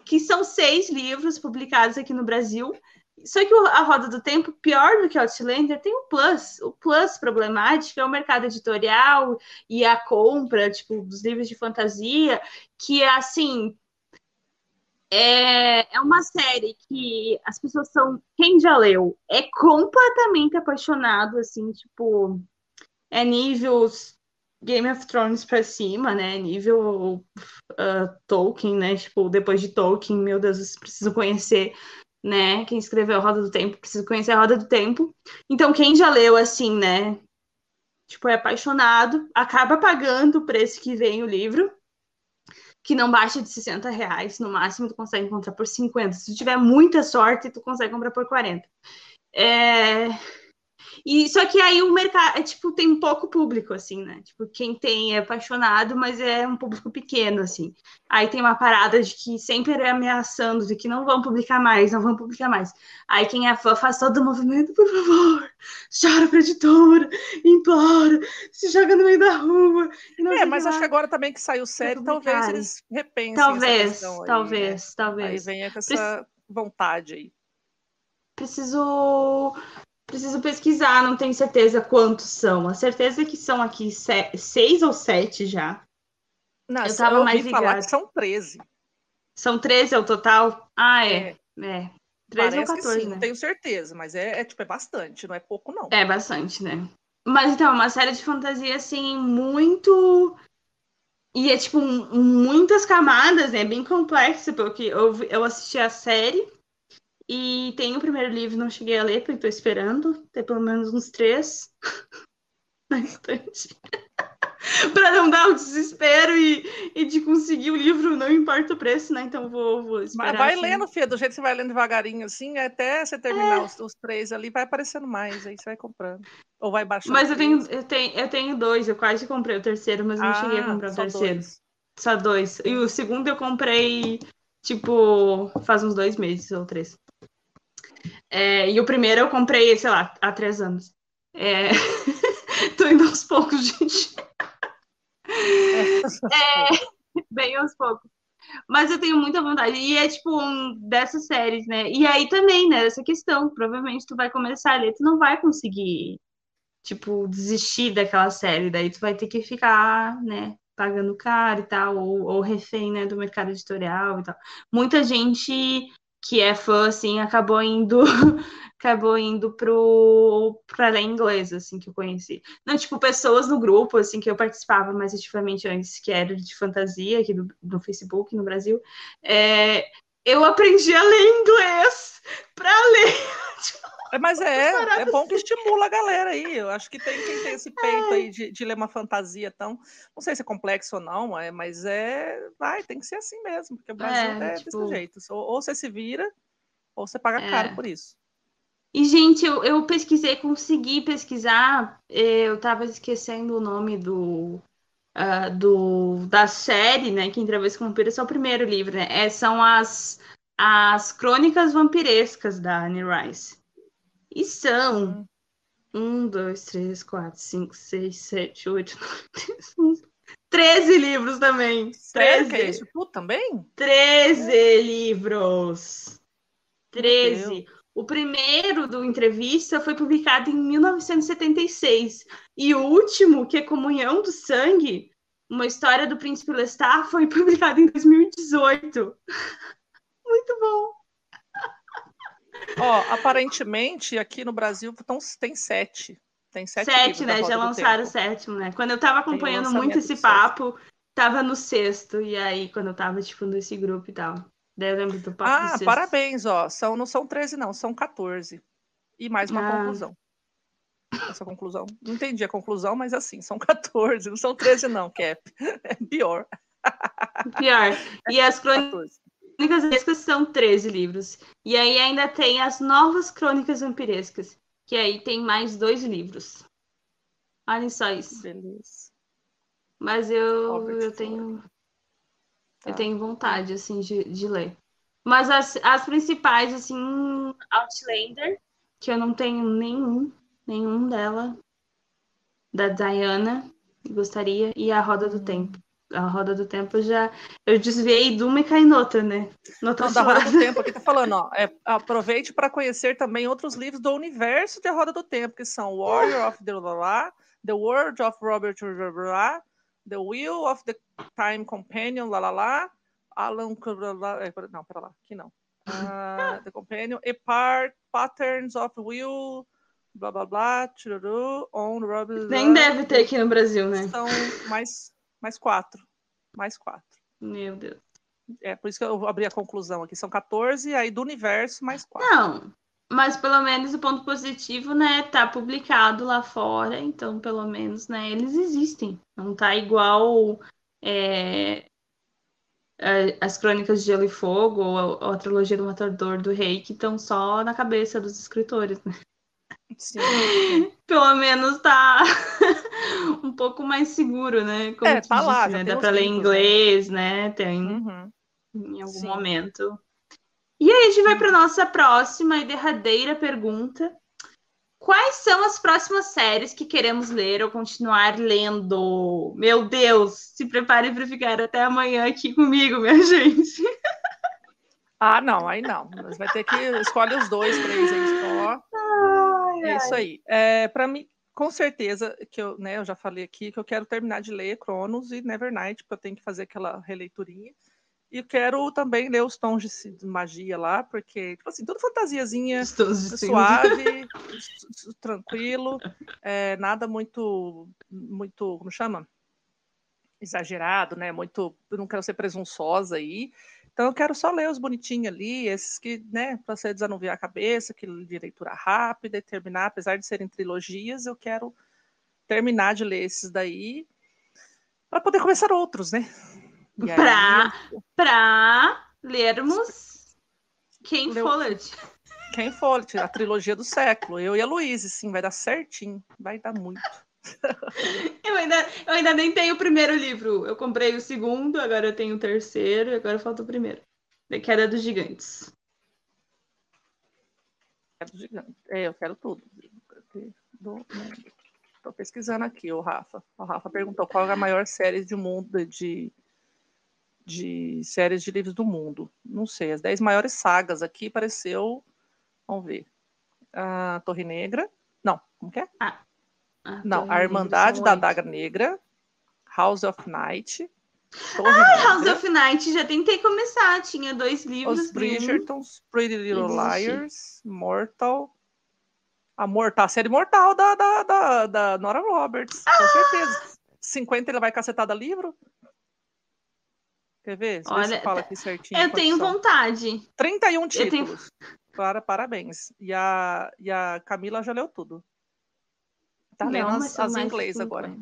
que são seis livros publicados aqui no Brasil. Só que a Roda do Tempo, pior do que Outlander, tem o Plus. O Plus problemático é o mercado editorial e a compra, tipo, dos livros de fantasia, que assim. É, é uma série que as pessoas são. Quem já leu é completamente apaixonado, assim, tipo. É níveis Game of Thrones pra cima, né? Nível uh, Tolkien, né? Tipo, depois de Tolkien, meu Deus, vocês precisam conhecer, né? Quem escreveu a Roda do Tempo, precisa conhecer a Roda do Tempo. Então, quem já leu, assim, né? Tipo, é apaixonado, acaba pagando o preço que vem o livro. que não baixa de 60 reais. No máximo, tu consegue encontrar por 50. Se tiver muita sorte, tu consegue comprar por 40. É... E só que aí o mercado, é, tipo, tem pouco público, assim, né? Tipo, quem tem é apaixonado, mas é um público pequeno, assim. Aí tem uma parada de que sempre é ameaçando, de que não vão publicar mais, não vão publicar mais. Aí quem é fã faz todo o movimento, por favor, chora pra editora, implora, se joga no meio da rua. é, mas acho que agora também que saiu série, talvez eles repensem talvez, aí, Talvez, né? talvez. Aí venha com essa vontade aí. Preciso Preciso pesquisar, não tenho certeza quantos são. A certeza é que são aqui seis ou sete já. Não, eu tava eu mais ligada. falar que são 13. São 13 ao total? Ah, é. É. é. 13 ou 14, sim, né? tenho certeza, mas é, é, tipo, é bastante, não é pouco, não. É bastante, né? Mas então, uma série de fantasia, assim, muito. E é, tipo, muitas camadas, né? Bem complexa, porque eu, eu assisti a série e tem o primeiro livro, não cheguei a ler, porque estou esperando. Tem pelo menos uns três na estante. para não dar o desespero e, e de conseguir o livro, não importa o preço, né? Então vou, vou esperar. Mas vai assim. lendo, Fia, do jeito que você vai lendo devagarinho, assim, até você terminar é. os, os, três ali, vai aparecendo mais, aí você vai comprando. Ou vai baixando. Mas eu tenho, eu, tenho, eu tenho dois, eu quase comprei o terceiro, mas não ah, cheguei a comprar o terceiro. Dois. Só dois. E o segundo eu comprei, tipo, faz uns dois meses ou três. É, e o primeiro eu comprei, sei lá, há três anos. É... Tô indo aos poucos, gente. É, bem aos poucos. Mas eu tenho muita vontade. E é tipo um dessas séries, né? E aí também, né? Essa questão. Provavelmente tu vai começar a ler, tu não vai conseguir, tipo, desistir daquela série. Daí tu vai ter que ficar, né? Pagando caro e tal, ou, ou refém, né? Do mercado editorial e tal. Muita gente que é fã, assim, acabou indo acabou indo pro para ler inglês, assim, que eu conheci. Não, tipo, pessoas no grupo, assim, que eu participava mais ativamente antes, que era de fantasia, aqui do, no Facebook, no Brasil, é, eu aprendi a ler inglês para ler. É, mas é, é bom que estimula a galera aí. Eu acho que tem quem tem esse peito aí de, de ler uma fantasia tão. Não sei se é complexo ou não, mas é. Vai, tem que ser assim mesmo, porque o Brasil é, é tipo... desse jeito. Ou, ou, você se vira, ou você paga é. caro por isso. E, gente, eu, eu pesquisei, consegui pesquisar, eh, eu tava esquecendo o nome do, uh, do da série, né, que Entrevista com Vampiro, esse é o primeiro livro, né, é, são as, as Crônicas Vampirescas da Anne Rice. E são um, dois, três, quatro, cinco, seis, sete, oito, nove, dez, onze. 13 livros também. 13. Que é isso tudo também? 13 livros. 13. O primeiro do entrevista foi publicado em 1976. E o último, que é Comunhão do Sangue, uma história do príncipe Lestat, foi publicado em 2018. Muito bom. Ó, aparentemente, aqui no Brasil então, tem sete. Tem sete, sete né? Já lançaram o sétimo, né? Quando eu tava acompanhando muito esse papo, tava no sexto. E aí, quando eu tava, tipo, nesse grupo e tal. Daí eu lembro do papo Ah, do parabéns, ó. São, não são 13, não, são 14. E mais uma ah. conclusão. Essa conclusão. Não entendi a conclusão, mas assim, são 14, não são 13, não, Cap. É pior. Pior. E as crônicas Crônicas Vampirescas são 13 livros. E aí ainda tem as novas Crônicas Vampirescas, que aí tem mais dois livros. Olhem só isso. Beleza. Mas eu, eu tenho. Tá. Eu tenho vontade, assim, de, de ler. Mas as, as principais, assim, Outlander, que eu não tenho nenhum, nenhum dela. Da Diana, gostaria, e a Roda do Tempo a roda do tempo já eu desviei de uma e caí noutra, né? Noutra da roda do tempo aqui tá falando, ó, é, aproveite para conhecer também outros livros do universo de Roda do Tempo, que são Warrior of the La, The World of Robert La, The Wheel of the Time Companion, lá lá lá, Alan não, pera lá, aqui não. Uh, the Companion, e part, Patterns of Will, blá blá blá, chururu, on Robert. Nem deve ter aqui no Brasil, né? São mais mais quatro. Mais quatro. Meu Deus. É, por isso que eu abri a conclusão aqui. São 14, aí do universo mais quatro. Não, mas pelo menos o ponto positivo, né, tá publicado lá fora, então pelo menos, né, eles existem. Não tá igual é, as Crônicas de Gelo e Fogo ou a, ou a trilogia do Matador do Rei, que estão só na cabeça dos escritores, né? Sim. Pelo menos tá um pouco mais seguro, né? Como é, tá disse, lá, né? Dá para ler em né? inglês, né? né? Tem uhum. em algum Sim. momento. E aí a gente vai para nossa próxima e derradeira pergunta. Quais são as próximas séries que queremos ler ou continuar lendo? Meu Deus, se prepare para ficar até amanhã aqui comigo, minha gente. Ah, não, aí não. Mas vai ter que escolher os dois, três aí só. Ai, é isso aí. É, para mim, com certeza, que eu, né, eu já falei aqui que eu quero terminar de ler Cronos e Nevernight, porque eu tenho que fazer aquela releiturinha. E quero também ler os tons de, magia lá, porque, tipo assim, tudo fantasiazinha, suave, tranquilo, é, nada muito, muito, como chama? Exagerado, né? Muito, não quero ser presunçosa aí. Então eu quero só ler os bonitinhos ali, esses que, né, para você desanuviar a cabeça, que de leitura rápida e terminar, apesar de serem trilogias, eu quero terminar de ler esses daí para poder começar outros, né? Para lermos Ken Leu... Follett. Ken Follett, a trilogia do século. Eu e a Luísa, sim, vai dar certinho. Vai dar muito. eu, ainda, eu ainda nem tenho o primeiro livro. Eu comprei o segundo, agora eu tenho o terceiro, e agora falta o primeiro. Da Queda dos Gigantes. Queda dos Gigantes. É, eu quero tudo. Estou pesquisando aqui, o Rafa. O Rafa perguntou qual é a maior série de mundo de de séries de livros do mundo. Não sei, as dez maiores sagas aqui apareceu. Vamos ver. A Torre Negra. Não, como que é? Ah, a Não, a Irmandade da Daga Negra. House of Night. Torre ah, Negra, House of Night, já tentei começar. Tinha dois livros. Os Bridgertons, Pretty Little Existe. Liars, Mortal. A Mortal, a série Mortal da, da, da, da Nora Roberts, ah! com certeza. 50 ele vai cacetar da livro? Quer ver? Olha, se fala aqui certinho. Eu tenho são. vontade. 31 títulos. Tenho... Para, parabéns. E a, e a Camila já leu tudo. Tá lendo Não, as, as inglês agora.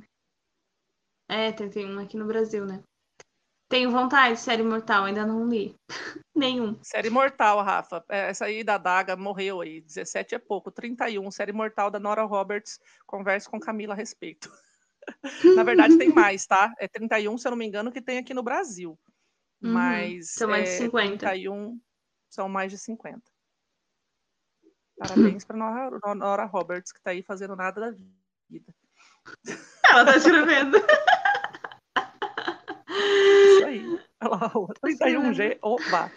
É, 31 aqui no Brasil, né? Tenho vontade, série Mortal, ainda não li. Nenhum. Série Mortal, Rafa. É, essa aí da Daga morreu aí. 17 é pouco. 31, série Mortal da Nora Roberts. Converse com Camila a respeito. Na verdade, tem mais, tá? É 31, se eu não me engano, que tem aqui no Brasil. Uhum. Mas. São mais de 50. É, 31 são mais de 50. Parabéns para Nora, Nora Roberts, que está aí fazendo nada da vida. Ela está escrevendo. Isso aí. Olha lá, 31G. Opa!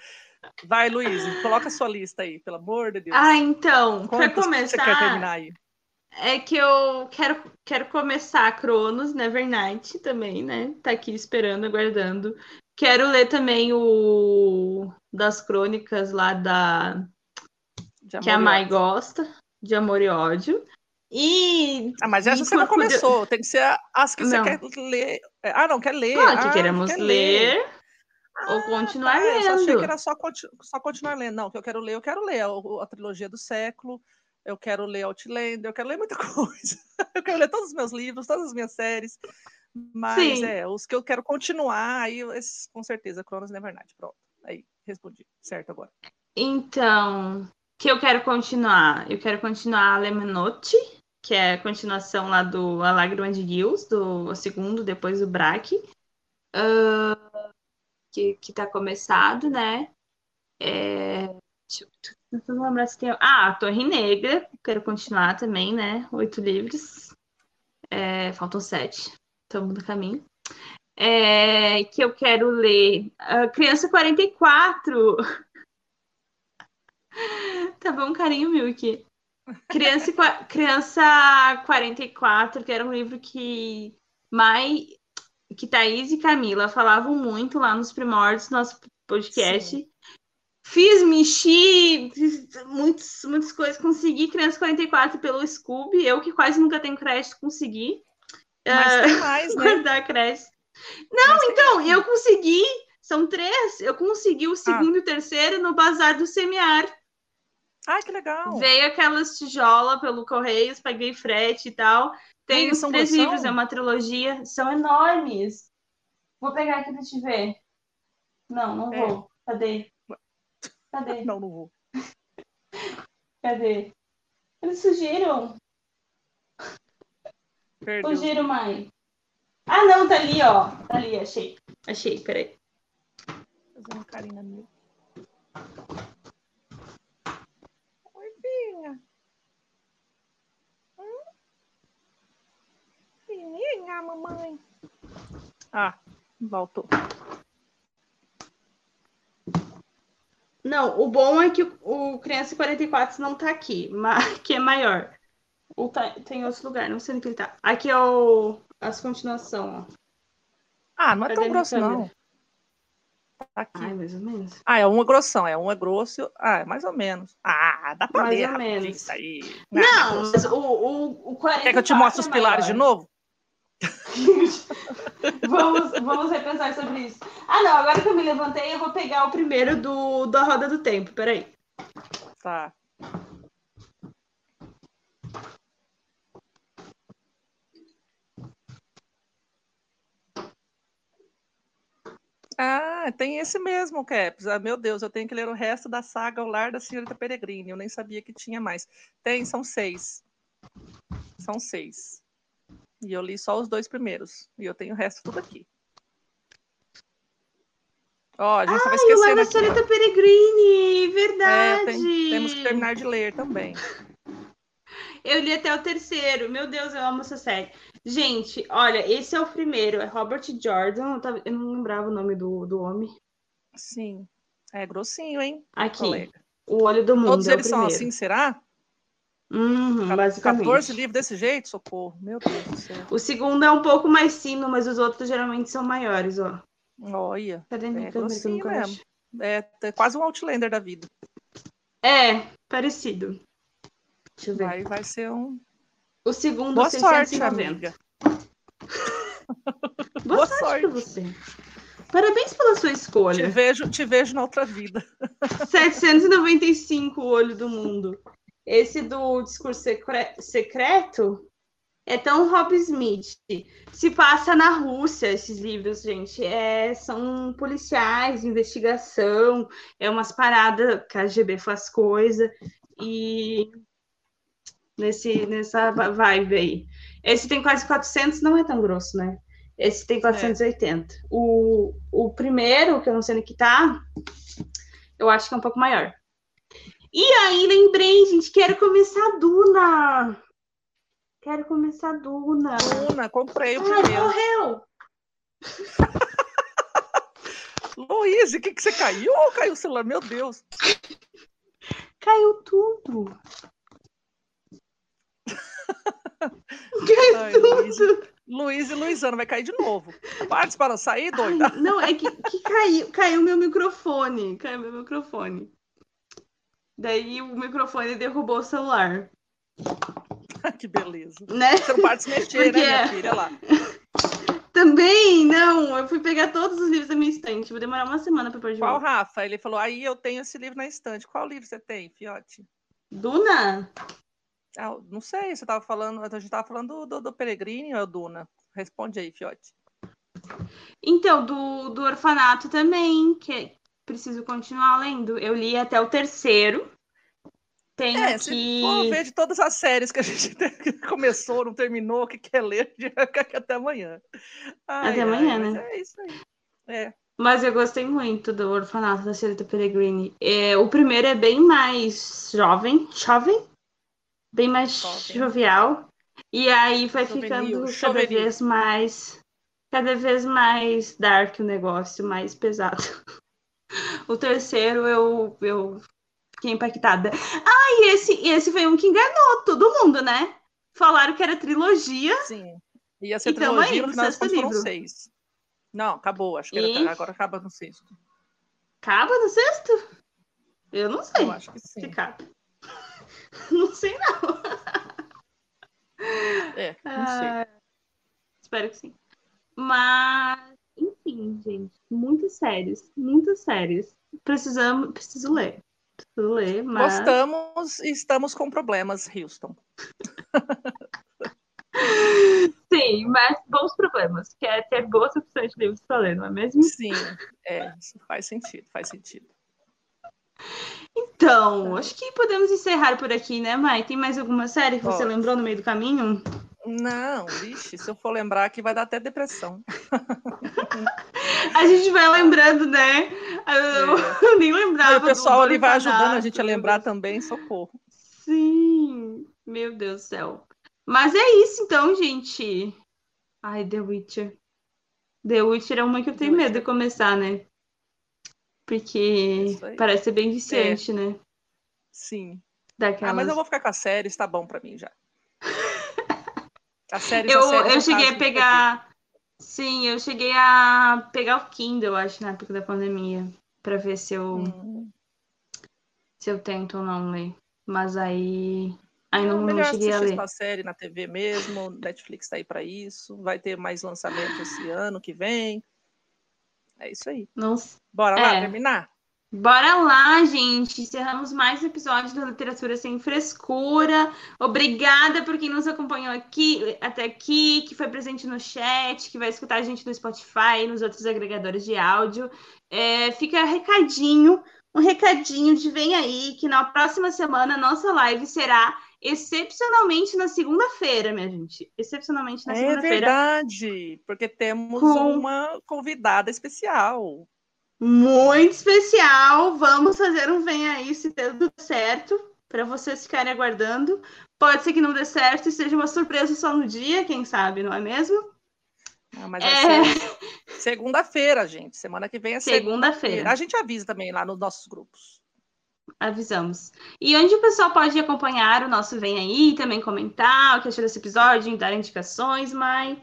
Vai, Luiz, coloca a sua lista aí, pelo amor de Deus. Ah, então, para começar. Você quer terminar aí? É que eu quero, quero começar Cronos, Nevernight também, né? Tá aqui esperando, aguardando. Quero ler também o das crônicas lá da que a Mai gosta, de Amor e Ódio. E. Ah, mas essa você não começou, tem que ser as que não. você quer ler. Ah, não, quer ler. Pode, ah, queremos ler, ler. Ou ah, continuar tá, lendo. Eu achei que era só, só continuar lendo. Não, que eu quero ler, eu quero ler a, a trilogia do século, eu quero ler Outlander, eu quero ler muita coisa. Eu quero ler todos os meus livros, todas as minhas séries. Mas Sim. é, os que eu quero continuar, aí esses, com certeza, Cronos Nevernight. Pronto. Aí, respondi. Certo agora. Então, que eu quero continuar? Eu quero continuar Lemenote, que é a continuação lá do A Lágrima de Gills, do segundo, depois do Braque. Uh, que, que tá começado, né? É, não lembrar se tem. Ah, a Torre Negra, quero continuar também, né? Oito livros. É, faltam sete estamos no caminho. É, que eu quero ler. Uh, Criança 44. tá bom, carinho, Milk. Criança, Criança 44, que era um livro que Mai, que Thaís e Camila falavam muito lá nos primórdios do nosso podcast. Sim. Fiz, mexi, fiz muitas, muitas coisas. Consegui Criança 44 pelo Scooby. Eu que quase nunca tenho crédito, consegui. Mas tem mais, né? Guardar crédito. Não, Mas então, tem... eu consegui. São três. Eu consegui o segundo ah. e o terceiro no Bazar do Semiar. Ai, que legal. Veio aquelas tijolas pelo Correios, paguei frete e tal. Tem os três livros, é uma trilogia. São enormes. Vou pegar aqui pra te ver. Não, não É. vou. Cadê? Cadê? Não, não vou. Cadê? Eles fugiram. Perdeu. Fugiram, mãe. Ah, não, tá ali, ó. Tá ali, achei. Achei, peraí. Fazendo carinho na minha. Oi, filha. Hum? Filhinha, mamãe. Ah, voltou. Não, o bom é que o, Criança 44 não tá aqui, mas que é maior. O tá, tem outro lugar, não sei onde que ele tá. Aqui é o, as continuação, ó. Ah, não é Cadê tão grosso, câmera? não. Tá aqui. Ai, mais ou menos. Ah, é um é grossão, é um é grosso. Ah, é mais ou menos. Ah, dá pra Mais ler ou rapidinho menos. isso aí. Não, grosso, mas o, o, o 44 Quer que eu te mostre os é pilares de novo? Vamos, vamos repensar sobre isso. Ah, não, agora que eu me levantei, eu vou pegar o primeiro do, da roda do tempo, peraí. Tá. Ah, tem esse mesmo, Caps. Ah, meu Deus, eu tenho que ler o resto da saga O Lar da Senhorita Peregrine. Eu nem sabia que tinha mais. Tem, são seis. São seis. E eu li só os dois primeiros. E eu tenho o resto tudo aqui. Ó, a gente tava esquecendo Lar da aqui. Senhorita Peregrine, É, verdade. tem- temos que terminar de ler também. Eu li até o terceiro. Meu Deus, eu amo essa série. Gente, olha, esse é o primeiro. É Robert Jordan. Eu, tava- eu não lembrava o nome do, do homem. Sim. É grossinho, hein, Aqui, colega? O Olho do Mundo. Todos é eles são assim, será? Uhum, basicamente. 14 livros desse jeito? Socorro. Meu Deus do céu. O segundo é um pouco mais fino, mas os outros geralmente são maiores, ó. Olha. Cadê minha É câmera que eu grossinho nunca mesmo. acho? É, é quase um Outlander da vida. É, parecido. Deixa eu ver. Vai, vai ser um. O segundo, Boa sorte, 690. amiga. Boa, Boa sorte, pra sorte. você. Parabéns pela sua Te escolha. vejo, te vejo na outra vida. 795 o olho do mundo. Esse do discurso secre- secreto é tão Rob Smith. Se passa na Rússia, esses livros, gente. É, são policiais, investigação, é umas paradas que a KGB faz coisa. E nesse, nessa vibe aí. Esse tem quase 400, não é tão grosso, né? Esse tem 480. O, o primeiro, que eu não sei no que tá, eu acho que é um pouco maior. E aí, lembrei, gente, quero começar a Duna. Quero começar a Duna. Luna, comprei o Ai, primeiro. morreu. Luiz, o que, que você caiu? Caiu o celular, meu Deus. Caiu tudo. Caiu Ai, tudo. Luiz, Luiz e Luizana, vai cair de novo. Parte para sair, doida. Ai, não, é que, que caiu, caiu meu microfone. Caiu meu microfone. Daí o microfone derrubou o celular, que beleza. né? Você não parte se mexer, Porque né, minha é- filha? Olha lá. Também, não. Eu fui pegar todos os livros da minha estante. Vou demorar uma semana pra pôr de Qual. Rafa? Ele falou, aí eu tenho esse livro na estante. Qual livro você tem, fiote? Duna? Ah, não sei, você estava falando, a gente estava falando do, do Peregrine ou é o Duna? Responde aí, fiote. Então, do, do orfanato também, que é- preciso continuar lendo. Eu li até o terceiro. Tem É, se aqui. for ver de todas as séries que a gente começou, não terminou, que quer ler, até amanhã. Ai, Até ai, amanhã, mas né? É isso aí. É, Mas eu gostei muito do orfanato da Senhorita Peregrine. É, o primeiro é bem mais jovem, jovem, bem mais Jovem. jovial. E aí vai ficando cada vez mais, cada vez mais dark o negócio, mais pesado. O terceiro eu, eu fiquei impactada. Ah, e esse, esse foi um que enganou todo mundo, né? Falaram que era trilogia. sim. Ia ser E tamo trilogia, aí no final sexto livro. seis. Não, acabou, acho que era- E? agora acaba no sexto. Acaba no sexto? Eu não sei Eu acho que sim. Não sei, não. É, não sei. Ah, espero que sim. Mas, enfim, gente, muitas séries, muitas séries. Precisamos, preciso ler. Preciso ler, mas. Gostamos e estamos com problemas, Houston. Sim, mas bons problemas, que é ter boas opções de livros para ler, não é mesmo? Sim, é, isso faz sentido, faz sentido. Então, acho que podemos encerrar por aqui, né, Mai? Tem mais alguma série que você lembrou no meio do caminho? Não, vixe, se eu for lembrar aqui vai dar até depressão. a gente vai lembrando, né? Eu, é. nem lembrava. o pessoal ali vai ajudando a gente a lembrar também, socorro. Sim, meu Deus do céu. Mas é isso então, gente. Ai, The Witcher. The Witcher é uma que eu tenho medo de começar, né? Porque parece ser bem viciante, é. né? Sim. Daquelas... Ah, mas eu vou ficar com a série, está bom para mim já. A série, eu, série eu cheguei a pegar. Sim, eu cheguei a pegar o Kindle, acho, na época da pandemia, para ver se eu hum. se eu tento ou não ler. Mas aí aí não, não cheguei a ler. a série na TV mesmo, Netflix tá aí para isso, vai ter mais lançamento esse ano que vem. É isso aí. Nossa. Bora lá é. terminar? Bora lá, gente. Encerramos mais um episódio da Literatura Sem Frescura. Obrigada por quem nos acompanhou aqui até aqui, que foi presente no chat, que vai escutar a gente no Spotify, nos outros agregadores de áudio. É, fica recadinho, um recadinho de vem aí, que na próxima semana a nossa live será excepcionalmente na segunda-feira, minha gente. Excepcionalmente na é segunda-feira. É verdade, porque temos com... uma convidada especial muito especial. Vamos fazer um Vem Aí se tudo certo, para vocês ficarem aguardando. Pode ser que não dê certo e seja uma surpresa só no dia, quem sabe, não é mesmo? Não, mas é... segunda-feira, gente. Semana que vem é segunda-feira. Segunda a gente avisa também lá nos nossos grupos. Avisamos. E onde o pessoal pode acompanhar o nosso Vem Aí, também comentar o que achou desse episódio, dar indicações, Mai.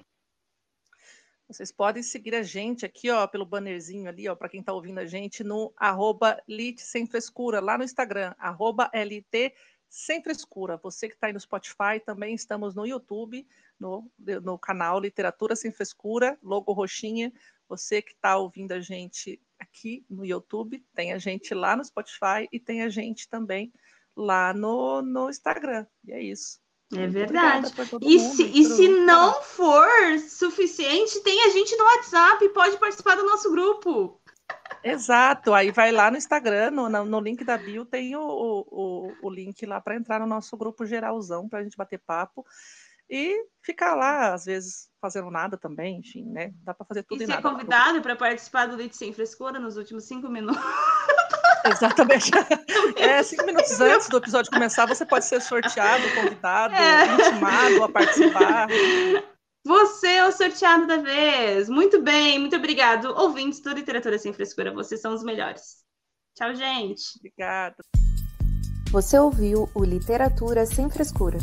Vocês podem seguir a gente aqui, ó, pelo bannerzinho ali, ó, para quem está ouvindo a gente, no arroba Lit Sem Frescura, lá no Instagram, arroba Sem Frescura. Você que está aí no Spotify, também estamos no YouTube, no, no canal Literatura Sem Frescura, logo roxinha. Você que está ouvindo a gente aqui no YouTube, tem a gente lá no Spotify e tem a gente também lá no, no Instagram. E é isso. É verdade. E se, e se não for suficiente, tem a gente no WhatsApp, pode participar do nosso grupo. Exato, aí vai lá no Instagram, no, no link da bio, tem o, o, o link lá para entrar no nosso grupo geralzão, para a gente bater papo e ficar lá, às vezes, fazendo nada também, enfim, né? Dá para fazer tudo e, e ser nada. convidado para participar do Leite Sem Frescura nos últimos cinco minutos. Exatamente. É, cinco minutos antes do episódio começar, você pode ser sorteado, convidado, é. intimado a participar. Você é o sorteado da vez. Muito bem, muito obrigado. Ouvintes do Literatura Sem Frescura, vocês são os melhores. Tchau, gente. Obrigada. Você ouviu o Literatura Sem Frescura